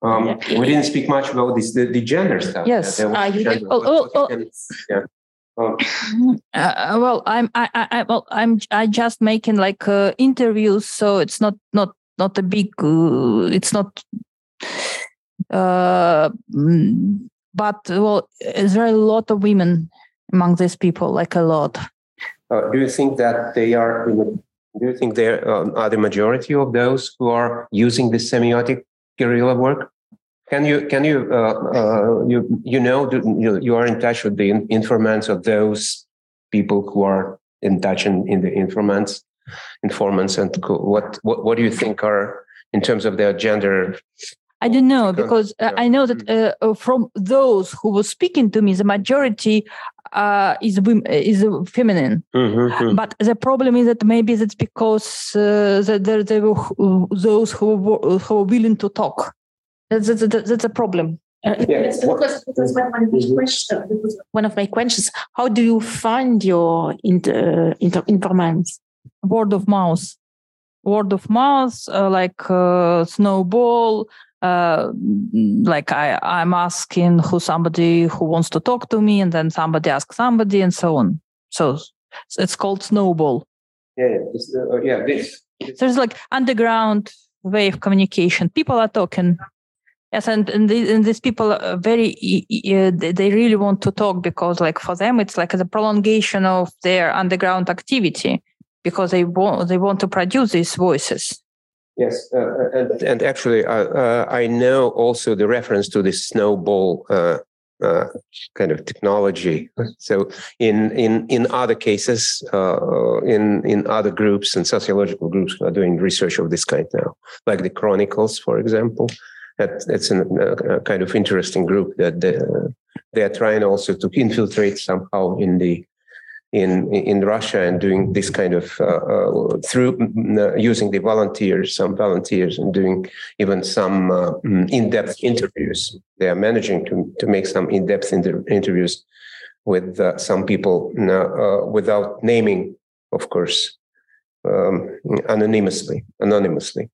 [SPEAKER 2] Um,
[SPEAKER 5] Yeah.
[SPEAKER 2] we didn't speak much about this the, the gender stuff.
[SPEAKER 4] Yes.
[SPEAKER 2] There
[SPEAKER 5] Ah, you
[SPEAKER 2] gender.
[SPEAKER 4] Oh, oh, oh.
[SPEAKER 2] yeah. Um,
[SPEAKER 4] Uh, well, I'm I, I, I well I'm I just making like uh, interviews, so it's not not not a big. Uh, it's not. Uh, mm, but well, there a lot of women among these people, like a lot.
[SPEAKER 2] Uh, do you think that they are? Do you think they um, are the majority of those who are using the semiotic guerrilla work? Can you can you uh, uh, you you know you, you are in touch with the informants of those people who are in touch in, in the informants informants and what, what what do you think are in terms of their gender?
[SPEAKER 4] I don't know
[SPEAKER 2] Because-
[SPEAKER 4] because uh,
[SPEAKER 2] yeah.
[SPEAKER 4] I know that uh, uh, from those who were speaking to me, the majority uh, is is uh, feminine.
[SPEAKER 2] Mhm.
[SPEAKER 4] But the problem is that maybe that's because uh, that there, there were those who were, who were willing to talk. That's that's, that's, that's a problem.
[SPEAKER 5] Uh,
[SPEAKER 2] Yeah.
[SPEAKER 5] Because, because, because one, one of my question, because one of my questions, how do you find your inter, inter, informants?
[SPEAKER 4] Word of mouth, word of mouth, uh, like uh, snowball. Uh, like I, I'm asking who somebody who wants to talk to me, and then somebody asks somebody, and so on. So it's called snowball.
[SPEAKER 2] Yeah, yeah, this, uh, yeah. This,
[SPEAKER 4] there's like underground way of communication people are talking yes and and, the, and these people are very uh, they they really want to talk because like for them it's like the prolongation of their underground activity because they want they want to produce these voices
[SPEAKER 2] Yes, uh, and, and actually, uh, uh, I know also the reference to this snowball uh, uh, kind of technology. So, in in in other cases, uh, in in other groups and sociological groups are doing research of this kind now, like the Chronicles, for example, that it's an, a, a kind of interesting group that they, they are trying also to infiltrate somehow in the in in Russia and doing this kind of uh, uh, through uh, using the volunteers, some volunteers, and doing even some uh, in-depth interviews. They are managing to to make some in-depth inter- interviews with some people without naming, of course, um, anonymously. Anonymously.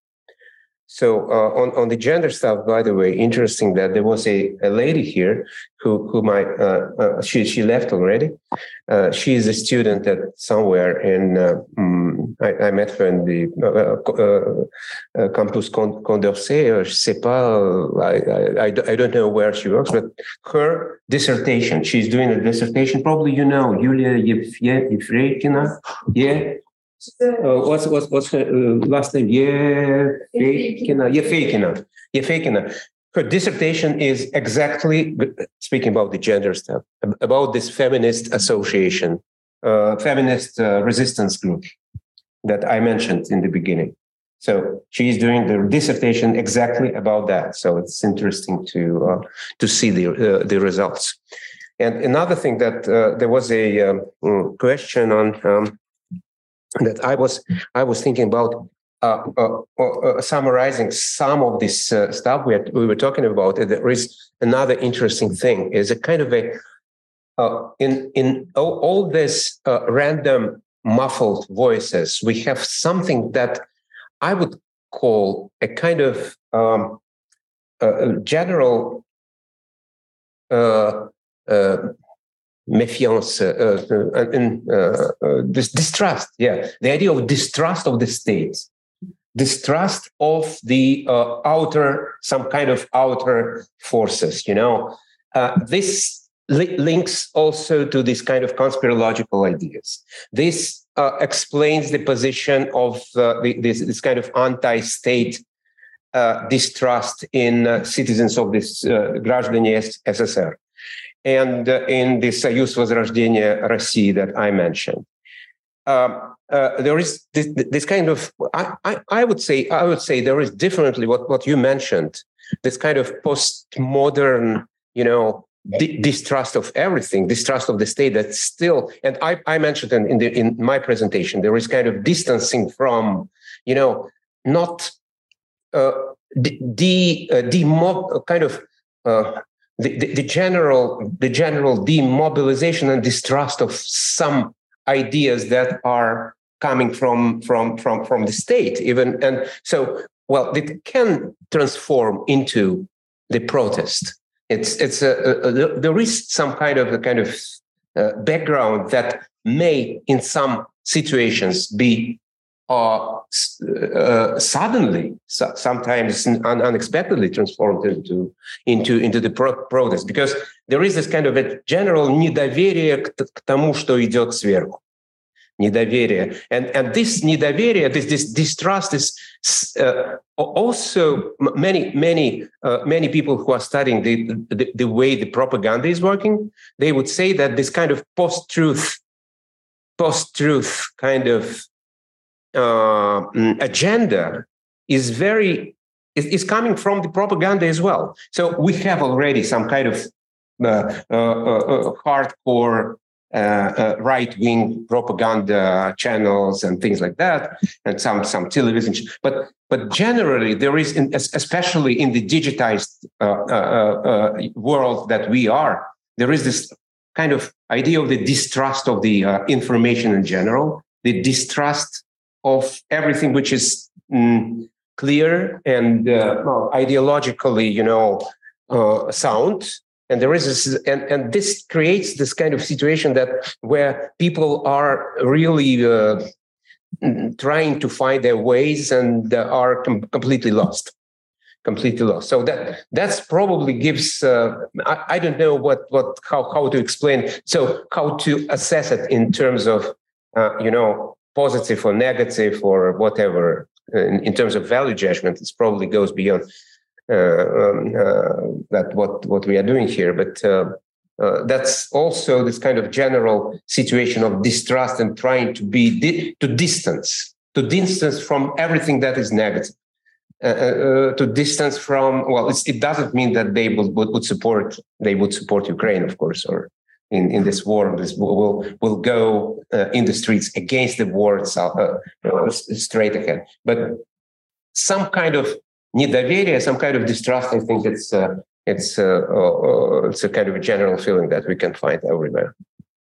[SPEAKER 2] So uh, on on the gender stuff, by the way, interesting that there was a, a lady here who who might uh, uh, she she left already. Uh, she is a student at somewhere in. Um, I, I, met her in the uh, campus Condorcet. Or pas. I, I I don't know where she works, but her dissertation. She's doing a dissertation. Probably you know Yulia Yevrekina. Yeah, uh, what's what's what's her uh, last name? Yefekina. Yefekina. Yefekina. Her dissertation is exactly speaking about the gender stuff, about this feminist association, uh, feminist uh, resistance group that I mentioned in the beginning. So she's doing the dissertation exactly about that. So it's interesting to uh, to see the uh, the results. And another thing that there was a um, question on. Um, that I was I was thinking about uh, uh, uh, uh summarizing some of this uh, stuff we, had, we were talking about. There is another interesting thing: is a kind of a uh, in in all, all this random muffled voices, we have something that I would call a kind of um, general Méfiance, euh, euh, and, euh, this distrust. Yeah, the idea of distrust of the state, distrust of the uh, outer, some kind of outer forces. You know, uh, this li- links also to this kind of conspirological ideas. This uh, explains the position of uh, the, this, this, kind of anti-state uh, distrust in uh, citizens of this uh, Grajdanye SSR and uh, in the Союз Возрождения России that I mentioned. Um, uh, there is this, this kind of I, I, I, would say I would say there is definitely what, what you mentioned this kind of postmodern you know di- distrust of everything distrust of the state that still and I, I mentioned in, in, the, in my presentation there is kind of distancing from you know not uh, the, the, uh, the kind of uh, the, the, general the general demobilization and distrust of some ideas that are coming from from from from the state even. And so well it can transform into the protest. It's it's a, a, a there is some kind of a kind of uh, background that may in some situations be uh, uh, suddenly, so sometimes un- unexpectedly transformed into into into the pro- protest, because there is this kind of a general недоверие к, к тому, что идет сверху. Недоверие, and and this недоверие, this this distrust is uh, also many many uh, many people who are studying the, the the way the propaganda is working. They would say that this kind of post-truth, post-truth kind of uh, mm, agenda is very is, is, coming from the propaganda as well. So we have already some kind of uh, uh, uh hardcore uh, uh, right-wing propaganda channels and things like that, and some some television. But but generally, there is, in, especially in the digitized world that we are, there is this kind of idea of the distrust of the information in general, the distrust of everything which is mm, clear and uh, ideologically, you know, uh, sound. And there is this, and, and this creates this kind of situation that where people are really uh, mm, trying to find their ways and are com- completely lost completely lost. So that that's probably gives uh, I, I, don't know what what how how to explain. So how to assess it in terms of uh, you know positive or negative or whatever in, in terms of value judgment, it probably goes beyond uh, um, uh, that what what we are doing here. But uh, uh, that's also this kind of general situation of distrust and trying to be di- to distance to distance from everything that is negative. Uh, uh, to distance from well it doesn't mean that they would, would, would support they would support ukraine of course or in, in this war. This will will go uh, in the streets against the war itself, uh, uh, straight ahead. But some kind of недоверие, some kind of distrust. I think it's uh, it's uh, uh, it's a kind of a general feeling that we can find everywhere.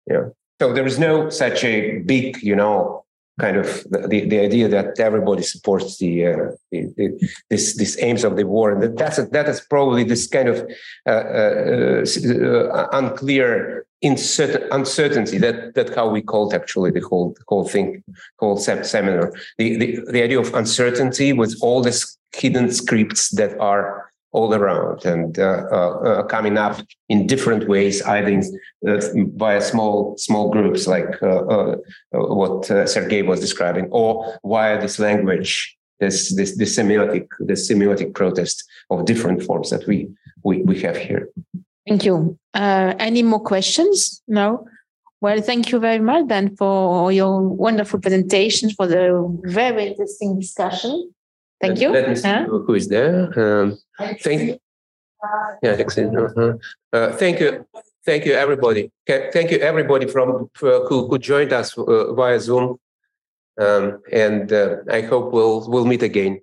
[SPEAKER 2] Yeah. So there is no such a big, you know, kind of the, the idea that everybody supports the, uh, the, the this this aims of the war, and that that's a, that is probably this kind of uh, uh, uh unclear uncertainty that that how we called actually the whole the whole thing whole seminar. The, the the idea of uncertainty with all these hidden scripts that are all around and uh, uh, uh, coming up in different ways, either in, uh, small small groups like uh, uh, what Sergei was describing, or via this language, this this this semiotic this semiotic protest of different forms that we we, we have here.
[SPEAKER 5] Thank you. any more questions? No. Well, thank you very much then for your wonderful presentation, for the very interesting discussion. Thank you.
[SPEAKER 2] Let me see huh? who is there. Um, thank yeah, uh-huh. uh, thank you, thank you, everybody. Thank you, everybody from uh, who, who joined us uh, via Zoom, um, and uh, I hope we'll we'll meet again.